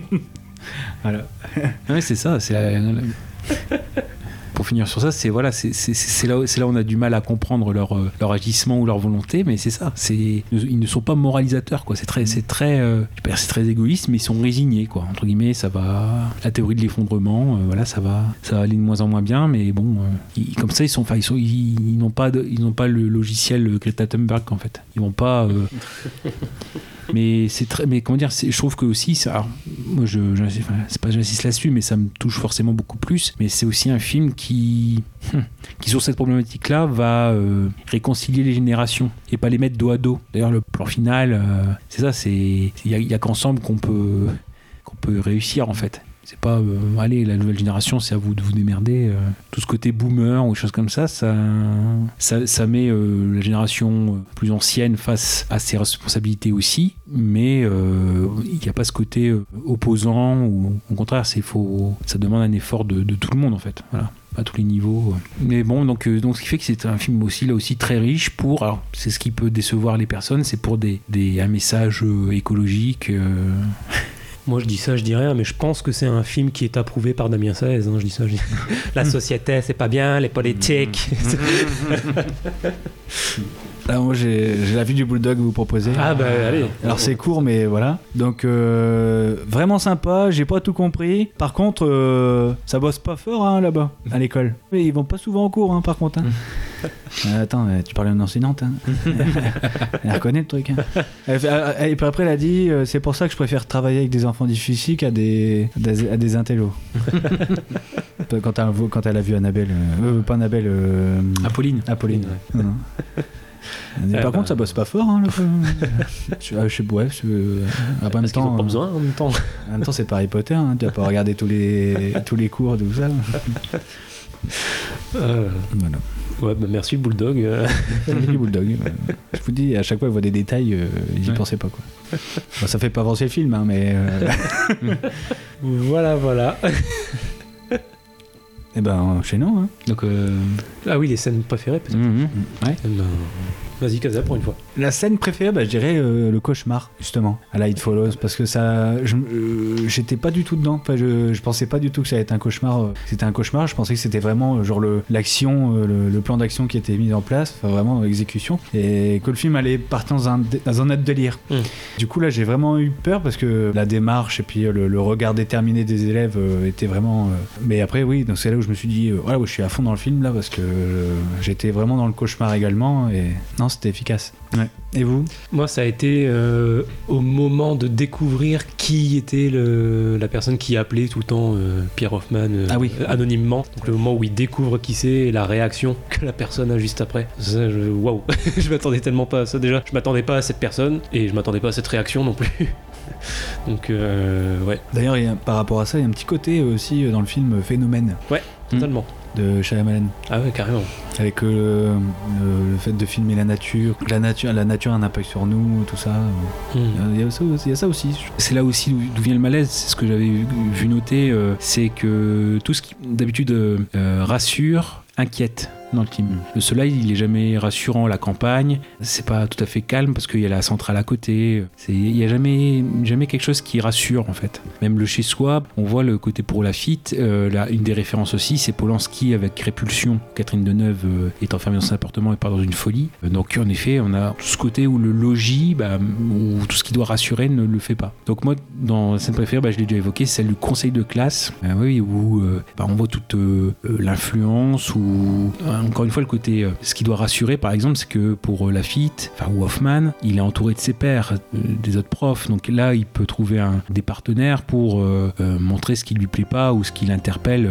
D: voilà. Ouais, c'est ça, c'est la- la- Pour finir sur ça, c'est voilà, là, là où on a du mal à comprendre leur, euh, leur agissement ou leur volonté, mais c'est ça. Ils ne sont pas moralisateurs, quoi. C'est très, très, euh, c'est très égoïste, mais ils sont résignés, quoi. Entre guillemets, ça va. La théorie de l'effondrement, euh, voilà, ça va, ça va aller de moins en moins bien, mais bon, euh, comme ça, ils ils ils, n'ont pas, pas le logiciel Greta Thunberg, en fait. Ils vont pas. Mais c'est très mais comment dire je trouve que aussi ça alors, moi je, c'est pas j'insiste là-dessus mais ça me touche forcément beaucoup plus mais c'est aussi un film qui hum, qui sur cette problématique là va euh, réconcilier les générations et pas les mettre dos à dos. D'ailleurs le plan final euh, c'est ça c'est il y a, a qu'ensemble qu'on peut qu'on peut réussir en fait c'est pas euh, allez la nouvelle génération c'est à vous de vous démerder euh. tout ce côté boomer ou choses comme ça ça ça, met euh, la génération plus ancienne face à ses responsabilités aussi. Mais il n'y a pas ce côté opposant ou au contraire c'est faux ça demande un effort de, tout le monde en fait. Voilà. À tous les niveaux mais bon donc donc ce qui fait que c'est un film aussi là aussi très riche pour alors c'est ce qui peut décevoir les personnes c'est pour des, des un message écologique
A: Moi je dis ça, je dis rien, mais je pense que c'est un film qui est approuvé par Damien Saez. hein, je dis ça, je dis- La société c'est pas bien, les politiques.
D: Là, moi, j'ai la vue du bulldog à vous proposer.
A: Ah, bah, allez.
D: Alors, c'est court, mais voilà. Donc, euh, vraiment sympa. J'ai pas tout compris. Par contre, euh, ça bosse pas fort hein, là-bas, à l'école. Ils vont pas souvent en cours, hein, par contre. hein. Euh, attends, tu parlais d'une enseignante. Hein. elle reconnaît le truc. Elle fait- Et puis après, elle a dit c'est pour ça que je préfère travailler avec des enfants difficiles qu'à des, des- à des intellos. quand, elle, quand elle a vu Annabelle. pas Annabelle. euh,
B: Apolline.
D: Apolline. Non,
A: Euh,
D: par
A: bah.
D: contre, ça bosse pas fort. Hein, le- je, ah, je sais, ouais, je- euh, en même
A: Parce
D: temps,
A: pas
D: euh,
A: besoin en même temps.
D: En même temps, c'est pas Harry Potter. Hein, tu vas pas regarder tous les tous les cours de tout ça.
A: Euh,
D: Voilà.
A: Ouais, bah, merci bulldog. euh.
D: du bulldog. ouais. Je vous dis, à chaque fois, il voit des détails, euh, ils y
A: Ouais.
D: pas quoi. Ça fait pas avancer le film, hein, mais. euh,
A: voilà, voilà.
D: Eh ben, enchaînons. Hein.
B: Donc, euh,
A: Ah oui, les scènes préférées peut-être.
D: Mhm. Ouais.
A: Eh ben, Vas-y, Casa, pour une fois.
D: La scène préférée, bah, je dirais euh, le cauchemar, justement, à It Follows, parce que ça, euh, j'étais pas du tout dedans. Enfin, je, je pensais pas du tout que ça allait être un cauchemar. euh, C'était un cauchemar. Je pensais que c'était vraiment genre le- l'action, euh, le, le plan d'action qui était mis en place, enfin vraiment dans l'exécution, et que le film allait partir dans un, dans un autre délire. Du coup, là, j'ai vraiment eu peur parce que la démarche et puis le, le regard déterminé des élèves euh, était vraiment. euh, Mais après, oui, donc c'est là où je me suis dit, euh, voilà, ouais, je suis à fond dans le film là parce que euh, j'étais vraiment dans le cauchemar également et non, c'était efficace. Ouais. Et vous?
A: Moi, ça a été euh, au moment de découvrir qui était le- la personne qui appelait tout le temps euh, Pierre Hoffman euh,
D: Ah oui.
A: anonymement. Donc le moment où il découvre qui c'est et la réaction que la personne a juste après. Ça, je, waouh, je m'attendais tellement pas à ça déjà. Je m'attendais pas à cette personne et je m'attendais pas à cette réaction non plus. Donc euh, ouais.
D: D'ailleurs, il y a- par rapport à ça, il y a un petit côté aussi dans le film Phénomène.
A: Ouais, totalement.
D: De Shyamalan.
A: Ah ouais, carrément.
D: Avec euh, le, le fait de filmer la nature, la nature, la nature a un impact sur nous, tout ça. Il y, a ça aussi- il y a ça aussi. C'est là aussi d'où vient le malaise. C'est ce que j'avais vu, noter. euh, c'est que tout ce qui d'habitude euh, euh, rassure, inquiète dans le. Le soleil, il est jamais rassurant. La campagne, c'est pas tout à fait calme parce qu'il y a la centrale à côté. Il y a jamais, jamais quelque chose qui rassure en fait. Même le chez soi, on voit le côté pour la FIT. euh, une des références aussi, c'est Polanski avec Répulsion. Catherine Deneuve euh, est enfermée dans son appartement et part dans une folie. Euh, Donc en effet, on a ce côté où le logis, bah, où tout ce qui doit rassurer ne le fait pas. Donc moi, dans la scène préférée, bah, je l'ai déjà évoqué, celle du conseil de classe. Euh, oui, où euh, bah, on voit toute l'influence ou encore une fois le côté. euh, ce qui doit rassurer, par exemple, c'est que pour euh, Lafitte, enfin ou Hoffman, il est entouré de ses pairs, euh, des autres profs. Donc là, il peut trouver des partenaires pour montrer ce qui lui plaît pas ou ce qui l'interpelle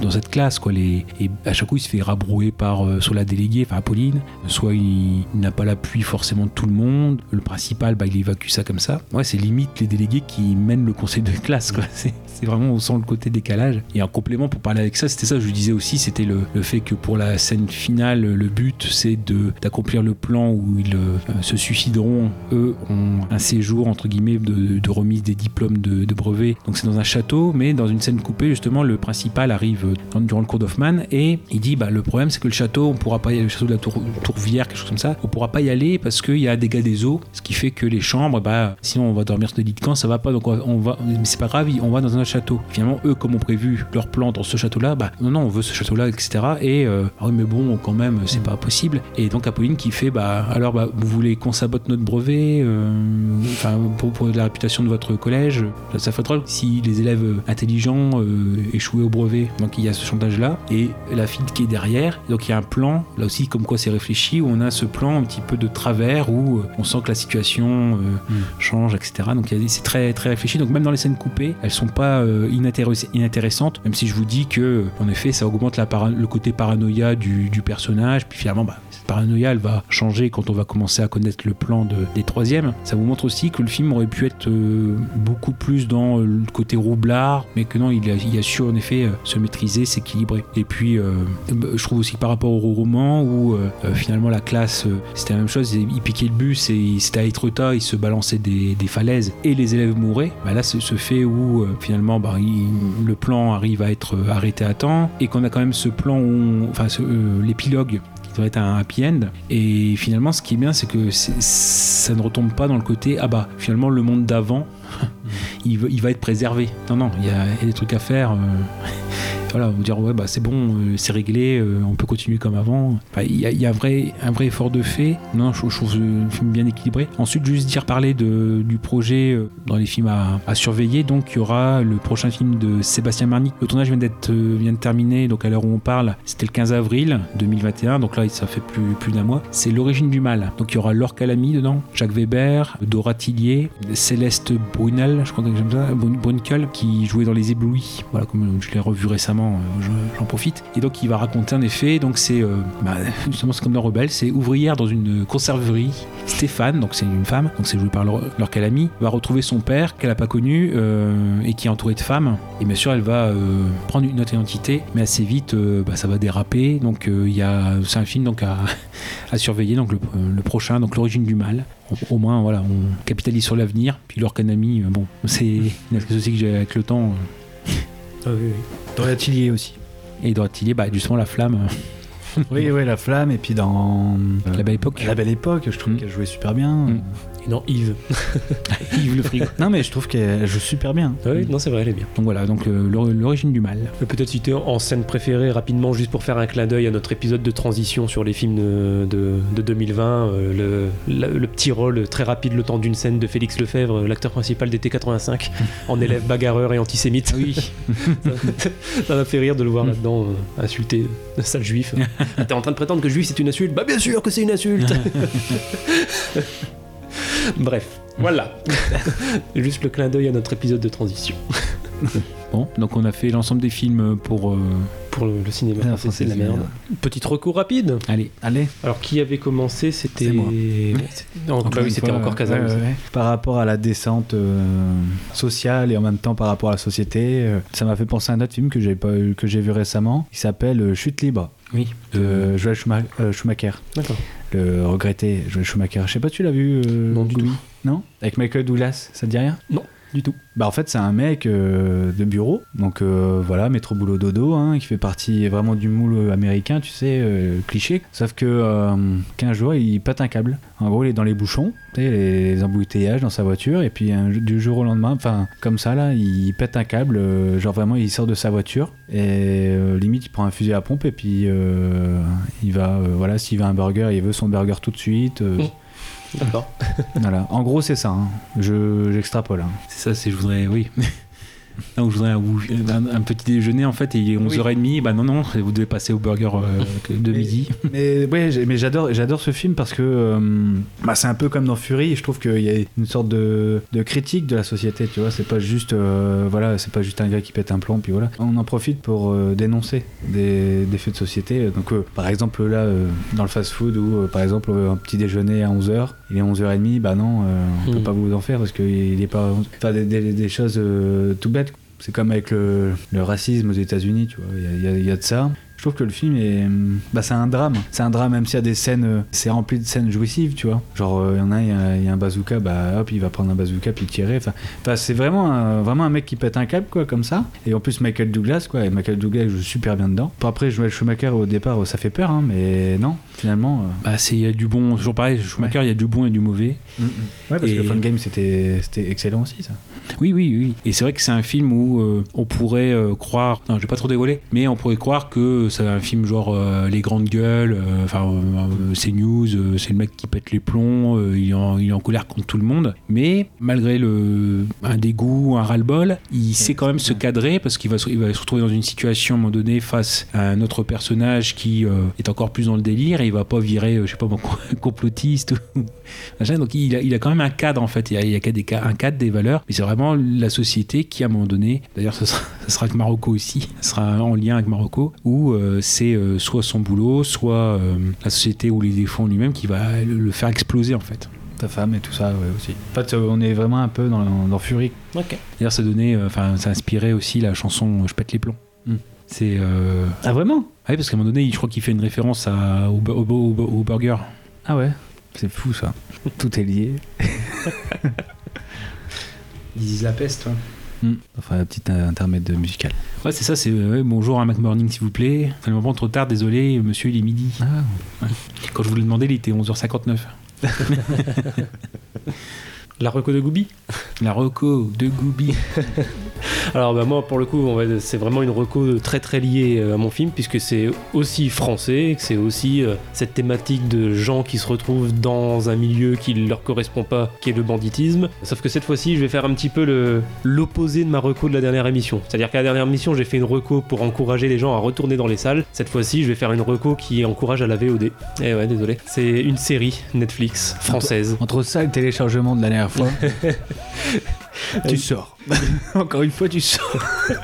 D: dans cette classe. Et à chaque coup, il se fait rabrouer par soit la déléguée, enfin Apolline, soit il, n'a pas l'appui forcément de tout le monde. Le principal, bah, il évacue ça comme ça. Ouais, c'est limite les délégués qui mènent le conseil de classe. Quoi. c'est vraiment, sent le côté décalage. Et en complément, pour parler avec ça, c'était ça, je lui disais aussi, c'était le, le fait que pour la scène finale, le but, c'est de, d'accomplir le plan où ils euh, se suicideront. Eux ont un séjour, entre guillemets, de, de remise des diplômes de, de brevet. Donc c'est dans un château, mais dans une scène coupée, justement, le principal arrive euh, durant le cours d'Hoffman et il dit, bah, le problème, c'est que le château, on pourra pas y aller, le château de la Tour, Tourvière, quelque chose comme ça, on pourra pas y aller parce qu'il y a des dégâts des eaux, ce qui fait que les chambres, bah, sinon on va dormir sur des lits de camp, ça va pas, donc on va, mais c'est pas grave, on va dans un château. Finalement, eux, comme ont prévu leur plan dans ce château-là, bah, non, non, on veut ce château-là, etc. Et, euh, ah oui, mais bon, quand même, c'est pas possible. Et donc, Apolline qui fait, bah, alors, bah, vous voulez qu'on sabote notre brevet, euh, enfin, pour, pour la réputation de votre collège, ça, ça fait drôle si les élèves intelligents euh, échouaient au brevet. Donc, il y a ce chantage-là. Et la fille qui est derrière, donc il y a un plan, là aussi, comme quoi c'est réfléchi, où on a ce plan un petit peu de travers, où on sent que la situation euh, change, etc. Donc, c'est très, très réfléchi. Donc, même dans les scènes coupées, elles sont pas euh, inintéress- inintéressantes, même si je vous dis que, en effet, ça augmente le côté paranoïa du, personnage. Puis finalement, bah, paranoïa, elle va changer quand on va commencer à connaître le plan de- des troisièmes. Ça vous montre aussi que le film aurait pu être euh, beaucoup plus dans euh, le côté roublard, mais que non, il a, su en effet euh, se maîtriser, s'équilibrer. Et puis, bah, je trouve aussi que par rapport au roman, où finalement la classe, c'était la même chose, il il piquait le bus et c'était à Etretat, il se balançait des, falaises et les élèves mouraient. Bah, là, c'est ce fait où finalement bah, le plan arrive à être arrêté à temps et qu'on a quand même ce plan, où on- enfin l'épilogue qui devrait être un happy end. Et finalement, ce qui est bien, c'est que ça ne retombe pas dans le côté ah bah finalement le monde d'avant, il, va- être préservé. Non, non, il y a, il y a des trucs à faire. Voilà, vous dire ouais bah c'est bon, euh, c'est réglé, euh, on peut continuer comme avant. Il y a, un vrai, un vrai effort de fait. Non, je, trouve le film bien équilibré. Ensuite, juste dire parler de, du projet euh, dans les films à, surveiller. Donc il y aura le prochain film de Sébastien Marny. Le tournage vient d'être vient de terminer. Donc à l'heure où on parle, c'était le 15 avril 2021. Donc là, ça fait plus plus d'un mois. C'est l'origine du mal. Donc il y aura Laure Calamy dedans, Jacques Weber, Dora Tillier, Céleste Brunel, je crois que j'aime ça, Brun- Brunkel, qui jouait dans Les Éblouis. Voilà, comme je l'ai revu récemment, euh, je- j'en profite. Et donc il va raconter en effet, donc c'est euh, bah, justement c'est comme dans Rebelle, c'est ouvrière dans une conserverie. Stéphane, donc c'est une femme, donc c'est joué par Calamy, va retrouver son père qu'elle n'a pas connu euh, et qui est entouré de femmes. Et bien sûr, elle va euh, prendre une autre identité, mais assez vite, euh, bah, ça va déraper. Donc euh, il y a, c'est un film donc à, surveiller, donc le, prochain, donc l'origine du mal. Au, moins, voilà, on capitalise sur l'avenir. Puis Laure Calamy, euh, bon, c'est une aussi que j'ai avec le temps. euh,
A: Ah oui, oui.
D: Doria Tillier aussi. Et Doria Tillier, bah, justement, la flamme.
B: Oui, oui, la flamme, et puis dans.
D: La Belle Époque.
B: La Belle Époque, je trouve qu'elle jouait super bien.
A: Et non, Yves.
D: Yves le frigo.
B: Non, mais je trouve qu'elle joue super bien.
A: Oui, non, c'est vrai, elle est bien.
D: Donc voilà, donc euh, l'or- l'origine du mal.
A: Peut-être citer en scène préférée rapidement, juste pour faire un clin d'œil à notre épisode de transition sur les films de, de- de 2020, euh, le, la- le petit rôle très rapide, le temps d'une scène de Félix Lefebvre, l'acteur principal d'été 85, en élève bagarreur et antisémite.
D: Oui.
A: ça m'a fait rire de le voir là-dedans euh, insulter sale juif. T'es en train de prétendre que juif c'est une insulte? Bah bien sûr que c'est une insulte Bref, voilà. Juste le clin d'œil à notre épisode de transition.
D: Bon, donc on a fait l'ensemble des films pour. euh,
A: Pour le, le cinéma
D: Ah,
A: français, c'est de la merde. Petite recours rapide.
D: Allez, allez.
A: Alors qui avait commencé C'était. Non, bah oui, c'était encore Casal.
B: ouais, ouais, ouais. Par rapport à la descente euh, sociale et en même temps par rapport à la société, euh, ça m'a fait penser à un autre film que j'ai pas que j'ai vu récemment. Il s'appelle Chute libre.
D: Oui.
B: De Joel Schuma- Schumacher.
A: D'accord.
B: Le regretté Joel Schumacher. Je sais pas, tu l'as vu euh,
A: Non, du tout.
B: Non? Avec Michael Douglas, ça te dit rien?
A: Non, du tout.
B: Bah en fait c'est un mec euh, de bureau, donc euh, voilà, métro boulot dodo, hein, qui fait partie vraiment du moule américain, tu sais, euh, cliché. Sauf que euh, qu'un jour il pète un câble. En gros il est dans les bouchons, les, embouteillages dans sa voiture, et puis du jour au lendemain, enfin comme ça là, il pète un câble, genre vraiment il sort de sa voiture, et limite il prend un fusil à pompe, et puis il va, voilà, s'il veut un burger, il veut son burger tout de suite. euh,
A: D'accord.
B: voilà. En gros c'est ça, hein. je j'extrapole. hein.
D: C'est ça, c'est je voudrais, oui. Non, je voudrais un, petit déjeuner en fait, et il est 11h30. Bah non, non, vous devez passer au burger euh, de midi.
B: Mais ouais, mais j'adore, j'adore ce film parce que euh, bah, c'est un peu comme dans Fury. Je trouve qu'il y a une sorte de, de critique de la société. Tu vois, c'est pas juste, euh, voilà, c'est pas juste un gars qui pète un plomb puis voilà. On en profite pour dénoncer des, des faits de société. Donc, par exemple là, dans le fast-food euh, par exemple, un petit déjeuner à 11h, il est 11h30, bah non, on peut
A: Mm.
B: pas vous en faire parce qu'il est pas, enfin des, des- des choses tout bêtes. C'est comme avec le, racisme aux États-Unis, tu vois. Il y a- de ça. Je trouve que le film est. Bah, c'est un drame. C'est un drame, même s'il y a des scènes. euh, C'est rempli de scènes jouissives, tu vois. Genre, euh, il y en a, y a, un bazooka, bah hop, il va prendre un bazooka puis tirer. Enfin, c'est vraiment un, vraiment un mec qui pète un câble, quoi, comme ça. Et en plus, Michael Douglas, quoi. Et Michael Douglas joue super bien dedans. Après, Joel Schumacher, au départ, ça fait peur, hein, mais non, finalement. euh,
D: Bah, c'est il y a du bon, toujours pareil, Schumacher, il y a du bon et du mauvais.
B: Ouais, parce
D: Et-
B: que Fun Game, c'était c'était excellent aussi, ça.
D: Oui, oui, oui. Et c'est vrai que c'est un film où euh, on pourrait euh, croire, non, je vais pas trop dévoiler, mais on pourrait croire que c'est un film genre euh, les grandes gueules, enfin, c'est news, c'est le mec qui pète les plombs, il, est en, il est en colère contre tout le monde. Mais malgré le, un dégoût, un ras-le-bol, il sait quand même se cadrer parce qu'il va, il va se retrouver dans une situation à un moment donné face à un autre personnage qui est encore plus dans le délire et il va pas virer, euh, je sais pas, moi, complotiste ou. Donc il a, il a quand même un cadre en fait, il y a, il y a des ca- un cadre, des valeurs, mais c'est vraiment la société qui à un moment donné, d'ailleurs ce sera, ce sera avec Marocco aussi, ce sera en lien avec Marocco, où euh, c'est euh, soit son boulot, soit euh, la société ou les défauts lui-même qui va le, le faire exploser en fait.
B: Ta femme et tout ça, ouais, aussi. En fait, on est vraiment un peu dans, dans Fury.
A: Ok.
D: D'ailleurs ça donnait, euh, enfin ça inspirait aussi la chanson Je pète les plombs.
B: Mm.
D: C'est euh,
B: Ah, vraiment?
D: Ah oui, parce qu'à un moment donné, je crois qu'il fait une référence à, au, bu- au bu- au bu- au burger.
B: Ah ouais? C'est fou, ça. Tout est lié.
D: Ils disent la peste, toi.
B: Hmm. Enfin, un petit intermède musical.
D: Ouais, c'est ça, c'est euh, bonjour un Mac Morning s'il vous plaît. Enfin, le moment trop tard, désolé, monsieur, il est midi. Ouais. Quand je vous l'ai demandé, il était 11h59.
A: La reco de Goubi
D: La reco de Goubi.
A: Alors bah moi pour le coup c'est vraiment une reco très très liée euh, à mon film puisque c'est aussi français, que c'est aussi euh, cette thématique de gens qui se retrouvent dans un milieu qui leur correspond pas, qui est le banditisme. Sauf que cette fois-ci je vais faire un petit peu l'opposé de ma reco de la dernière émission. C'est-à-dire qu'à la dernière émission j'ai fait une reco pour encourager les gens à retourner dans les salles. Cette fois-ci je vais faire une reco qui encourage à la VOD. Eh ouais désolé. C'est une série Netflix française.
B: Entre ça et le téléchargement de la dernière fois, tu sors. Encore une fois, tu sors.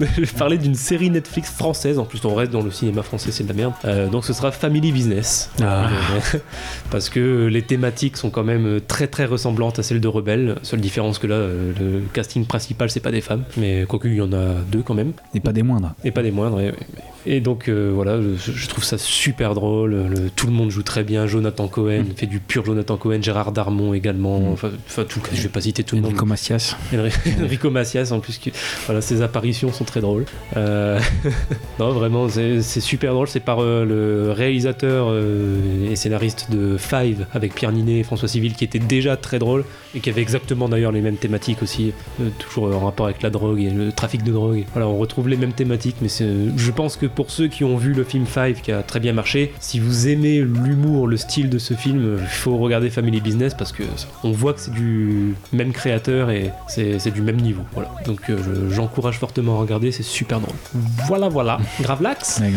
A: je vais parler d'une série Netflix française. En plus, on reste dans le cinéma français, c'est de la merde. Euh, donc, ce sera Family Business.
B: Ah.
A: Euh, parce que les thématiques sont quand même très très ressemblantes à celles de Rebelle. Seule différence que là, euh, le casting principal, c'est pas des femmes. Mais quoique, il y en a deux quand même.
B: Et pas des moindres.
A: Et pas des moindres. et- Et donc euh, voilà, je, je trouve ça super drôle. Le- tout le monde joue très bien. Jonathan Cohen
D: Mm.
A: fait du pur Jonathan Cohen. Gérard Darmon également. Enfin, enfin, tout, je vais pas citer tout le monde.
D: Enrico Macias.
A: Enri- Enrico Macias en plus. voilà, ses apparitions sont très drôles. Euh, non, vraiment, c'est super drôle. C'est par euh, le réalisateur euh, et scénariste de Five avec Pierre Ninet et François Civil qui était déjà très drôle et qui avait exactement d'ailleurs les mêmes thématiques aussi, toujours en rapport avec la drogue et le trafic de drogue. Voilà, on retrouve les mêmes thématiques, mais je pense que pour ceux qui ont vu le film Five qui a très bien marché, si vous aimez l'humour, le style de ce film, il faut regarder Family Business parce que on voit que c'est du même créateur et c'est du même niveau. Voilà. Donc euh, je- j'encourage fortement à regarder, c'est super drôle. Voilà, voilà. Gravelax
D: Ouais.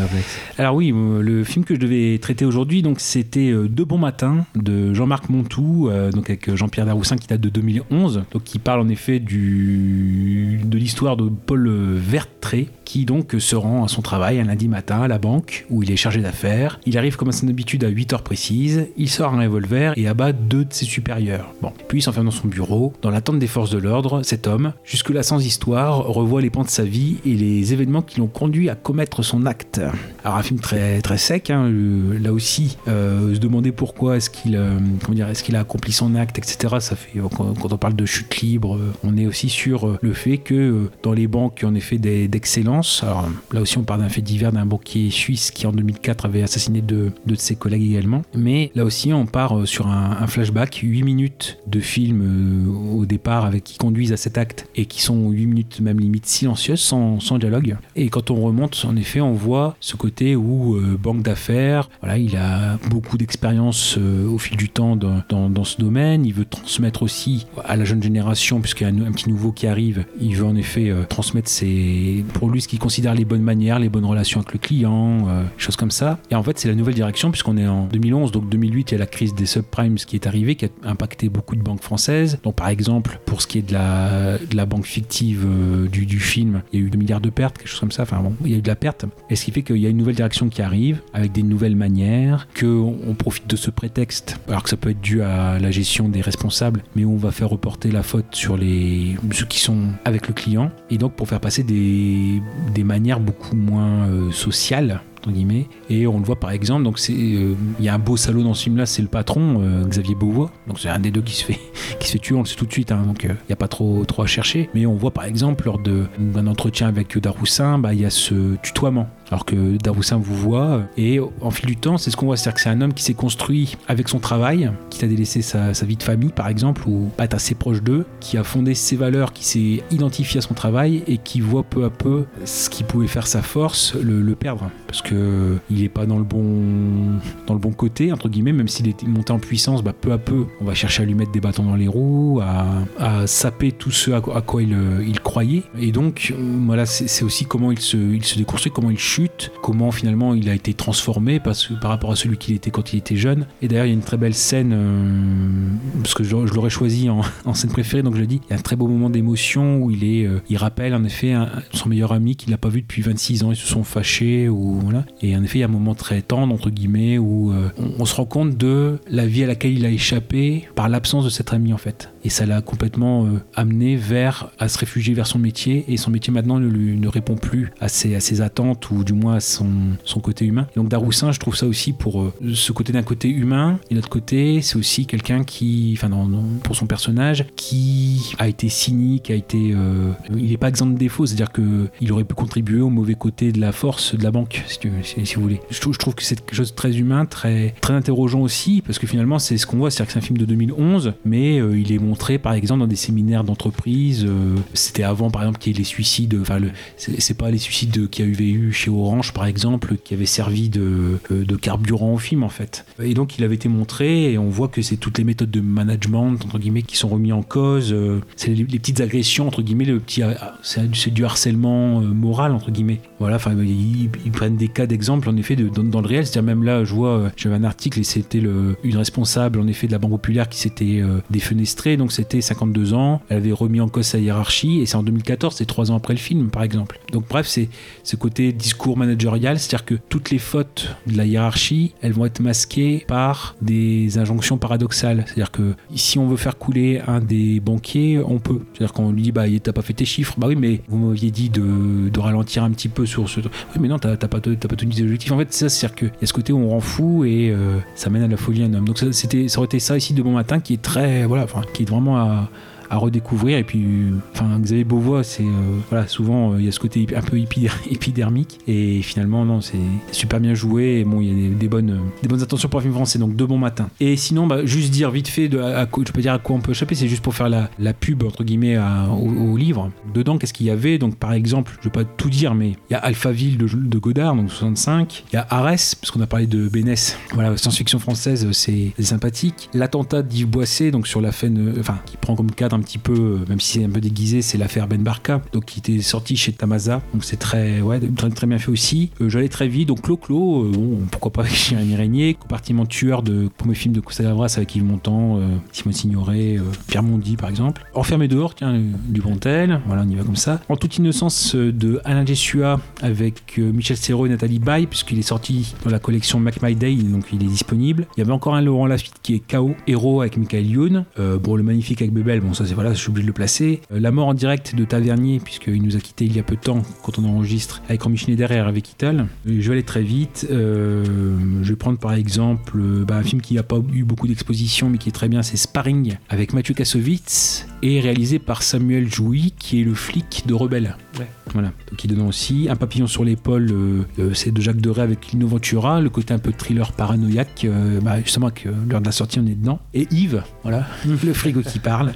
D: Alors oui, euh, le film que je devais traiter aujourd'hui, c'était euh, De bons matins de Jean-Marc Montou, euh, donc avec Jean-Pierre Daroussin qui date de 2011, donc qui parle en effet du de l'histoire de Paul Vertré qui donc se rend à son travail un lundi matin à la banque où il est chargé d'affaires. Il arrive comme à son habitude à 8 heures précises, il sort un revolver et abat deux de ses supérieurs. Bon, puis il s'enferme dans son bureau. Dans l'attente des forces de l'ordre, cet homme, jusque-là sans histoire, revoit les pans de sa vie et les événements qui l'ont conduit à commettre son acte. Alors un film très très sec, hein, là aussi, euh, se demander pourquoi est-ce qu'il euh, est-ce qu'il a accompli son acte, etc. Ça fait quand, quand on parle de chute libre, euh, on est aussi sur euh, le fait que euh, dans les banques en effet d'excellence, alors là aussi on parle d'un fait divers d'un banquier suisse qui en 2004 avait assassiné deux, de ses collègues également, mais là aussi on part euh, sur un, flashback, 8 minutes de film euh, au départ avec conduisent à cet acte et qui sont 8 minutes même limite silencieuses sans, sans dialogue. Et quand on remonte, en effet, on voit ce côté où euh, banque d'affaires, voilà, il a beaucoup d'expérience euh, au fil du temps dans, dans- ce domaine. Il veut transmettre aussi à la jeune génération, puisqu'il y a un, petit nouveau qui arrive, il veut en effet euh, transmettre ses, pour lui ce qu'il considère les bonnes manières, les bonnes relations avec le client, choses comme ça. Et en fait, c'est la nouvelle direction, puisqu'on est en 2011, donc 2008, il y a la crise des subprimes qui est arrivée, qui a impacté beaucoup de banques françaises. Donc, par exemple, pour ce qui est de la, banque fictive euh, du, film, il y a eu 2 milliards de pertes, quelque chose comme ça. Enfin bon, il y a eu de la perte. Et ce qui fait qu'il y a une nouvelle direction qui arrive, avec des nouvelles manières, qu'on on profite de ce prétexte, alors que ça peut être dû à la gestion des responsables, mais on va faire reporter la faute sur les, ceux qui sont avec le client, et donc pour faire passer des, des manières beaucoup moins euh, sociales Et on le voit par exemple, euh, il y a un beau salaud dans ce film-là, c'est le patron euh, Xavier Beauvois. Donc c'est un des deux qui se fait, qui se fait tuer, on le sait tout de suite. hein, donc euh, il n'y a pas trop, trop à chercher. Mais on voit par exemple lors d'un entretien avec Daroussin, bah, il y a ce tutoiement. Alors que Daroussin vous voit, et en fil du temps, c'est ce qu'on voit, c'est-à-dire que c'est un homme qui s'est construit avec son travail, qui a délaissé sa, vie de famille par exemple, ou pas assez proche d'eux, qui a fondé ses valeurs, qui s'est identifié à son travail et qui voit peu à peu ce qui pouvait faire sa force le, perdre. Parce que il est pas dans le bon, dans le bon côté, entre guillemets, même s'il est monté en puissance, bah, peu à peu, on va chercher à lui mettre des bâtons dans les roues, à, saper tout ce à, quoi- il, euh, il croyait. Et donc, euh, voilà, c'est aussi comment il se, il se déconstruit, comment il chute, comment finalement il a été transformé parce par rapport à celui qu'il était quand il était jeune. Et d'ailleurs, il y a une très belle scène, euh, parce que je, l'aurais choisi en, scène préférée, donc je le dis, il y a un très beau moment d'émotion où il est, euh, il rappelle en effet son meilleur ami qu'il n'a pas vu depuis 26 ans, ils se sont fâchés, ou voilà. Et en effet, il y a un moment très tendre, entre guillemets, où euh, on, se rend compte de la vie à laquelle il a échappé par l'absence de cet ami en fait. Et ça l'a complètement amené vers, à se réfugier vers son métier, et son métier maintenant ne répond plus à ses, à ses attentes, ou du moins son, son côté humain. Donc Daroussin, je trouve ça aussi pour euh, ce côté d'un côté humain, et l'autre côté, c'est aussi quelqu'un qui, enfin dans- dans- pour son personnage, qui a été cynique, a été, euh, il n'est pas exempt de défauts, c'est-à-dire que il aurait pu contribuer au mauvais côté de la force de la banque, si, vous voulez. Je trouve, que c'est quelque chose de très humain, très, très interrogeant aussi, parce que finalement c'est ce qu'on voit, c'est-à-dire que c'est un film de 2011, mais euh, il est montré par exemple dans des séminaires d'entreprise. C'était avant par exemple qu'il y ait les suicides, enfin c'est pas les suicides qu'il y a eu chez Orange par exemple, qui avaient servi de, euh, de carburant au film en fait. Et donc il avait été montré et on voit que c'est toutes les méthodes de management entre guillemets qui sont remis en cause. euh, C'est les, petites agressions entre guillemets, le petit, euh, c'est du harcèlement moral entre guillemets. Voilà, enfin ils, prennent des cas d'exemple en effet de, dans, le réel. C'est-à-dire même là, je vois, j'avais un article et c'était une responsable en effet de la Banque Populaire qui s'était défenestrée. Donc c'était 52 ans, elle avait remis en cause sa hiérarchie et c'est en 2014, c'est trois ans après le film par exemple. Donc bref, c'est ce côté discours discours managérial, c'est-à-dire que toutes les fautes de la hiérarchie, elles vont être masquées par des injonctions paradoxales. C'est-à-dire que si on veut faire couler un des banquiers, on peut. C'est-à-dire qu'on lui dit, bah, t'as pas fait tes chiffres. Bah oui, mais vous m'aviez dit de, ralentir un petit peu sur ce. Oui, mais non, t'as pas, pas tenu tes objectifs. En fait, ça, c'est-à-dire qu'il y a ce côté où on rend fou et euh, ça mène à la folie un homme. Donc ça, ça aurait été ça ici de bon matin qui est très, voilà, enfin, qui est vraiment à à redécouvrir. Et puis enfin Xavier Beauvois c'est euh, voilà souvent euh, il y a ce côté un peu épider- épidermique. Et finalement non c'est super bien joué. Et bon il y a des, bonnes des bonnes intentions pour un film français donc de bon matin. Et sinon bah, juste dire vite fait de, à, à je peux dire à quoi on peut échapper. C'est juste pour faire la, la pub entre guillemets au, livre. Dedans qu'est-ce qu'il y avait? Donc par exemple je vais pas tout dire mais il y a Alphaville de, de Godard donc 65 il y a Arès parce qu'on a parlé de Bénès. Voilà science-fiction française c'est sympathique. L'attentat d'Yves Boisset donc sur la fin enfin qui prend comme cadre un petit peu euh, même si c'est un peu déguisé c'est l'affaire Ben Barka donc qui était sorti chez Tamasa. Donc c'est très ouais très, très bien fait aussi. Euh, j'allais très vite donc Clo Clo euh, bon pourquoi pas avec Jérémy Régnier compartiment tueur de premier film de Costa Gavras avec Yves Montand Simone Signoret Pierre Mondy par exemple. Enfermé dehors tiens du Pontel voilà on y va comme ça. En toute innocence de Alain Jessua avec Michel Serrault et Nathalie Baye puisqu'il est sorti dans la collection Mac My Day donc il est disponible. Il y avait encore un Laurent Lafitte qui est KO héros avec Michael Youn. Bon le magnifique avec Bebel bon ça voilà je suis obligé de le placer. Euh, la mort en direct de Tavernier puisqu'il nous a quitté il y a peu de temps quand on enregistre avec Romy Schneider et Hervé Kittel. Euh, je vais aller très vite Euh, je vais prendre par exemple bah, un film qui n'a pas eu beaucoup d'exposition mais qui est très bien c'est Sparring avec Mathieu Kassovitz et réalisé par Samuel Jouy qui est le flic de Rebelle. Voilà. Il donne aussi un papillon sur l'épaule euh, euh, c'est de Jacques Deray avec Lino Ventura le côté un peu thriller paranoïaque euh, bah, justement que l'heure de la sortie on est dedans. Et Yves voilà le frigo qui parle.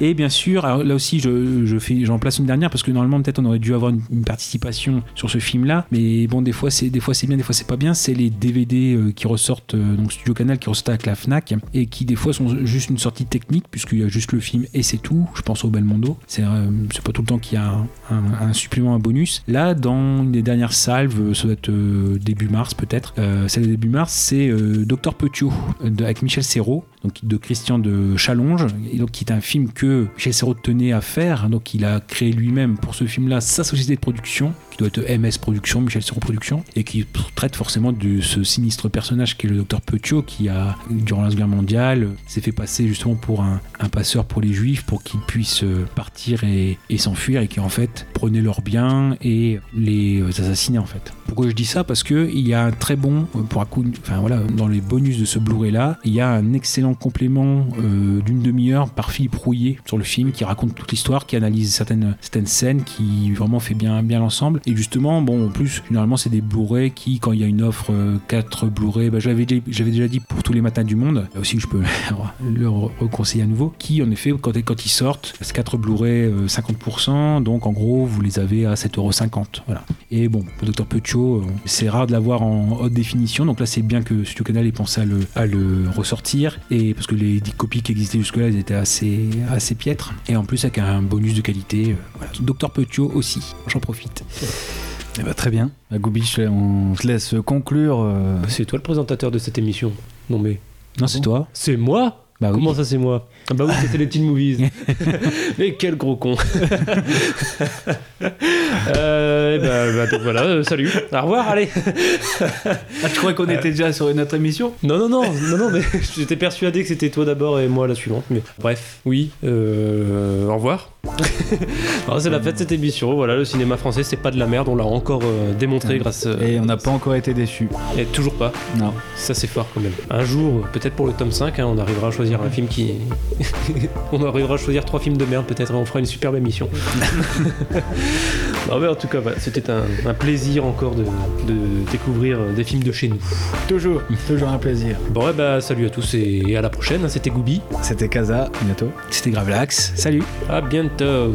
D: Et bien sûr alors là aussi je, je fais j'en place une dernière parce que normalement peut-être on aurait dû avoir une, une participation sur ce film là mais bon des fois c'est des fois c'est bien des fois c'est pas bien. C'est les DVD qui ressortent donc Studio Canal qui ressortent avec la Fnac et qui des fois sont juste une sortie technique puisqu'il y a juste le film et c'est tout. Je pense au Belmondo. C'est euh, c'est pas tout le temps qu'il y a un, supplément un bonus. Là dans une des dernières salves euh, ça doit être euh, début mars peut-être celle de début mars c'est Docteur Petiot avec Michel Serrault donc de Christian de Challonge donc qui est un film que Michel Serrault tenait à faire. Donc il a créé lui-même pour ce film là sa société de production qui doit être MS Productions Michel Serrault Productions et qui traite forcément de ce sinistre personnage qui est le docteur Petiot qui a durant la Seconde Guerre mondiale s'est fait passer justement pour un passeur pour les juifs pour qu'ils puissent euh, partir et, s'enfuir et qui en fait prenaient leurs biens et les euh, assassinaient en fait. Pourquoi je dis ça? Parce que il y a un très bon euh, pour un coup enfin voilà dans les bonus de ce Blu-ray là il y a un excellent complément euh, d'une demi-heure par Philippe Rouillet sur le film qui raconte toute l'histoire qui analyse certaines certaines scènes qui vraiment fait bien bien l'ensemble. Et justement bon en plus généralement c'est des Blu-ray qui quand il y a une offre 4 Blu-ray bah, j'avais déjà- déjà dit pour tous les matins du monde là aussi je peux le re- reconseiller à nouveau qui en effet quand, quand ils sortent c'est 4 Blu-ray euh, 50% donc en gros vous les avez à 7,50€ voilà et bon le Dr Petiot euh, c'est rare de l'avoir en haute définition donc là c'est bien que Studio Canal ait pensé à le, à le ressortir et parce que les 10 copies qui existaient jusque là elles étaient assez, assez piètres et en plus avec un bonus de qualité euh, voilà. Dr Petiot aussi j'en profite
B: Eh ben, très bien. Bah, Goubi, je te- on te laisse conclure. euh,
A: C'est toi le présentateur de cette émission. Non mais.
D: Non, c'est toi.
A: C'est moi?
D: Bah oui.
A: Comment ça c'est moi? Bah oui, c'était les Teen Movies. mais quel gros con. euh, bah, bah, donc voilà, euh, salut. Au revoir, allez.
B: Ah, tu crois qu'on était déjà sur une autre émission
A: Non, non, non, non, non, mais j'étais persuadé que c'était toi d'abord et moi la suivante. Mais bref, oui, euh, au revoir. Alors, c'est la fête de cette émission. Voilà, le cinéma français, c'est pas de la merde. On l'a encore euh, démontré grâce. euh,
B: Et on n'a pas encore été déçus.
A: et toujours pas.
B: Non.
A: Ça, c'est fort quand même. Un jour, peut-être pour le tome 5, hein, on arrivera à choisir un film qui. on arrivera à choisir trois films de merde, peut-être, et on fera une superbe émission. non, mais en tout cas, voilà, c'était un, un plaisir encore de, de découvrir des films de chez nous.
B: Toujours, toujours un plaisir.
A: Bon, ouais, bah, salut à tous et à la prochaine. C'était Goubi.
B: C'était Kaza, à bientôt.
D: C'était Gravelax. Salut.
A: À bientôt.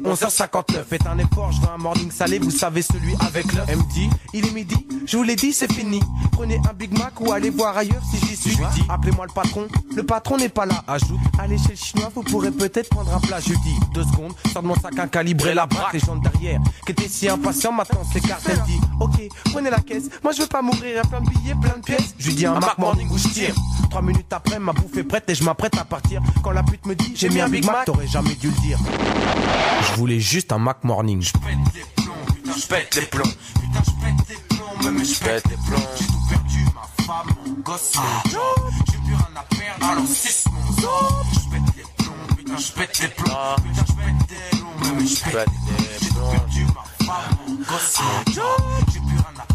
T: 11h59. Faites un effort, je veux un morning salé, vous savez celui avec l'œuf. Elle me dit, il est midi, je vous l'ai dit, c'est fini. Prenez un Big Mac ou allez voir ailleurs si j'y suis. Dis, appelez-moi le patron, le patron n'est pas là. Ajoute, allez chez le chinois, vous pourrez peut-être prendre un plat. Je dis, deux secondes, sors de mon sac un calibré, la braque, les gens de derrière, qui étaient si impatients, maintenant s'écartent. Elle dit, ok, prenez la caisse, moi je veux pas mourir, y a plein de billets, plein de pièces. Je lui dis un Mac Morning où je tire. Trois minutes après, ma bouffe est prête et je m'apprête à partir. Quand la pute me dit, j'ai mis un Big Mac, t'aurais jamais dû le dire. Je voulais juste un Mac Morning. Je plombs, putain, je pète les plombs. Putain, je pète les plombs, plombs. Ma femme, mon gosse, alors suce mon. Je pète les plombs, putain, je pète les plombs. Je plombs, plombs.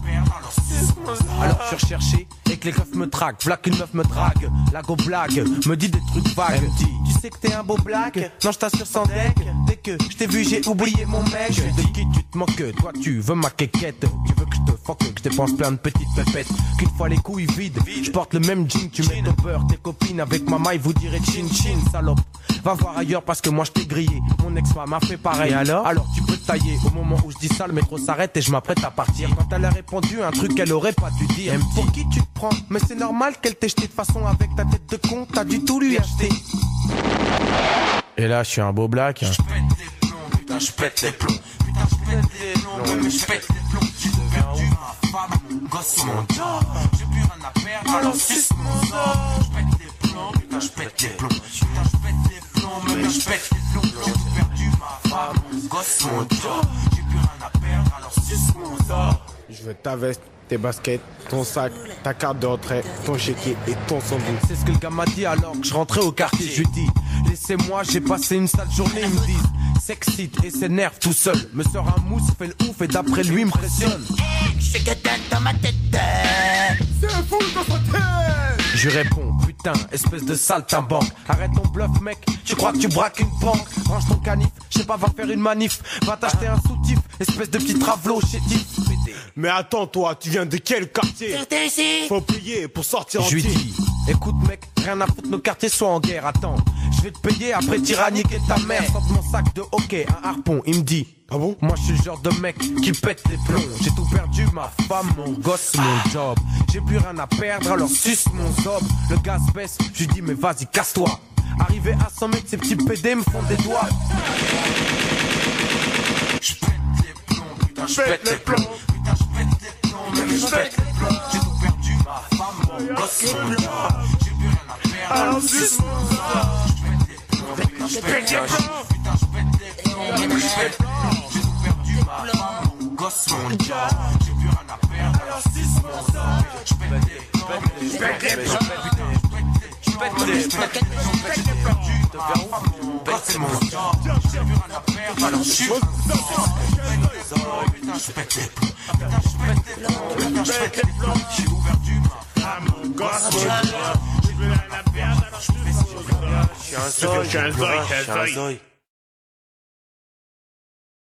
T: Alors je suis recherché et que les keufs me traquent. V'là qu'une meuf me drague. La go blague me dit des trucs vagues. Dit, tu sais que t'es un beau blague. Non, je t'assure sans deck. Dès que je t'ai vu, j'ai oublié mon mec. De qui tu te moques? Toi, tu veux ma quéquette. Tu veux que je te fuck, que je dépense plein de petites pépettes. Qu'une fois les couilles vides, je porte le même jean. Tu mets ton beurre, tes copines avec ma maille, vous direz chin chin, salope. Va voir ailleurs parce que moi je t'ai grillé. Mon ex-femme m'a fait pareil.
Q: Et alors
T: Alors tu peux te tailler. Au moment où je dis ça, le métro s'arrête et je m'apprête à partir. Quand elle a répondu un truc qu'elle aurait pas dû dire. Dit, Pour qui tu te prends? Mais c'est normal qu'elle t'ait jeté de façon avec ta tête de con. T'as dû tout lui acheter. Et là, je suis un beau black. hein.
I: Putain, je pète les plombs. Putain, je pète les plombs, mais je pète les plombs. J'ai perdu, ma femme, mon gosse, mon job. J'ai plus rien à perdre, alors suce mon zob. Je pète les plombs, putain, je pète les plombs. Putain, mais je pète les plombs. J'ai tout perdu, ma femme, mon gosse, mon job. J'ai plus rien à perdre, alors suce mon zob.
T: Je veux ta veste, tes baskets, ton sac, ta carte de retrait, ton chéquier et ton sandwich. C'est ce que le gars m'a dit alors que je rentrais au quartier. Je lui dis, laissez-moi, j'ai passé une sale journée. Ils me disent, s'excite et s'énerve tout seul. Me sort un mousse, fait le ouf et d'après lui impressionne.
I: Je que t'as dans ma tête. C'est fou dans sa tête.
T: Je lui réponds, putain, espèce de saltimbanque. Arrête ton bluff, mec, tu crois que tu braques une banque? Range ton canif, je sais pas, va faire une manif. Va t'acheter un soutif, espèce de petit travelot chétif.
I: Mais attends, toi, tu viens de quel quartier?
T: Ici.
I: Faut payer pour sortir en
T: Je lui dis, écoute mec, rien à foutre, nos quartiers sont en guerre, attends. Je vais te payer après tyranniquer ta mère. Sors mon sac de hockey, un harpon, il me dit. Ah bon? Moi je suis le genre de mec qui pète les plombs. J'ai tout perdu, ma femme, mon gosse, mon job. J'ai plus rien à perdre, alors suce mon zob. Le gaz baisse, je lui dis mais vas-y, casse-toi. Arrivé à 100 mètres, ces petits PD me font des doigts.
I: Putain, je pète les plombs. Putain, je pète les plombs, mais je pète les plombs. J'ai tout perdu, ma femme, mon gosse, mon job. J'ai plus rien à perdre, alors suce mon zob. Je pète les plombs. Putain, je pète les plombs, je pète les plombs. J'ai tout perdu, ma femme, mon gosse, mon job. J'ai plus rien à perdre, alors suce mon zob. Je pète les plombs, je pète les plombs. Je pète les plombs, je pète les plombs. Je pète les femme, mon gosse, mon job. J'ai plus rien à perdre, alors suce mon. Putain, je pète les plombs. Je pète les plombs. Putain, je pète les plombs. J'ai tout perdu, ma femme, gosse. Je suis un zoï. Je suis un zoï, je suis un zoï.